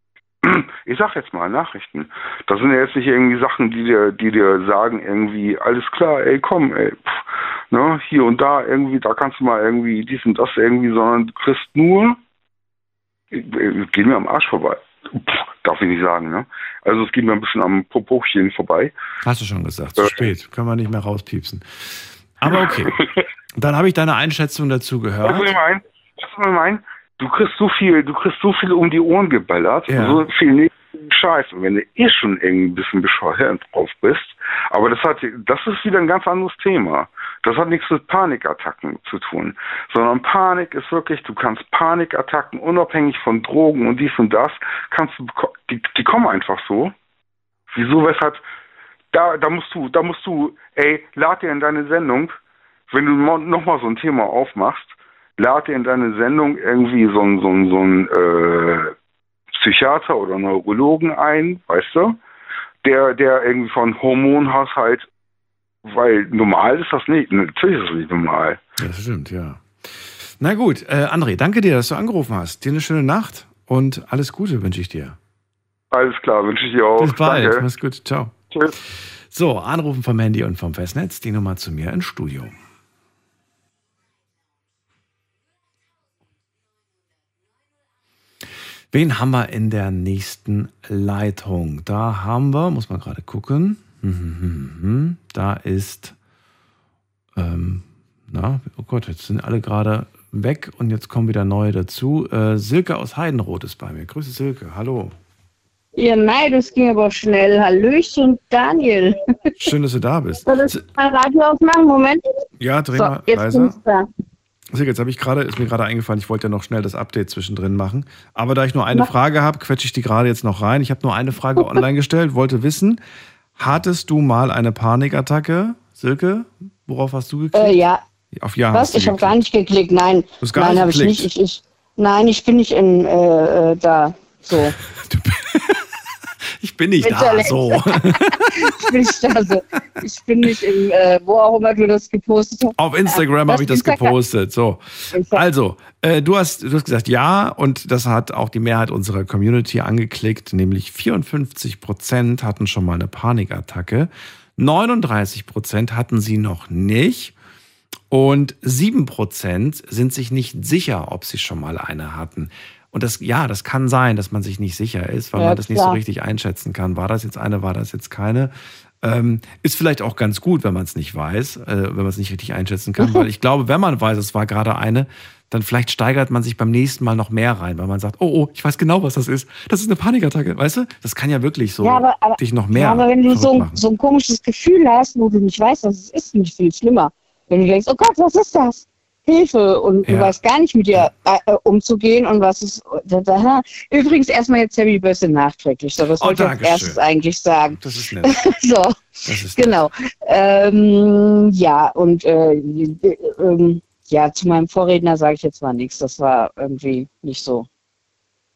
ich sag jetzt mal Nachrichten, das sind ja jetzt nicht irgendwie Sachen, die dir, die dir sagen irgendwie alles klar, ey komm, ey, pff, ne, hier und da irgendwie, da kannst du mal irgendwie dies und das irgendwie, sondern du kriegst nur, äh, geh mir am Arsch vorbei. Pff, darf ich nicht sagen, ne? Also es geht mir ein bisschen am Popochen vorbei. Hast du schon gesagt, zu äh, spät, können wir nicht mehr rauspiepsen. Aber okay, dann habe ich deine Einschätzung dazu gehört. Was soll ich meinen? Was soll ich meinen? Du kriegst so viel, du kriegst so viel um die Ohren geballert, ja. so viel Scheiß. Und wenn du eh schon irgendwie ein bisschen bescheuert drauf bist, aber das hat, das ist wieder ein ganz anderes Thema. Das hat nichts mit Panikattacken zu tun, sondern Panik ist wirklich, du kannst Panikattacken unabhängig von Drogen und dies und das, kannst du, die, die kommen einfach so. Wieso, weshalb, da, da musst du, da musst du, ey, lad dir in deine Sendung, wenn du nochmal so ein Thema aufmachst, lad dir in deine Sendung irgendwie so ein, so ein, so ein, äh, Psychiater oder Neurologen ein, weißt du, der, der irgendwie von Hormonhaushalt, weil normal ist das nicht, natürlich ist das nicht normal. Das stimmt, ja. Na gut, äh, André, danke dir, dass du angerufen hast. Dir eine schöne Nacht und alles Gute wünsche ich dir. Alles klar, wünsche ich dir auch. Bis bald, danke. mach's gut, ciao. Tschüss. So, anrufen vom Handy und vom Festnetz, die Nummer zu mir ins Studio. Wen haben wir in der nächsten Leitung? Da haben wir, muss man gerade gucken. Hm, hm, hm, da ist, ähm, na, oh Gott, jetzt sind alle gerade weg und jetzt kommen wieder neue dazu. Äh, Silke aus Heidenroth ist bei mir. Grüße Silke, hallo. Ja, nein, das ging aber schnell. Hallöchen, Daniel. Schön, dass du da bist. Soll ich mal Radio ausmachen? Moment. Ja, dreh so, mal leiser. Jetzt habe ich gerade, ist mir gerade eingefallen, ich wollte ja noch schnell das Update zwischendrin machen. Aber da ich nur eine Frage habe, quetsche ich die gerade jetzt noch rein. Ich habe nur eine Frage online gestellt, wollte wissen, hattest du mal eine Panikattacke, Silke? Worauf hast du geklickt? Äh, ja. Auf Ja. Was? Ich habe gar nicht geklickt. Nein. Du hast gar nein, habe ich nicht. Ich, ich, nein, ich bin nicht in äh, äh da. So. Ich bin nicht da so. ich bin nicht da so. Ich bin nicht in, äh, wo auch immer du das gepostet hast. Auf Instagram habe ich das gepostet. So. Also, äh, du, hast, du hast gesagt ja und das hat auch die Mehrheit unserer Community angeklickt, nämlich 54 Prozent hatten schon mal eine Panikattacke, 39 Prozent hatten sie noch nicht. Und 7% sind sich nicht sicher, ob sie schon mal eine hatten. Und das, ja, das kann sein, dass man sich nicht sicher ist, weil ja, man das klar. nicht so richtig einschätzen kann. War das jetzt eine, war das jetzt keine? Ähm, ist vielleicht auch ganz gut, wenn man es nicht weiß, äh, wenn man es nicht richtig einschätzen kann, weil ich glaube, wenn man weiß, es war gerade eine, dann vielleicht steigert man sich beim nächsten Mal noch mehr rein, weil man sagt, oh, oh, ich weiß genau, was das ist. Das ist eine Panikattacke, weißt du? Das kann ja wirklich so ja, aber, aber, dich noch mehr. Ja, aber wenn du so, so, ein komisches Gefühl hast, wo du nicht weißt, was es ist, nicht viel schlimmer. Wenn du denkst, oh Gott, was ist das? Hilfe und ja. du weißt gar nicht mit dir äh, umzugehen und was ist. Da, da. Übrigens erstmal jetzt Happy Birthday nachträglich. So, das oh, wollte ich als erstes eigentlich sagen. Das ist nett. so, das ist genau. Ähm, ja, und äh, äh, ja, zu meinem Vorredner sage ich jetzt mal nichts. Das war irgendwie nicht so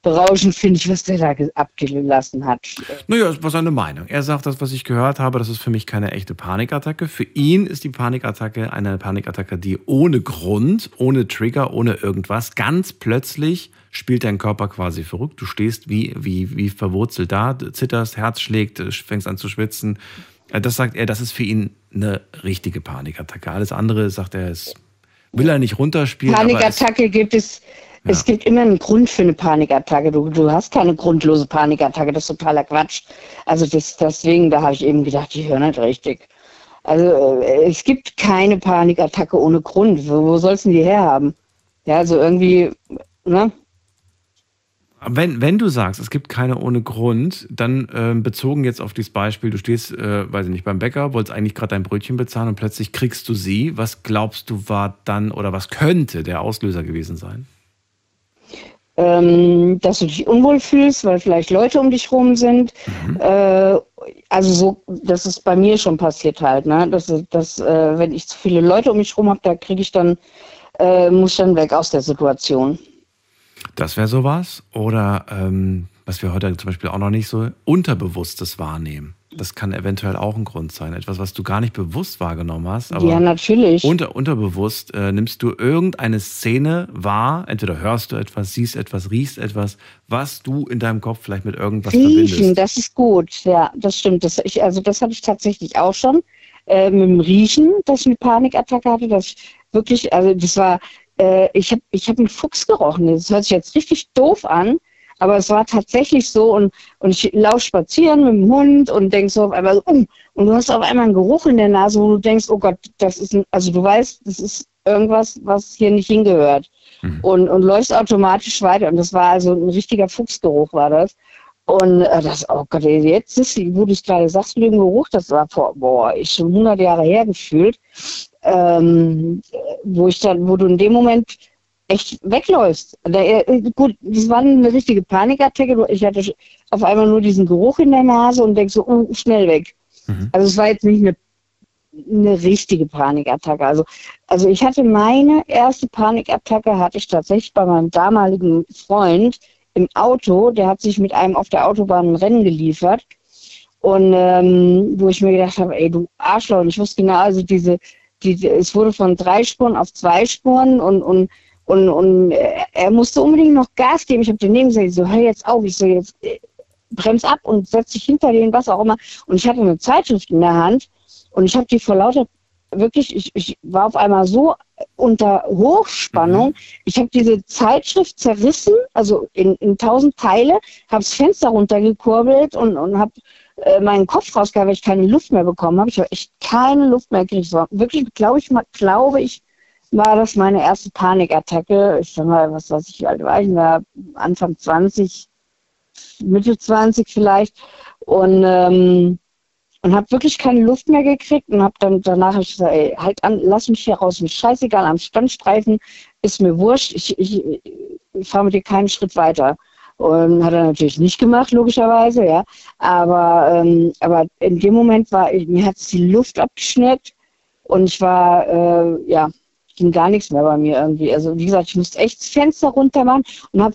berauschend finde ich, was der da abgelassen hat. Naja, das war seine Meinung. Er sagt, das, was ich gehört habe, das ist für mich keine echte Panikattacke. Für ihn ist die Panikattacke eine Panikattacke, die ohne Grund, ohne Trigger, ohne irgendwas, ganz plötzlich spielt dein Körper quasi verrückt. Du stehst wie, wie, wie verwurzelt da, zitterst, Herz schlägt, fängst an zu schwitzen. Äh, das sagt er, das ist für ihn eine richtige Panikattacke. Alles andere, sagt er, ist, will er nicht runterspielen. Panikattacke gibt es es gibt immer einen Grund für eine Panikattacke. Du, du hast keine grundlose Panikattacke, das ist totaler Quatsch. Also das, deswegen, da habe ich eben gedacht, ich höre nicht richtig. Also äh, es gibt keine Panikattacke ohne Grund. Wo, wo sollst du die herhaben? Ja, also irgendwie, ne? Wenn, wenn du sagst, es gibt keine ohne Grund, dann äh, bezogen jetzt auf dieses Beispiel, du stehst, äh, weiß ich nicht, beim Bäcker, wolltest eigentlich gerade dein Brötchen bezahlen und plötzlich kriegst du sie. Was glaubst du war dann oder was könnte der Auslöser gewesen sein? Ähm, dass du dich unwohl fühlst, weil vielleicht Leute um dich rum sind. Mhm. Äh, also so, das ist bei mir schon passiert halt, ne? Dass, dass äh, wenn ich zu viele Leute um mich rum habe, da kriege ich dann, äh, muss dann weg aus der Situation. Das wäre sowas. Oder ähm, was wir heute zum Beispiel auch noch nicht so unterbewusstes wahrnehmen. Das kann eventuell auch ein Grund sein. Etwas, was du gar nicht bewusst wahrgenommen hast. Aber ja, natürlich. Unter, unterbewusst äh, nimmst du irgendeine Szene wahr. Entweder hörst du etwas, siehst etwas, riechst etwas, was du in deinem Kopf vielleicht mit irgendwas Riechen, verbindest. das ist gut. Ja, das stimmt. Das, ich, also das hatte ich tatsächlich auch schon. Äh, mit dem Riechen, dass ich eine Panikattacke hatte. Dass ich wirklich, also das war, äh, ich habe ich hab einen Fuchs gerochen. Das hört sich jetzt richtig doof an. Aber es war tatsächlich so und, und ich laufe spazieren mit dem Hund und denk so auf einmal, um, und du hast auf einmal einen Geruch in der Nase, wo du denkst, oh Gott, das ist ein, also du weißt, das ist irgendwas, was hier nicht hingehört. Mhm. Und, und läufst automatisch weiter. Und das war also ein richtiger Fuchsgeruch, war das. Und äh, das, oh Gott, jetzt ist, wo du es gerade sagst, mit dem Geruch, das war vor, boah, ist schon 100 Jahre her gefühlt, ähm, wo ich dann, wo du in dem Moment echt wegläufst. Der, äh, gut, das war eine richtige Panikattacke. Ich hatte auf einmal nur diesen Geruch in der Nase und denk so, uh, schnell weg. Mhm. Also es war jetzt nicht eine, eine richtige Panikattacke. Also, also ich hatte meine erste Panikattacke, hatte ich tatsächlich bei meinem damaligen Freund im Auto. Der hat sich mit einem auf der Autobahn ein Rennen geliefert. Und ähm, wo ich mir gedacht habe, ey, du Arschloch. Und ich wusste genau, also diese, die, es wurde von drei Spuren auf zwei Spuren und, und und, und er musste unbedingt noch Gas geben. Ich habe den neben gesagt, so, hör jetzt auf, ich so, jetzt äh, brems ab und setz dich hinter den, was auch immer. Und ich hatte eine Zeitschrift in der Hand und ich habe die vor lauter, wirklich, ich, ich war auf einmal so unter Hochspannung. Mhm. Ich habe diese Zeitschrift zerrissen, also in, in tausend Teile, habe das Fenster runtergekurbelt und, und habe äh, meinen Kopf rausgehauen, weil ich keine Luft mehr bekommen habe. Ich habe echt keine Luft mehr gekriegt. Wirklich, glaube ich, mal, glaube ich, war das meine erste Panikattacke. Ich sag mal, was weiß ich, wie alt war ich? war Anfang 20, Mitte 20 vielleicht. Und, ähm, und habe wirklich keine Luft mehr gekriegt und habe dann danach ich gesagt, ey, halt an, lass mich hier raus, mir scheißegal, am Standstreifen ist mir wurscht, ich, ich, ich fahre mit dir keinen Schritt weiter. Und hat er natürlich nicht gemacht, logischerweise, ja. Aber, ähm, aber in dem Moment war mir hat die Luft abgeschnitten und ich war, äh, ja, ging gar nichts mehr bei mir irgendwie. Also wie gesagt, ich musste echt das Fenster runter machen und habe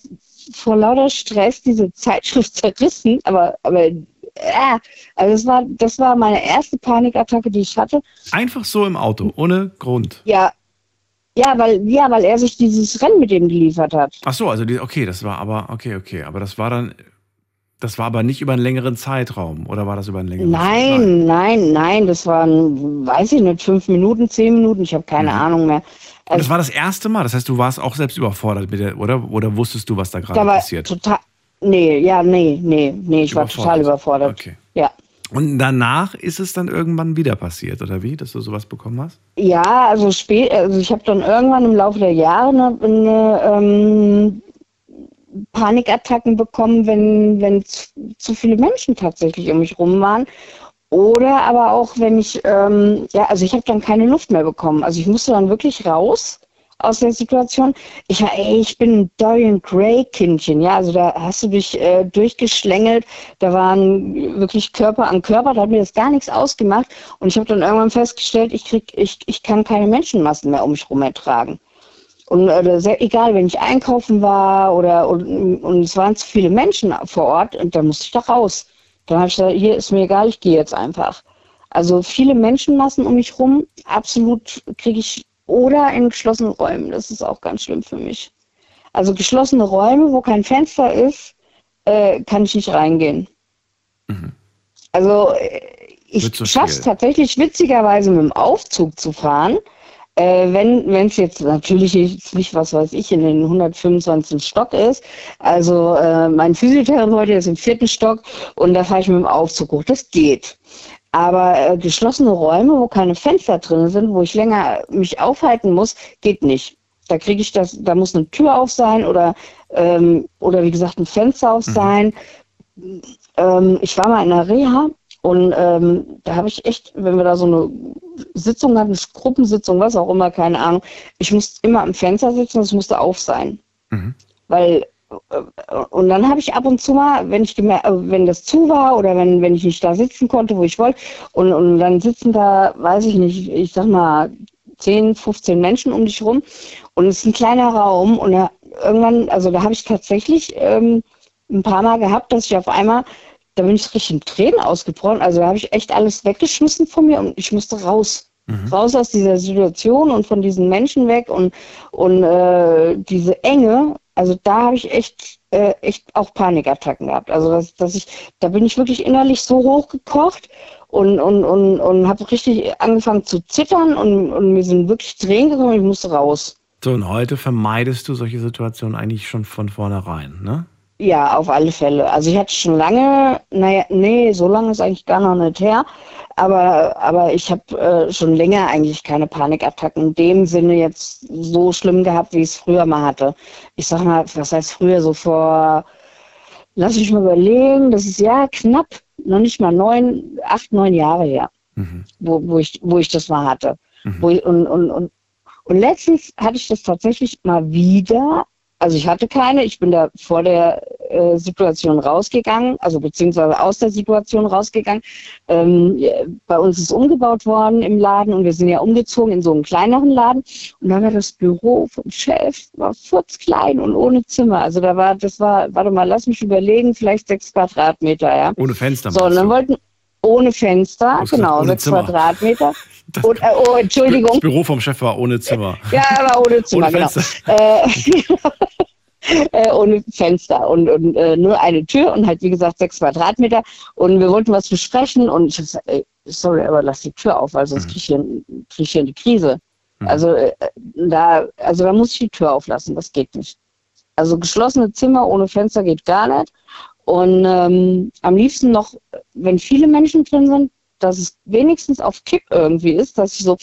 vor lauter Stress diese Zeitschrift zerrissen, aber, aber äh, also das war, das war meine erste Panikattacke, die ich hatte. Einfach so im Auto, ohne Grund. Ja. Ja, weil, ja, weil er sich dieses Rennen mit dem geliefert hat. Ach so, also die, okay, das war aber, okay, okay, aber das war dann das war aber nicht über einen längeren Zeitraum, oder war das über einen längeren nein, Zeitraum? Nein, nein, nein, das waren, weiß ich nicht, fünf Minuten, zehn Minuten, ich habe keine mhm. Ahnung mehr. Also, das war das erste Mal, das heißt, du warst auch selbst überfordert mit der, oder? Oder wusstest du, was da gerade passiert? Total, nee, ja, nee, nee, nee, ich war total überfordert. Okay. Ja. Und danach ist es dann irgendwann wieder passiert, oder wie, dass du sowas bekommen hast? Ja, also spät, also ich habe dann irgendwann im Laufe der Jahre eine, eine ähm, Panikattacken bekommen, wenn, wenn zu viele Menschen tatsächlich um mich rum waren. Oder aber auch, wenn ich, ähm, ja, also ich habe dann keine Luft mehr bekommen. Also ich musste dann wirklich raus aus der Situation. Ich war, ey, ich bin ein Dorian Gray Kindchen, ja, also da hast du dich äh, durchgeschlängelt, da waren wirklich Körper an Körper, da hat mir das gar nichts ausgemacht und ich habe dann irgendwann festgestellt, ich krieg, ich, ich kann keine Menschenmassen mehr um mich herum ertragen. Und äh, sehr, egal, wenn ich einkaufen war oder und, und, es waren zu viele Menschen vor Ort, und dann musste ich da raus. Dann habe ich gesagt, hier ist mir egal, ich gehe jetzt einfach. Also viele Menschenmassen um mich rum, absolut kriege ich oder in geschlossenen Räumen. Das ist auch ganz schlimm für mich. Also geschlossene Räume, wo kein Fenster ist, äh, kann ich nicht reingehen. Mhm. Also äh, ich so schaffe es tatsächlich witzigerweise mit dem Aufzug zu fahren. Äh, wenn es jetzt natürlich nicht, was weiß ich, in den 125. Stock ist. Also äh, mein Physiotherapeut ist im vierten Stock und da fahre ich mit dem Aufzug hoch. Das geht. Aber äh, geschlossene Räume, wo keine Fenster drin sind, wo ich länger mich aufhalten muss, geht nicht. Da kriege ich das, da muss eine Tür auf sein oder, ähm, oder wie gesagt ein Fenster auf mhm. sein. Mhm. Ähm, ich war mal in der Reha und ähm, da habe ich echt, wenn wir da so eine Sitzung hatten, Gruppensitzung, was auch immer, keine Ahnung, ich musste immer am Fenster sitzen, es musste auf sein. Mhm. Weil, äh, und dann habe ich ab und zu mal, wenn ich äh, wenn das zu war oder wenn, wenn ich nicht da sitzen konnte, wo ich wollte, und, und dann sitzen da, weiß ich nicht, ich sag mal, 10, 15 Menschen um dich rum und es ist ein kleiner Raum und da, irgendwann, also da habe ich tatsächlich ähm, ein paar Mal gehabt, dass ich auf einmal da bin ich richtig in Tränen ausgebrochen. Also da habe ich echt alles weggeschmissen von mir und ich musste raus. Mhm. Raus aus dieser Situation und von diesen Menschen weg und, und äh, diese Enge. Also da habe ich echt, äh, echt auch Panikattacken gehabt. Also dass, dass ich, da bin ich wirklich innerlich so hochgekocht und, und, und, und habe richtig angefangen zu zittern und, und mir sind wirklich Tränen gekommen, ich musste raus. So, und heute vermeidest du solche Situationen eigentlich schon von vornherein, ne? Ja, auf alle Fälle. Also ich hatte schon lange, naja, nee, so lange ist eigentlich gar noch nicht her, aber, aber ich habe äh, schon länger eigentlich keine Panikattacken in dem Sinne jetzt so schlimm gehabt, wie ich es früher mal hatte. Ich sag mal, was heißt früher, so vor, lass mich mal überlegen, das ist ja knapp, noch nicht mal neun, acht, neun Jahre her, mhm. wo, wo, ich, wo ich das mal hatte. Mhm. Wo ich, und, und, und, und letztens hatte ich das tatsächlich mal wieder, also ich hatte keine, ich bin da vor der äh, Situation rausgegangen, also beziehungsweise aus der Situation rausgegangen. Ähm, bei uns ist umgebaut worden im Laden und wir sind ja umgezogen in so einen kleineren Laden. Und da war das Büro vom Chef, war furzklein und ohne Zimmer. Also da war, das war, warte mal, lass mich überlegen, vielleicht sechs Quadratmeter, ja. Ohne Fenster. So, und dann wollten, ohne Fenster, genau, sechs Zimmer. Quadratmeter. Das, und, äh, oh, Entschuldigung. Das Büro vom Chef war ohne Zimmer. Ja, war ohne Zimmer, ohne genau. Äh, äh, ohne Fenster und, und äh, nur eine Tür und halt, wie gesagt, sechs Quadratmeter. Und wir wollten was besprechen und ich habe gesagt, ey, sorry, aber lass die Tür auf, weil sonst mhm. kriege ich, hier, krieg ich hier eine Krise. Mhm. Also, äh, da, also da muss ich die Tür auflassen, das geht nicht. Also geschlossene Zimmer ohne Fenster geht gar nicht. Und ähm, am liebsten noch, wenn viele Menschen drin sind, dass es wenigstens auf Kipp irgendwie ist, dass ich so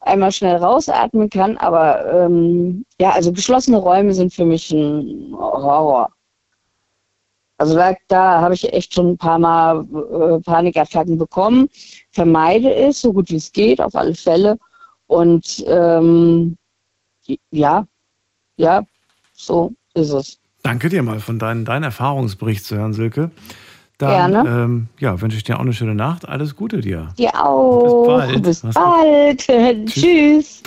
einmal schnell rausatmen kann. Aber ähm, ja, also geschlossene Räume sind für mich ein Horror. Also da, da habe ich echt schon ein paar Mal äh, Panikattacken bekommen. Vermeide es, so gut wie es geht, auf alle Fälle. Und ähm, ja, ja, so ist es. Danke dir mal von deinem dein Erfahrungsbericht zu hören, Silke. Dann, Gerne. Ähm, ja, wünsche ich dir auch eine schöne Nacht. Alles Gute dir. Dir auch. Bis bald. Bis bald. Tschüss. Tschüss.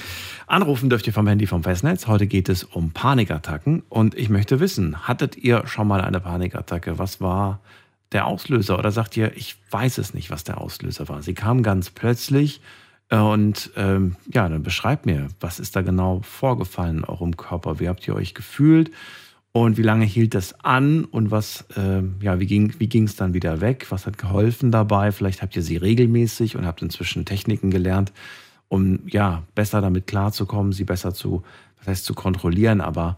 Anrufen dürft ihr vom Handy vom Festnetz. Heute geht es um Panikattacken. Und ich möchte wissen, hattet ihr schon mal eine Panikattacke? Was war der Auslöser? Oder sagt ihr, ich weiß es nicht, was der Auslöser war? Sie kam ganz plötzlich. Äh, und ähm, ja, dann beschreibt mir, was ist da genau vorgefallen, auch im Körper? Wie habt ihr euch gefühlt? Und wie lange hielt das an und was, äh, ja, wie ging wie es dann wieder weg? Was hat geholfen dabei? Vielleicht habt ihr sie regelmäßig und habt inzwischen Techniken gelernt, um ja besser damit klarzukommen, sie besser zu, was heißt zu kontrollieren, aber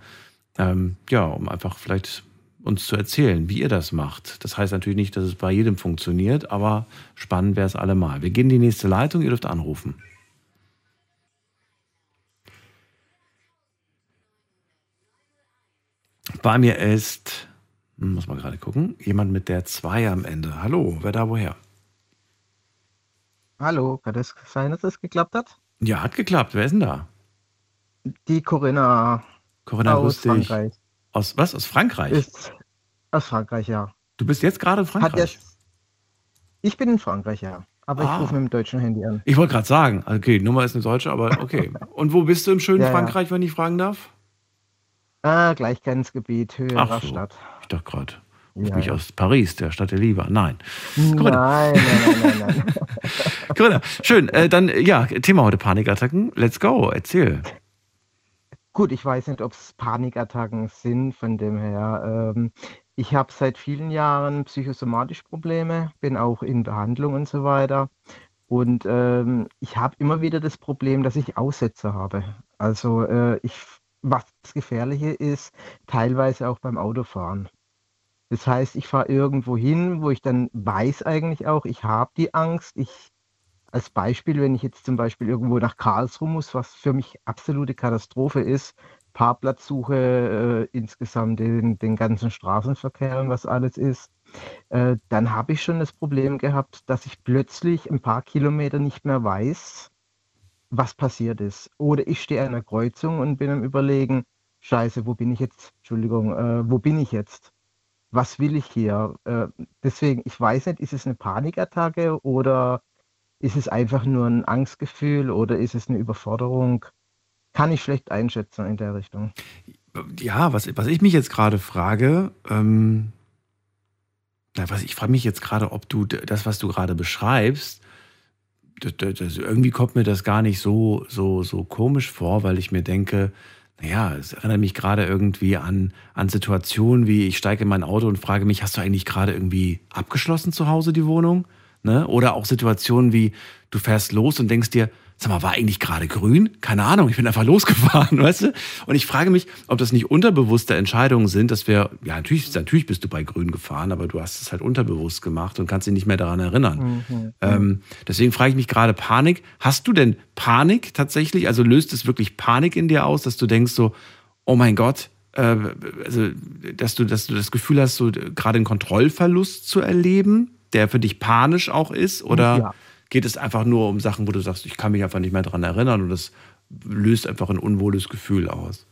ähm, ja, um einfach vielleicht uns zu erzählen, wie ihr das macht. Das heißt natürlich nicht, dass es bei jedem funktioniert, aber spannend wäre es allemal. Wir gehen in die nächste Leitung, ihr dürft anrufen. Bei mir ist, muss man gerade gucken, jemand mit der 2 am Ende. Hallo, wer da woher? Hallo, kann das sein, dass es geklappt hat? Ja, hat geklappt. Wer ist denn da? Die Corinna. Corinna aus Frankreich. Aus was? Aus Frankreich? Ist aus Frankreich, ja. Du bist jetzt gerade in Frankreich? Ich bin in Frankreich, ja. Aber ah. ich rufe mit dem deutschen Handy an. Ich wollte gerade sagen, okay, Nummer ist eine deutsche, aber okay. Und wo bist du im schönen ja, Frankreich, ja. wenn ich fragen darf? Ah, Gleichgrenzgebiet, Höhe Ach so. Stadt. Ich dachte gerade, ja, mich ja. aus Paris, der Stadt der Liebe. Nein. Nein, nein, nein, nein, nein. Corinna, schön. Äh, dann, ja, Thema heute Panikattacken. Let's go, erzähl. Gut, ich weiß nicht, ob es Panikattacken sind, von dem her. Ähm, ich habe seit vielen Jahren psychosomatische Probleme, bin auch in Behandlung und so weiter. Und ähm, ich habe immer wieder das Problem, dass ich Aussätze habe. Also äh, ich was das Gefährliche ist, teilweise auch beim Autofahren. Das heißt, ich fahre irgendwo hin, wo ich dann weiß eigentlich auch, ich habe die Angst. Ich als Beispiel, wenn ich jetzt zum Beispiel irgendwo nach Karlsruhe muss, was für mich absolute Katastrophe ist, Parkplatzsuche äh, insgesamt, den, den ganzen Straßenverkehr und was alles ist, äh, dann habe ich schon das Problem gehabt, dass ich plötzlich ein paar Kilometer nicht mehr weiß, was passiert ist. Oder ich stehe an einer Kreuzung und bin am Überlegen, Scheiße, wo bin ich jetzt? Entschuldigung, äh, wo bin ich jetzt? Was will ich hier? Äh, deswegen, ich weiß nicht, ist es eine Panikattacke oder ist es einfach nur ein Angstgefühl oder ist es eine Überforderung? Kann ich schlecht einschätzen in der Richtung. Ja, was, was ich mich jetzt gerade frage, ähm, na, was ich frage mich jetzt gerade, ob du das, was du gerade beschreibst, das, das, irgendwie kommt mir das gar nicht so, so, so komisch vor, weil ich mir denke, naja, es erinnert mich gerade irgendwie an, an Situationen wie, ich steige in mein Auto und frage mich, hast du eigentlich gerade irgendwie abgeschlossen zu Hause die Wohnung? Ne? Oder auch Situationen wie, du fährst los und denkst dir, sag mal, war eigentlich gerade grün? Keine Ahnung, ich bin einfach losgefahren, weißt du? Und ich frage mich, ob das nicht unterbewusste Entscheidungen sind, dass wir, ja, natürlich, natürlich bist du bei grün gefahren, aber du hast es halt unterbewusst gemacht und kannst dich nicht mehr daran erinnern. Mhm. Ähm, deswegen frage ich mich gerade, Panik, hast du denn Panik tatsächlich? Also löst es wirklich Panik in dir aus, dass du denkst so, oh mein Gott, äh, also, dass du, dass du das Gefühl hast, so gerade einen Kontrollverlust zu erleben, der für dich panisch auch ist? Oder ja. Geht es einfach nur um Sachen, wo du sagst, ich kann mich einfach nicht mehr daran erinnern und das löst einfach ein unwohles Gefühl aus?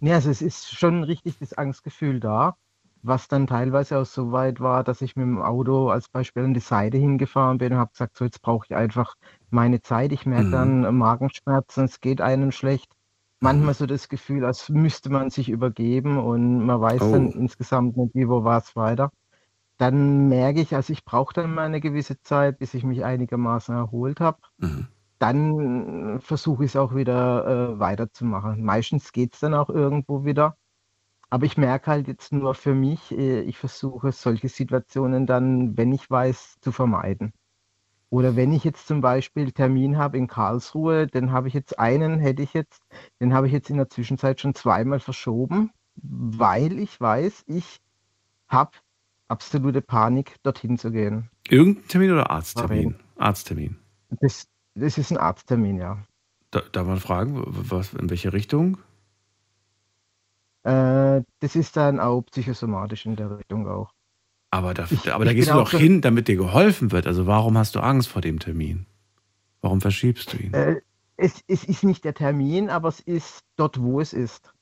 Ja, also es ist schon richtig das Angstgefühl da, was dann teilweise auch so weit war, dass ich mit dem Auto als Beispiel an die Seite hingefahren bin und habe gesagt, so jetzt brauche ich einfach meine Zeit. Ich merke mhm. dann Magenschmerzen, es geht einem schlecht manchmal so das Gefühl, als müsste man sich übergeben und man weiß oh. dann insgesamt nicht, wie, wo war es weiter. Dann merke ich, also ich brauche dann mal eine gewisse Zeit, bis ich mich einigermaßen erholt habe. Mhm. Dann versuche ich es auch wieder äh, weiterzumachen. Meistens geht es dann auch irgendwo wieder. Aber ich merke halt jetzt nur für mich, äh, ich versuche solche Situationen dann, wenn ich weiß, zu vermeiden. Oder wenn ich jetzt zum Beispiel Termin habe in Karlsruhe, den habe ich jetzt einen, hätte ich jetzt, den habe ich jetzt in der Zwischenzeit schon zweimal verschoben, weil ich weiß, ich habe absolute Panik, dorthin zu gehen. Irgendein Termin oder Arzttermin? Arzttermin. Das, das ist ein Arzttermin, ja. Da, darf man fragen, was, in welche Richtung? Äh, das ist dann auch psychosomatisch in der Richtung auch. Aber da, ich, aber da gehst du doch hin, damit dir geholfen wird. Also warum hast du Angst vor dem Termin? Warum verschiebst du ihn? Äh, es, es, ist nicht der Termin, aber es ist dort, wo es ist.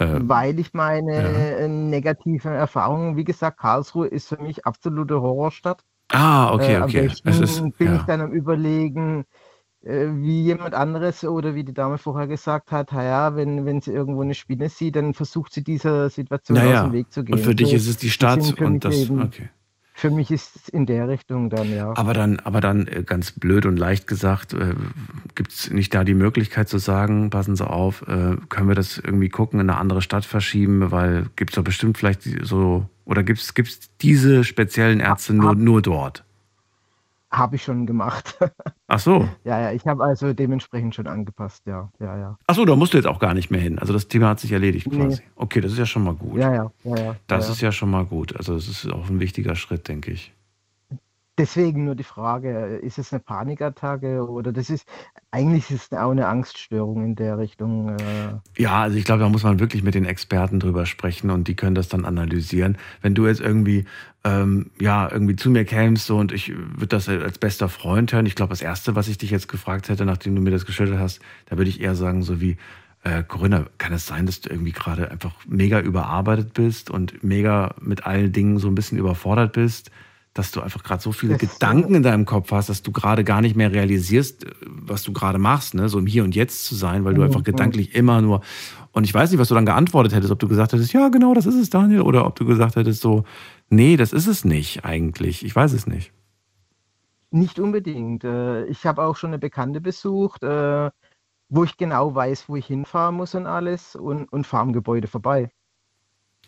Ähm, Weil ich meine ja. Äh, negativen Erfahrungen, wie gesagt, Karlsruhe ist für mich absolute Horrorstadt. Ah, okay, äh, okay. Am ist, bin ja. ich dann am überlegen, äh, wie jemand anderes oder wie die Dame vorher gesagt hat, ja, wenn, wenn sie irgendwo eine Spinne sieht, dann versucht sie dieser Situation naja. aus dem Weg zu gehen. Und für dich ist es die Stadt und das, okay. Für mich ist es in der Richtung dann, ja. Aber dann, aber dann äh, ganz blöd und leicht gesagt, äh, gibt es nicht da die Möglichkeit zu sagen, passen Sie auf, äh, können wir das irgendwie gucken, in eine andere Stadt verschieben, weil gibt es doch bestimmt vielleicht so, oder gibt es diese speziellen Ärzte nur, nur dort? Habe ich schon gemacht. Ach so. Ja, ja, ich habe also dementsprechend schon angepasst, ja, ja, ja. Ach so, da musst du jetzt auch gar nicht mehr hin. Also das Thema hat sich erledigt quasi. Nee. Okay, das ist ja schon mal gut. Ja, ja, ja, ja. Das ja, ist ja schon mal gut. Also das ist auch ein wichtiger Schritt, denke ich. Deswegen nur die Frage, ist es eine Panikattacke oder das ist, eigentlich ist es auch eine Angststörung in der Richtung. Äh ja, also ich glaube, da muss man wirklich mit den Experten drüber sprechen und die können das dann analysieren. Wenn du jetzt irgendwie, ähm, ja, irgendwie zu mir kämst so, und ich würde das als bester Freund hören, ich glaube, das Erste, was ich dich jetzt gefragt hätte, nachdem du mir das geschildert hast, da würde ich eher sagen, so wie, äh, Corinna, kann es sein, dass du irgendwie gerade einfach mega überarbeitet bist und mega mit allen Dingen so ein bisschen überfordert bist? dass du einfach gerade so viele das Gedanken in deinem Kopf hast, dass du gerade gar nicht mehr realisierst, äh, was du gerade machst, ne? so im Hier und Jetzt zu sein, weil du mhm. einfach gedanklich immer nur. Und ich weiß nicht, was du dann geantwortet hättest, ob du gesagt hättest, ja, genau, das ist es, Daniel, oder ob du gesagt hättest, so, nee, das ist es nicht eigentlich. Ich weiß es nicht. Nicht unbedingt. Äh, ich habe auch schon eine Bekannte besucht, äh, wo ich genau weiß, wo ich hinfahren muss und alles und, und fahre am Gebäude vorbei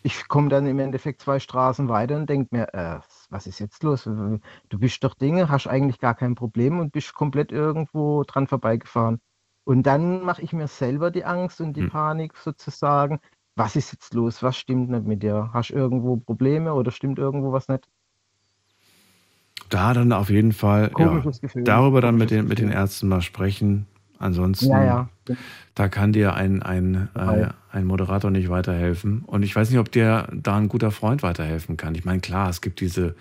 ich komme dann im Endeffekt zwei Straßen weiter und denke mir, äh, was ist jetzt los? Du bist doch Dinge, hast eigentlich gar kein Problem und bist komplett irgendwo dran vorbeigefahren. Und dann mache ich mir selber die Angst und die hm. Panik sozusagen. Was ist jetzt los? Was stimmt nicht mit dir? Hast du irgendwo Probleme oder stimmt irgendwo was nicht? Da dann auf jeden Fall ja, darüber dann mit den, mit den Ärzten mal sprechen. Ansonsten, ja, ja. da kann dir ein, ein, äh, ein Moderator nicht weiterhelfen. Und ich weiß nicht, ob dir da ein guter Freund weiterhelfen kann. Ich meine, klar, es gibt diese,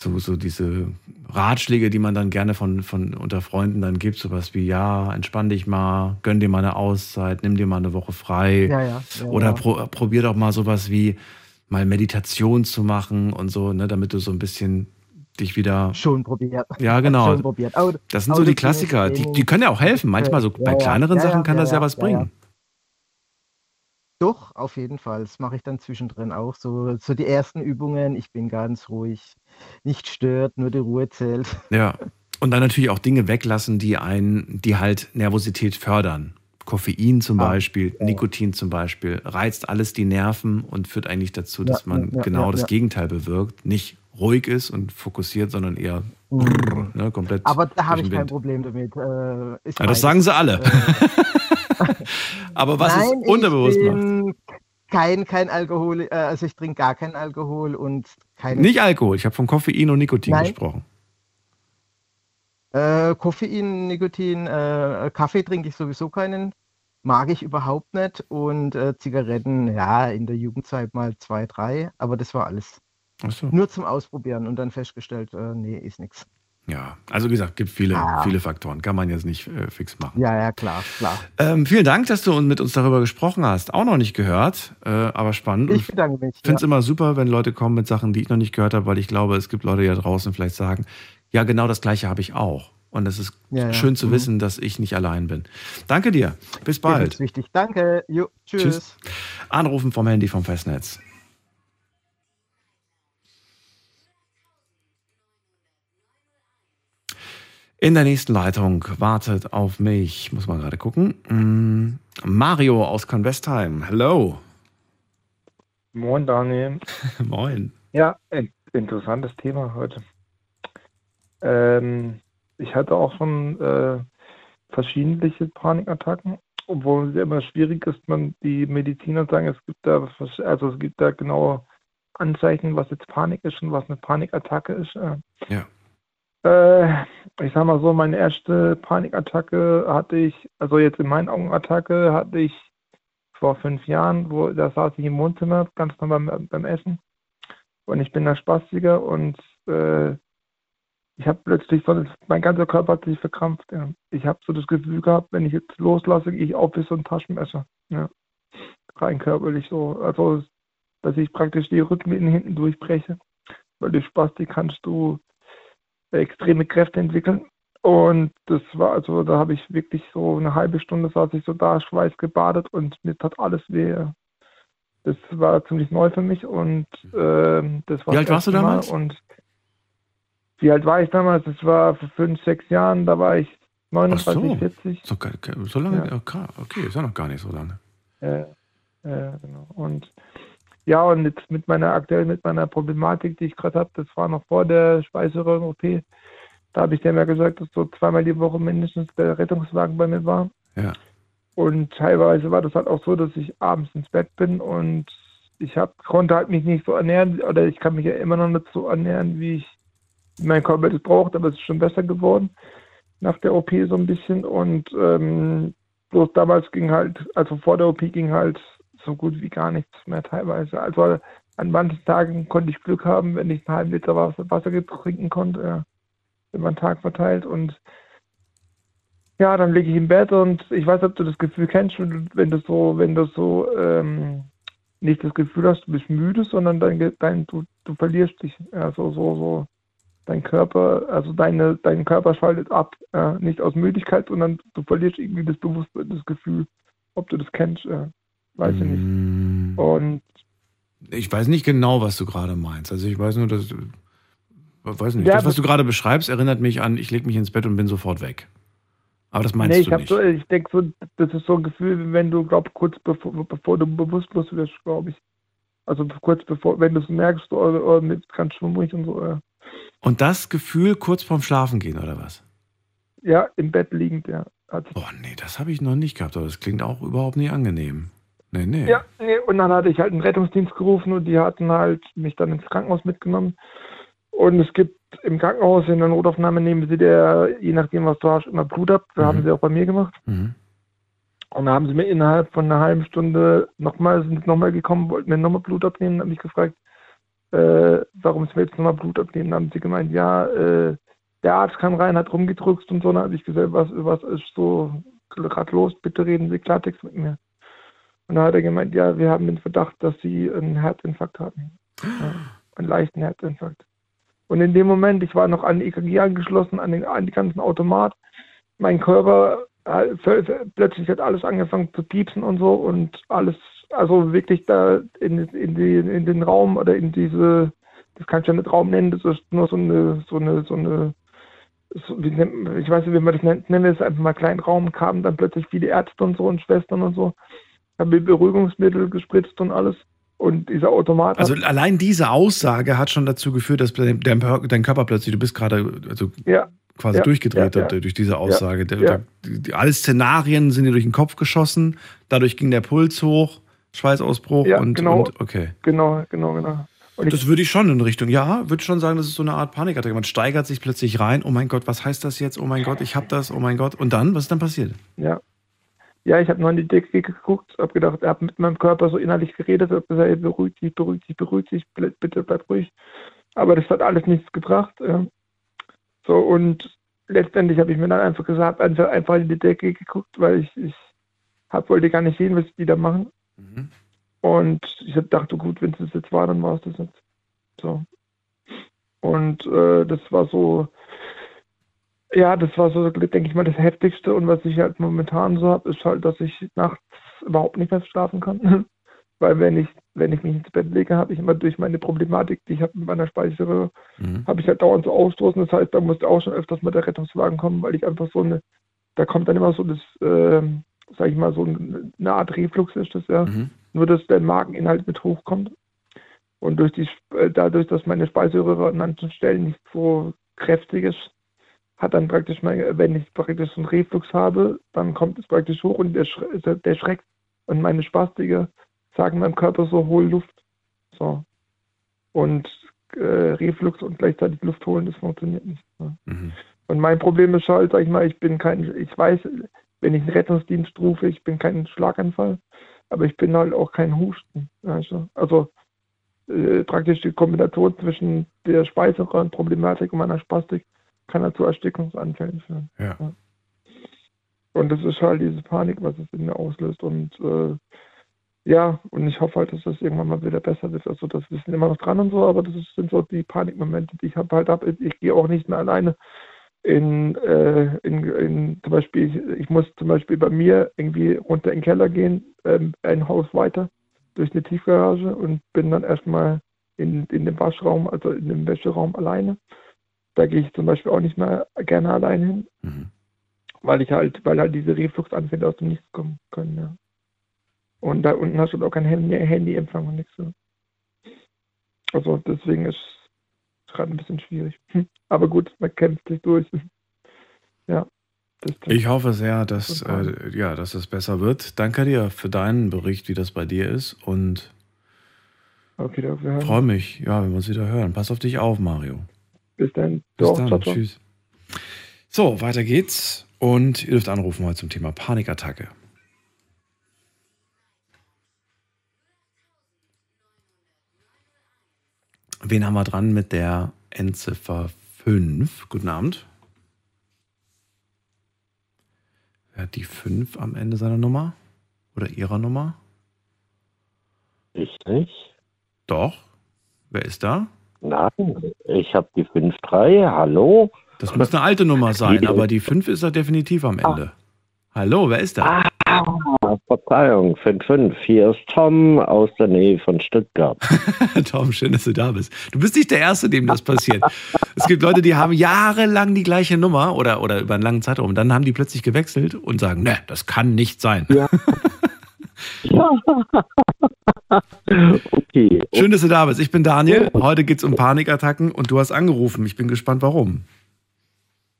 so, so diese Ratschläge, die man dann gerne von, von unter Freunden dann gibt, sowas wie, ja, entspann dich mal, gönn dir mal eine Auszeit, nimm dir mal eine Woche frei. Ja, ja, ja, Oder pro, probier doch mal sowas wie mal Meditation zu machen und so, ne, damit du so ein bisschen dich wieder. Schon probiert. Ja, genau. Schon probiert. Oh, das sind so die Klassiker. Die, die können ja auch helfen. Manchmal so bei kleineren Sachen kann das ja, was bringen. Doch, auf jeden Fall. Das mache ich dann zwischendrin auch. So, so die ersten Übungen, ich bin ganz ruhig. Nicht stört, nur die Ruhe zählt. Ja. Und dann natürlich auch Dinge weglassen, die einen, die halt Nervosität fördern. Koffein zum ah, Beispiel, ja. Nikotin zum Beispiel, reizt alles die Nerven und führt eigentlich dazu, dass ja, man ja, genau das Gegenteil bewirkt. Nicht ruhig ist und fokussiert, sondern eher Mhm. ne, komplett. Aber da habe ich kein. Problem damit. Äh, das sagen sie alle. Äh, Aber was Nein, es unterbewusst ich macht. kein, kein Alkohol, äh, also ich trinke gar keinen Alkohol und kein Nicht Alkohol, ich habe von Koffein und Nikotin Nein. gesprochen. Äh, Koffein, Nikotin, äh, Kaffee trinke ich sowieso keinen. Mag ich überhaupt nicht. Und äh, Zigaretten, ja, in der Jugendzeit mal zwei, drei, aber das war alles. So. Nur zum Ausprobieren und dann festgestellt, äh, nee, ist nichts. Ja, also wie gesagt, gibt viele, Ah. viele Faktoren. Kann man jetzt nicht äh, fix machen. Ja, ja, klar, klar. Ähm, vielen Dank, dass du mit uns darüber gesprochen hast. Auch noch nicht gehört, äh, aber spannend. Ich bedanke mich. Ich finde es ja. immer super, wenn Leute kommen mit Sachen, die ich noch nicht gehört habe, weil ich glaube, es gibt Leute, die da draußen vielleicht sagen, ja, genau das Gleiche habe ich auch. Und es ist Ja, ja. schön zu Mhm. wissen, dass ich nicht allein bin. Danke dir. Bis Das bald. ist wichtig. Danke. Jo, tschüss. Tschüss. Anrufen vom Handy vom Festnetz. In der nächsten Leitung wartet auf mich, muss man gerade gucken. Mm, Mario aus Convestheim. Hello. Moin, Daniel. Moin. Ja, in interessantes Thema heute. Ähm, ich hatte auch schon äh, verschiedene Panikattacken, obwohl es immer schwierig ist, man die Mediziner sagen, es gibt da also es gibt da genaue Anzeichen, was jetzt Panik ist und was eine Panikattacke ist. Äh, Ja. Äh, ich sag mal so, meine erste Panikattacke hatte ich, also jetzt in meinen Augen Attacke hatte ich vor fünf Jahren, wo da saß ich im Wohnzimmer, ganz normal beim, beim Essen. Und ich bin da Spastiker und äh, ich habe plötzlich so, mein ganzer Körper hat sich verkrampft. Ja. Ich habe so das Gefühl gehabt, wenn ich jetzt loslasse, gehe ich auf wie so ein Taschenmesser. Ja. Rein körperlich so. Also, dass ich praktisch die Rückenlehne hinten durchbreche. Weil durch Spastik kannst du extreme Kräfte entwickeln. Und das war, also da habe ich wirklich so eine halbe Stunde saß ich so da, schweißgebadet und mir tat alles weh. Das war ziemlich neu für mich und ähm, das war Wie alt warst du damals? Und wie alt war ich damals? Das war vor fünf, sechs Jahren, da war ich Ach 39, so. 40. So, so lange? Ja. Okay, okay, ist ja noch gar nicht so lange. Äh, äh, genau. Und ja, und jetzt mit meiner aktuell mit meiner Problematik, die ich gerade habe, das war noch vor der Speiseröhren-OP. Da habe ich dem ja gesagt, dass so zweimal die Woche mindestens der Rettungswagen bei mir war. Ja. Und teilweise war das halt auch so, dass ich abends ins Bett bin und ich hab, konnte halt mich nicht so ernähren oder ich kann mich ja immer noch nicht so ernähren, wie ich mein Körper das braucht, aber es ist schon besser geworden nach der OP so ein bisschen und ähm, bloß damals ging halt, also vor der OP ging halt so gut wie gar nichts mehr teilweise. Also an manchen Tagen konnte ich Glück haben, wenn ich einen halben Liter Wasser, Wasser trinken konnte, über den Tag verteilt und ja, dann liege ich im Bett und ich weiß, ob du das Gefühl kennst, wenn du, wenn so, wenn du so ähm, nicht das Gefühl hast, du bist müde, sondern dein, dein, du, du verlierst dich. Ja, so, so. Dein Körper, also deine, dein Körper schaltet ab. Ja, nicht aus Müdigkeit, sondern du verlierst irgendwie das Bewusstsein, das Gefühl, ob du das kennst. Ja, weiß ich nicht. Und Ich weiß nicht genau, was du gerade meinst. Also ich weiß nur, dass weiß nicht. Ja, das, was du gerade beschreibst, erinnert mich an, ich lege mich ins Bett und bin sofort weg. Aber das meinst nee, ich du nicht. so, ich denke so, das ist so ein Gefühl, wenn du, glaub, kurz bevor, bevor du bewusstlos wirst, glaube ich. Also kurz bevor, wenn du es merkst, oder, oder mit ganz schwummrig und so. Ja. Und das Gefühl kurz vorm Schlafen gehen, oder was? ja, im Bett liegend, ja. Boah, nee, das habe ich noch nicht gehabt, aber das klingt auch überhaupt nicht angenehm. Nee, nee. Ja, nee, und dann hatte ich halt einen Rettungsdienst gerufen und die hatten halt mich dann ins Krankenhaus mitgenommen. Und es gibt im Krankenhaus in der Notaufnahme nehmen sie dir, je nachdem was du hast, immer Blut ab. Das haben sie auch bei mir gemacht. Mhm. Und dann haben sie mir innerhalb von einer halben Stunde nochmal, sind nochmal gekommen, wollten mir nochmal Blut abnehmen, haben mich gefragt, äh, warum sie mir jetzt nochmal Blut abnehmen. Dann haben sie gemeint, ja, äh, der Arzt kam rein, hat rumgedrückt und so. Dann habe ich gesagt, was, was ist so gerade los? Bitte reden Sie Klartext mit mir. Und dann hat er gemeint, ja, wir haben den Verdacht, dass Sie einen Herzinfarkt haben. Ja, einen leichten Herzinfarkt. Und in dem Moment, ich war noch an EKG angeschlossen, an den, an die ganzen Automat. Mein Körper, äh, plötzlich hat alles angefangen zu piepsen und so und alles, also wirklich da in, in, die, in den Raum oder in diese, das kann ich ja nicht Raum nennen, das ist nur so eine, so eine, so eine, so, wie nennt, ich weiß nicht, wie man das nennt, nennen wir es einfach mal kleinen Raum, kamen dann plötzlich viele Ärzte und so und Schwestern und so, haben mir Beruhigungsmittel gespritzt und alles. Und dieser Automat. Also allein diese Aussage hat schon dazu geführt, dass dein, dein Körper plötzlich, du bist gerade also ja, quasi ja, durchgedreht ja, durch diese Aussage. Der, der, alle Szenarien sind dir durch den Kopf geschossen, dadurch ging der Puls hoch, Schweißausbruch Ja, und, genau. und okay. Genau, genau, genau. Und Das würde ich schon in Richtung, ja, würde schon sagen, das ist so eine Art Panikattacke. Man steigert sich plötzlich rein, oh mein Gott, was heißt das jetzt? Oh mein Gott, ich hab das, oh mein Gott. Und dann, was ist dann passiert? Ja. Ja, ich habe noch in die Decke geguckt, habe gedacht, hat mit meinem Körper so innerlich geredet, habe gesagt, ey, beruhig dich, beruhig dich, beruhig dich, bitte bleib ruhig. Aber das hat alles nichts gebracht. ja. So, und letztendlich habe ich mir dann einfach gesagt, einfach, einfach in die Decke geguckt, weil ich, ich hab, wollte gar nicht sehen, was die da machen. Und ich dachte, gut, wenn es das jetzt war, dann war es das jetzt. So. Und äh, das war so, ja, das war so, denke ich mal, das Heftigste. Und was ich halt momentan so habe, ist halt, dass ich nachts überhaupt nicht mehr schlafen kann. Weil wenn ich, wenn ich mich ins Bett lege, habe ich immer durch meine Problematik, die ich habe mit meiner Speiseröhre, habe ich halt dauernd so Ausstoßen. Das heißt, da musste auch schon öfters mal der Rettungswagen kommen, weil ich einfach so eine, da kommt dann immer so das, ähm, sag ich mal, so eine eine Art Reflux ist das ja. Nur, dass der Mageninhalt mit hochkommt. Und durch die, äh, dadurch, dass meine Speiseröhre an manchen Stellen nicht so kräftig ist, hat dann praktisch, mein, wenn ich praktisch so einen Reflux habe, dann kommt es praktisch hoch und der, Schre- der, der Schreck und meine Spastiker sagen meinem Körper so, hol Luft. So. Und äh, Reflux und gleichzeitig Luft holen, das funktioniert nicht. Ne? Und mein Problem ist halt, sag ich mal, ich bin kein, ich weiß, wenn ich einen Rettungsdienst rufe, ich bin kein Schlaganfall, aber ich bin halt auch kein Husten. Du? Also äh, praktisch die Kombination zwischen der Speiseröhrenproblematik und meiner Spastik kann halt zu Erstickungsanfällen führen. Ja. Und das ist halt diese Panik, was es in mir auslöst. Und äh, ja, und ich hoffe halt, dass das irgendwann mal wieder besser wird. Also das wir sind immer noch dran und so, aber das sind so die Panikmomente, die ich habe halt hab. Ich gehe auch nicht mehr alleine in, äh, in, in zum Beispiel, ich, ich muss zum Beispiel bei mir irgendwie runter in den Keller gehen, ähm, ein Haus weiter durch eine Tiefgarage und bin dann erstmal in, in dem Waschraum, also in dem Wäscheraum alleine. Da gehe ich zum Beispiel auch nicht mehr gerne allein hin, weil ich halt, weil halt diese Refluxanfälle aus dem Nichts kommen können, ja. Und da unten hast du auch kein Handy, Handyempfang und nichts. So. Also deswegen ist es gerade ein bisschen schwierig. Hm. Aber gut, man kämpft sich durch. Ja. Ich hoffe sehr, dass, äh, ja, dass es besser wird. Danke dir für deinen Bericht, wie das bei dir ist. Und Wiedersehen. freue mich, ja, wenn wir uns wieder hören. Pass auf dich auf, Mario. Bis dann. Bis Doch, dann. ciao, ciao. Tschüss. So, weiter geht's. Und ihr dürft anrufen heute zum Thema Panikattacke. Wen haben wir dran mit der Endziffer 5? Guten Abend. Wer hat die 5 am Ende seiner Nummer? Oder ihrer Nummer? Ich nicht. Doch. Wer ist da? Nein, ich habe die 5-3. Hallo? Das muss eine alte Nummer sein, aber die 5 ist da definitiv am Ende. Hallo, wer ist da? Ah, Verzeihung, 5-5. Hier ist Tom aus der Nähe von Stuttgart. Tom, schön, dass du da bist. Du bist nicht der Erste, dem das passiert. Es gibt Leute, die haben jahrelang die gleiche Nummer oder, oder über einen langen Zeitraum. Dann haben die plötzlich gewechselt und sagen, ne, das kann nicht sein. okay. Schön, dass du da bist. Ich bin Daniel. Heute geht es um Panikattacken und du hast angerufen. Ich bin gespannt, warum.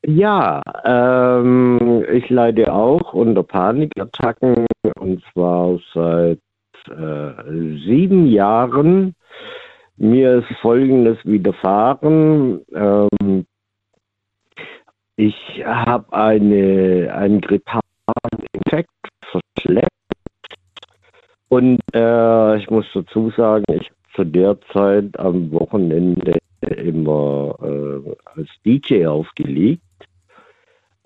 Ja, ähm, ich leide auch unter Panikattacken und zwar seit äh, sieben Jahren. Mir ist Folgendes widerfahren. Ähm, ich habe eine, einen grippalen Infekt verschleppt und äh, ich muss dazu sagen, ich habe zu der Zeit am Wochenende immer äh, als DJ aufgelegt.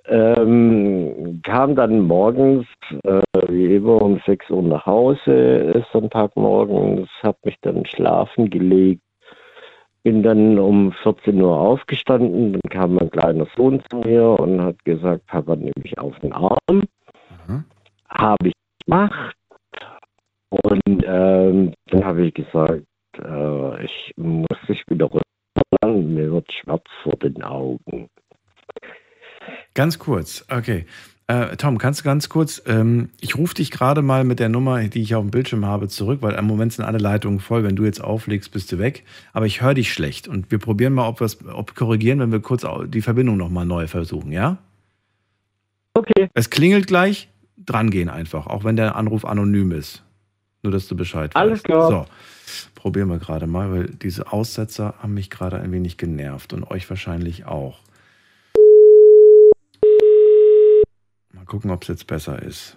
Ähm, kam dann morgens äh, wie immer um 6 Uhr nach Hause, Sonntagmorgens, habe mich dann schlafen gelegt, bin dann um 14 Uhr aufgestanden, dann kam mein kleiner Sohn zu mir und hat gesagt, Papa, nimm mich auf den Arm. Habe ich gemacht. Und ähm, dann habe ich gesagt, äh, ich muss mich wieder rühren, mir wird schwarz vor den Augen. Ganz kurz, okay. Äh, Tom, kannst du ganz kurz, ähm, ich rufe dich gerade mal mit der Nummer, die ich auf dem Bildschirm habe, zurück, weil im Moment sind alle Leitungen voll. Wenn du jetzt auflegst, bist du weg. Aber ich höre dich schlecht und wir probieren mal, ob wir ob korrigieren, wenn wir kurz die Verbindung nochmal neu versuchen, ja? Okay. Es klingelt gleich, drangehen einfach, auch wenn der Anruf anonym ist. Nur, dass du Bescheid Alles weißt. klar. So, probieren wir gerade mal, weil diese Aussetzer haben mich gerade ein wenig genervt und euch wahrscheinlich auch. Mal gucken, ob es jetzt besser ist.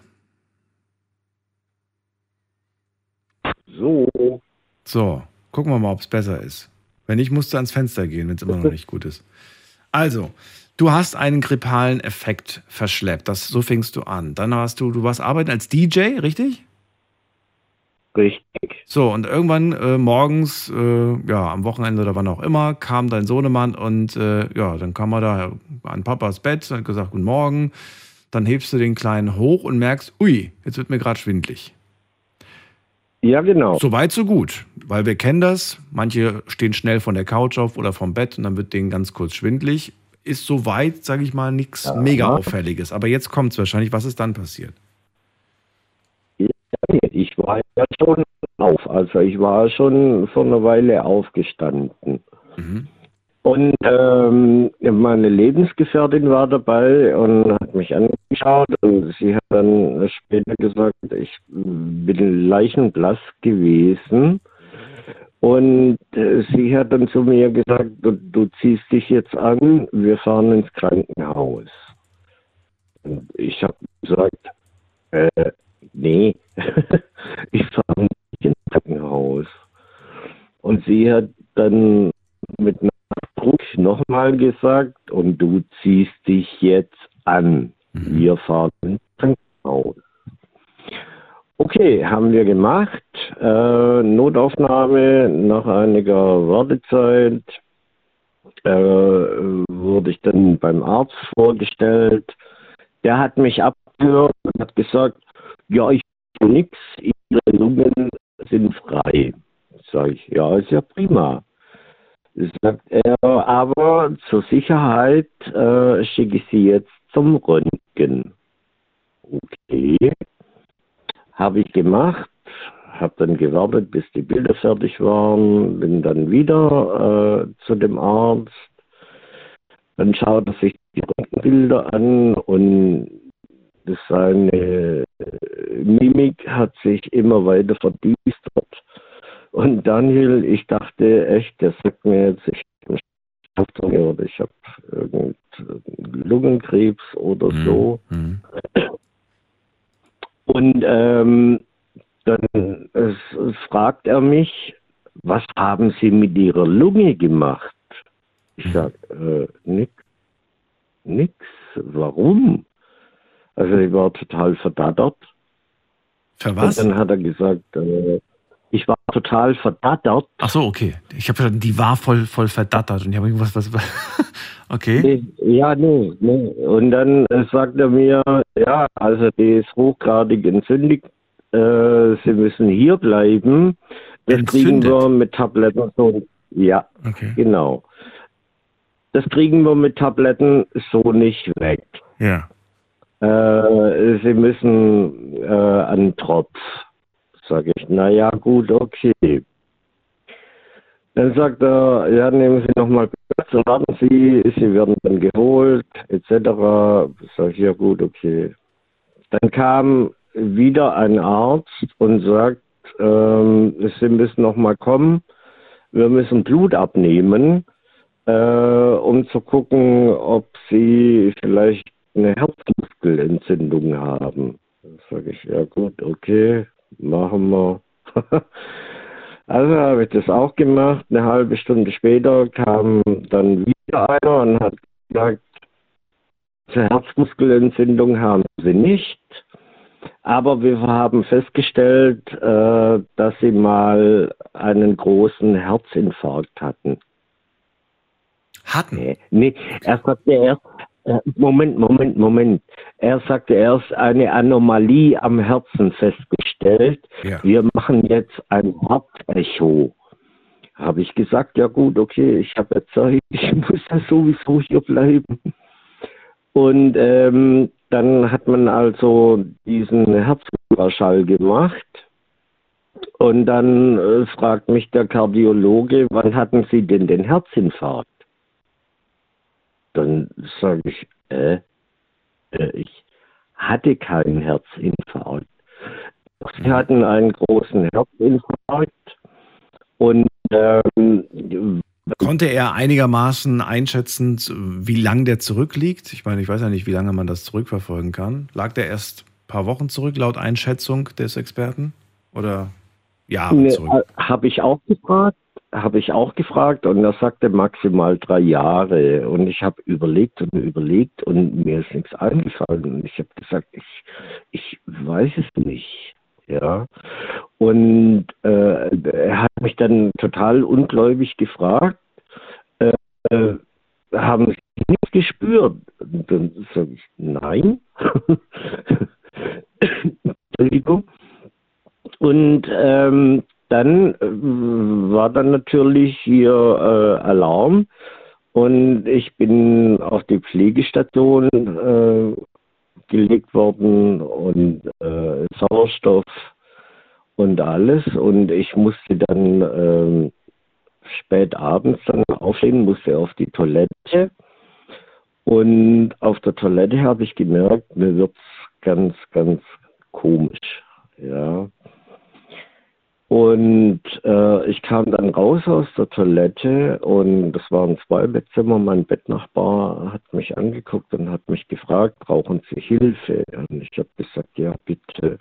So. So, gucken wir mal, ob es besser ist. Wenn nicht, musst du ans Fenster gehen, wenn es immer noch nicht gut ist. Also, du hast einen grippalen Effekt verschleppt. Das, so fingst du an. Dann warst du, du warst arbeiten als DJ, richtig? Richtig. So, und irgendwann äh, morgens, äh, ja, am Wochenende oder wann auch immer, kam dein Sohnemann und äh, ja, dann kam er da an Papas Bett und hat gesagt, guten Morgen. Dann hebst du den Kleinen hoch und merkst, ui, jetzt wird mir gerade schwindlig. Ja, genau. So weit, so gut. Weil wir kennen das. Manche stehen schnell von der Couch auf oder vom Bett und dann wird denen ganz kurz schwindlig. Ist soweit, sage ich mal, nichts ja. mega auffälliges. Aber jetzt kommt es wahrscheinlich. Was ist dann passiert? Ja schon auf. Also ich war schon vor einer Weile aufgestanden. Mhm. Und ähm, meine Lebensgefährtin war dabei und hat mich angeschaut und sie hat dann später gesagt, ich bin leichenblass gewesen. Und äh, sie hat dann zu mir gesagt, du, du, ziehst dich jetzt an, wir fahren ins Krankenhaus. Und ich habe gesagt, äh, nee, ich fahre nicht ins Krankenhaus. Und sie hat dann mit Nachdruck nochmal gesagt, und du ziehst dich jetzt an. Mhm. Wir fahren ins Krankenhaus. Okay, haben wir gemacht. Äh, Notaufnahme nach einiger Wartezeit äh, wurde ich dann beim Arzt vorgestellt. Der hat mich abgehört und hat gesagt, ja, ich tue nichts, Ihre Lungen sind frei. Sag ich, ja, ist ja prima. Sagt er, aber zur Sicherheit äh, schicke ich Sie jetzt zum Röntgen. Okay, habe ich gemacht, habe dann gewartet, bis die Bilder fertig waren, bin dann wieder äh, zu dem Arzt. Dann schaut er sich die Röntgenbilder an und seine Mimik hat sich immer weiter verdüstert. Und Daniel, ich dachte echt, der sagt mir jetzt, ich oder ich habe Lungenkrebs oder mhm. so. Mhm. Und ähm, dann es fragt er mich, was haben Sie mit Ihrer Lunge gemacht? Ich sage, äh, nix. Nix. Warum? Also ich war total verdattert. Für was? Und dann hat er gesagt, äh, ich war total verdattert. Ach so, okay. Ich habe die war voll, voll verdattert und ich habe irgendwas, was, okay. Ja, nee, nee. Und dann äh, sagt er mir, ja, also die ist hochgradig entzündigt. Äh, Sie müssen hier bleiben. Das Entzündet. kriegen wir mit Tabletten so. Ja, okay. genau. Das kriegen wir mit Tabletten so nicht weg. Ja. Äh, Sie müssen äh, an Tropf. Sage ich, naja, gut, okay. Dann sagt er, ja, nehmen Sie nochmal Platz, warten Sie, Sie werden dann geholt, etc. Sag ich, ja gut, okay. Dann kam wieder ein Arzt und sagt, ähm, Sie müssen nochmal kommen, wir müssen Blut abnehmen, äh, um zu gucken, ob Sie vielleicht eine Herzmuskelentzündung haben. Sag ich, ja gut, okay, machen wir. also habe ich das auch gemacht. Eine halbe Stunde später kam dann wieder einer und hat gesagt, zur Herzmuskelentzündung haben sie nicht. Aber wir haben festgestellt, äh, dass sie mal einen großen Herzinfarkt hatten. Hatten? Nee, nee er sagte erst, äh, Moment, Moment, Moment. Er sagte erst eine Anomalie am Herzen festgestellt. Ja. Wir machen jetzt ein Herzecho. Habe ich gesagt, ja gut, okay, ich habe ja Zeit, ich muss ja sowieso hier bleiben. Und ähm, dann hat man also diesen Herzultraschall gemacht. Und dann äh, fragt mich der Kardiologe, wann hatten Sie denn den Herzinfarkt? Dann sage ich, äh, äh, ich hatte keinen Herzinfarkt. Sie hatten einen großen Herzinfarkt und ähm, Konnte er einigermaßen einschätzen, wie lang der zurückliegt? Ich meine, ich weiß ja nicht, wie lange man das zurückverfolgen kann. Lag der erst ein paar Wochen zurück, laut Einschätzung des Experten? Oder Jahre nee, zurück? Habe ich auch gefragt. Habe ich auch gefragt und er sagte maximal drei Jahre. Und ich habe überlegt und überlegt und mir ist nichts eingefallen. Und ich habe gesagt, ich, ich weiß es nicht. Ja. Und äh, er hat mich dann total ungläubig gefragt, äh, äh haben Sie nichts gespürt? Und dann sage ich, nein. Entschuldigung. Und ähm, dann äh, war dann natürlich hier äh, Alarm und ich bin auf die Pflegestation äh, gelegt worden und äh, Sauerstoff und alles. Und ich musste dann äh, spät abends dann aufstehen, musste auf die Toilette. Und auf der Toilette habe ich gemerkt, mir wird es ganz, ganz komisch. Ja. Und äh, ich kam dann raus aus der Toilette und das waren zwei Bettzimmer. Mein Bettnachbar hat mich angeguckt und hat mich gefragt, brauchen Sie Hilfe? Und ich habe gesagt, ja, bitte.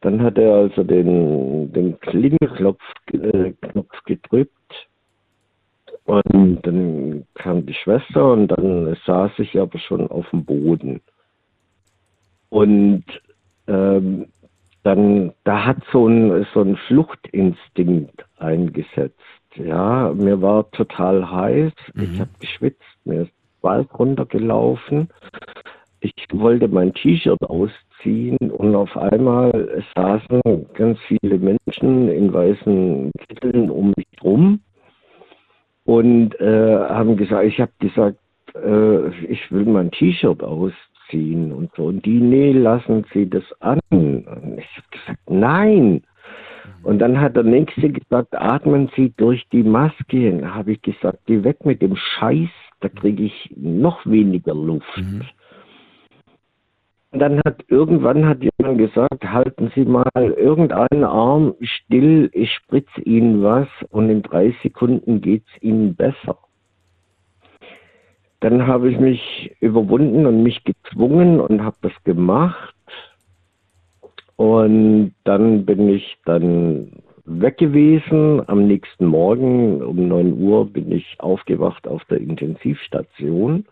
Dann hat er also den, den Klingelknopf äh, Knopf gedrückt und dann kam die Schwester und dann saß ich aber schon auf dem Boden. Und ähm, dann da hat so ein, so ein Fluchtinstinkt eingesetzt. Ja, mir war total heiß, mhm. ich habe geschwitzt, mir ist Wald runtergelaufen. Ich wollte mein T-Shirt ausziehen und auf einmal saßen ganz viele Menschen in weißen Kitteln um mich rum und äh, haben gesagt, ich habe gesagt, äh, ich will mein T-Shirt ausziehen ziehen und so. Und die, nee, lassen Sie das an. Und ich habe gesagt, nein. Und dann hat der Nächste gesagt, atmen Sie durch die Maske. Und habe ich gesagt, geh weg mit dem Scheiß, da kriege ich noch weniger Luft. Mhm. Und dann hat irgendwann hat jemand gesagt, halten Sie mal irgendeinen Arm still, ich spritze Ihnen was und in drei Sekunden geht es Ihnen besser. Dann habe ich mich überwunden und mich gezwungen und habe das gemacht. Und dann bin ich dann weg gewesen. Am nächsten Morgen um 9 Uhr bin ich aufgewacht auf der Intensivstation.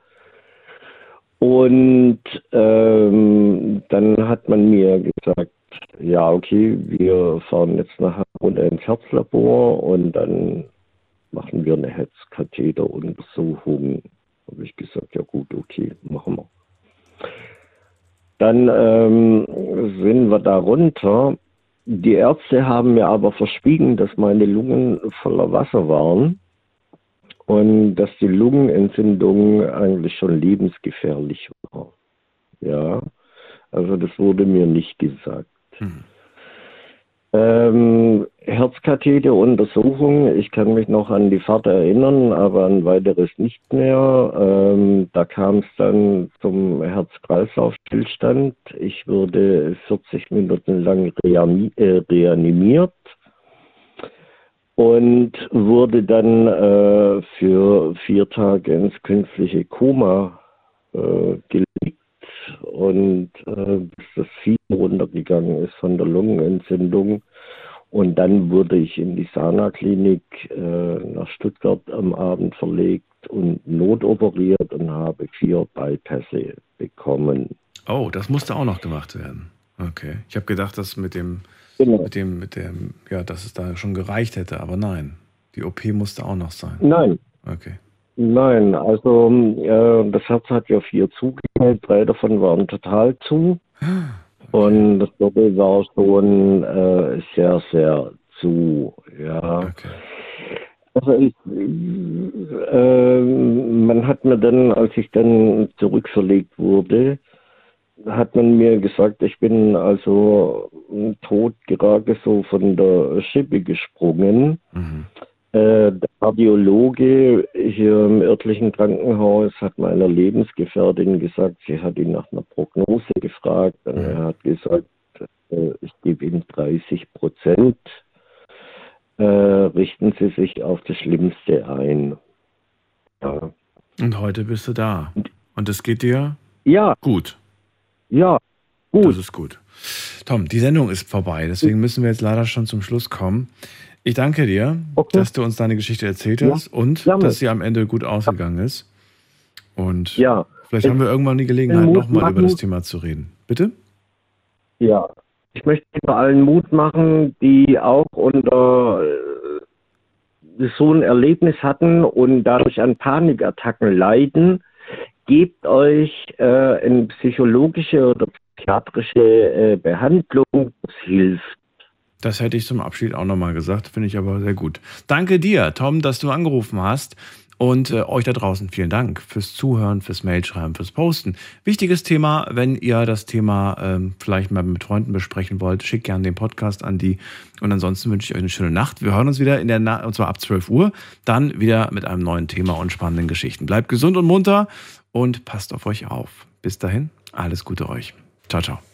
Und ähm, dann hat man mir gesagt, ja, okay, wir fahren jetzt nachher runter ins Herzlabor und dann machen wir eine Herzkatheteruntersuchung habe ich gesagt, ja gut, okay, machen wir. Dann ähm, sind wir da runter. Die Ärzte haben mir aber verschwiegen, dass meine Lungen voller Wasser waren und dass die Lungenentzündung eigentlich schon lebensgefährlich war. Ja, also das wurde mir nicht gesagt. Mhm. Ähm, Herzkatheteruntersuchung, ich kann mich noch an die Fahrt erinnern, aber an weiteres nicht mehr. Ähm, da kam es dann zum Herz-Kreislauf-Stillstand. Ich wurde 40 Minuten lang äh, reanimiert und wurde dann äh, für vier Tage ins künstliche Koma äh, gelegt und äh, bis das Fieber runtergegangen ist von der Lungenentzündung. Und dann wurde ich in die Sana-Klinik äh, nach Stuttgart am Abend verlegt und notoperiert und habe vier Bypässe bekommen. Oh, das musste auch noch gemacht werden. Okay. Ich habe gedacht, dass mit dem, genau. mit dem, mit dem, ja, dass es da schon gereicht hätte, aber nein. Die OP musste auch noch sein. Nein. Okay. Nein, also äh, das Herz hat ja vier zugehört, drei davon waren total zu. Und das Doppel war schon äh, sehr, sehr zu. Ja. Okay. Also ich, äh, man hat mir dann, als ich dann zurückverlegt wurde, hat man mir gesagt, ich bin also tot gerade so von der Schippe gesprungen. Mhm. Äh, Kardiologe hier im örtlichen Krankenhaus hat meiner Lebensgefährtin gesagt, sie hat ihn nach einer Prognose gefragt und er hat gesagt, äh, ich gebe ihm 30 Prozent. Äh, richten Sie sich auf das Schlimmste ein. Ja. Und heute bist du da. Und es geht dir ja. gut. Ja, gut. Das ist gut. Tom, die Sendung ist vorbei, deswegen müssen wir jetzt leider schon zum Schluss kommen. Ich danke dir, okay. dass du uns deine Geschichte erzählt hast ja. und Jammel. dass sie am Ende gut ausgegangen ist. Und ja. vielleicht haben wir irgendwann die Gelegenheit, nochmal über das Thema zu reden. Bitte? Ja, ich möchte allen Mut machen, die auch unter äh, so ein Erlebnis hatten und dadurch an Panikattacken leiden. Gebt euch äh, eine psychologische oder psychiatrische äh, Behandlung, das hilft. Das hätte ich zum Abschied auch nochmal gesagt, finde ich aber sehr gut. Danke dir, Tom, dass du angerufen hast. Und äh, euch da draußen vielen Dank fürs Zuhören, fürs Mailschreiben, fürs Posten. Wichtiges Thema, wenn ihr das Thema ähm, vielleicht mal mit Freunden besprechen wollt, schickt gerne den Podcast an die. Und ansonsten wünsche ich euch eine schöne Nacht. Wir hören uns wieder in der Nacht, und zwar ab 12 Uhr, dann wieder mit einem neuen Thema und spannenden Geschichten. Bleibt gesund und munter und passt auf euch auf. Bis dahin, alles Gute euch. Ciao, ciao.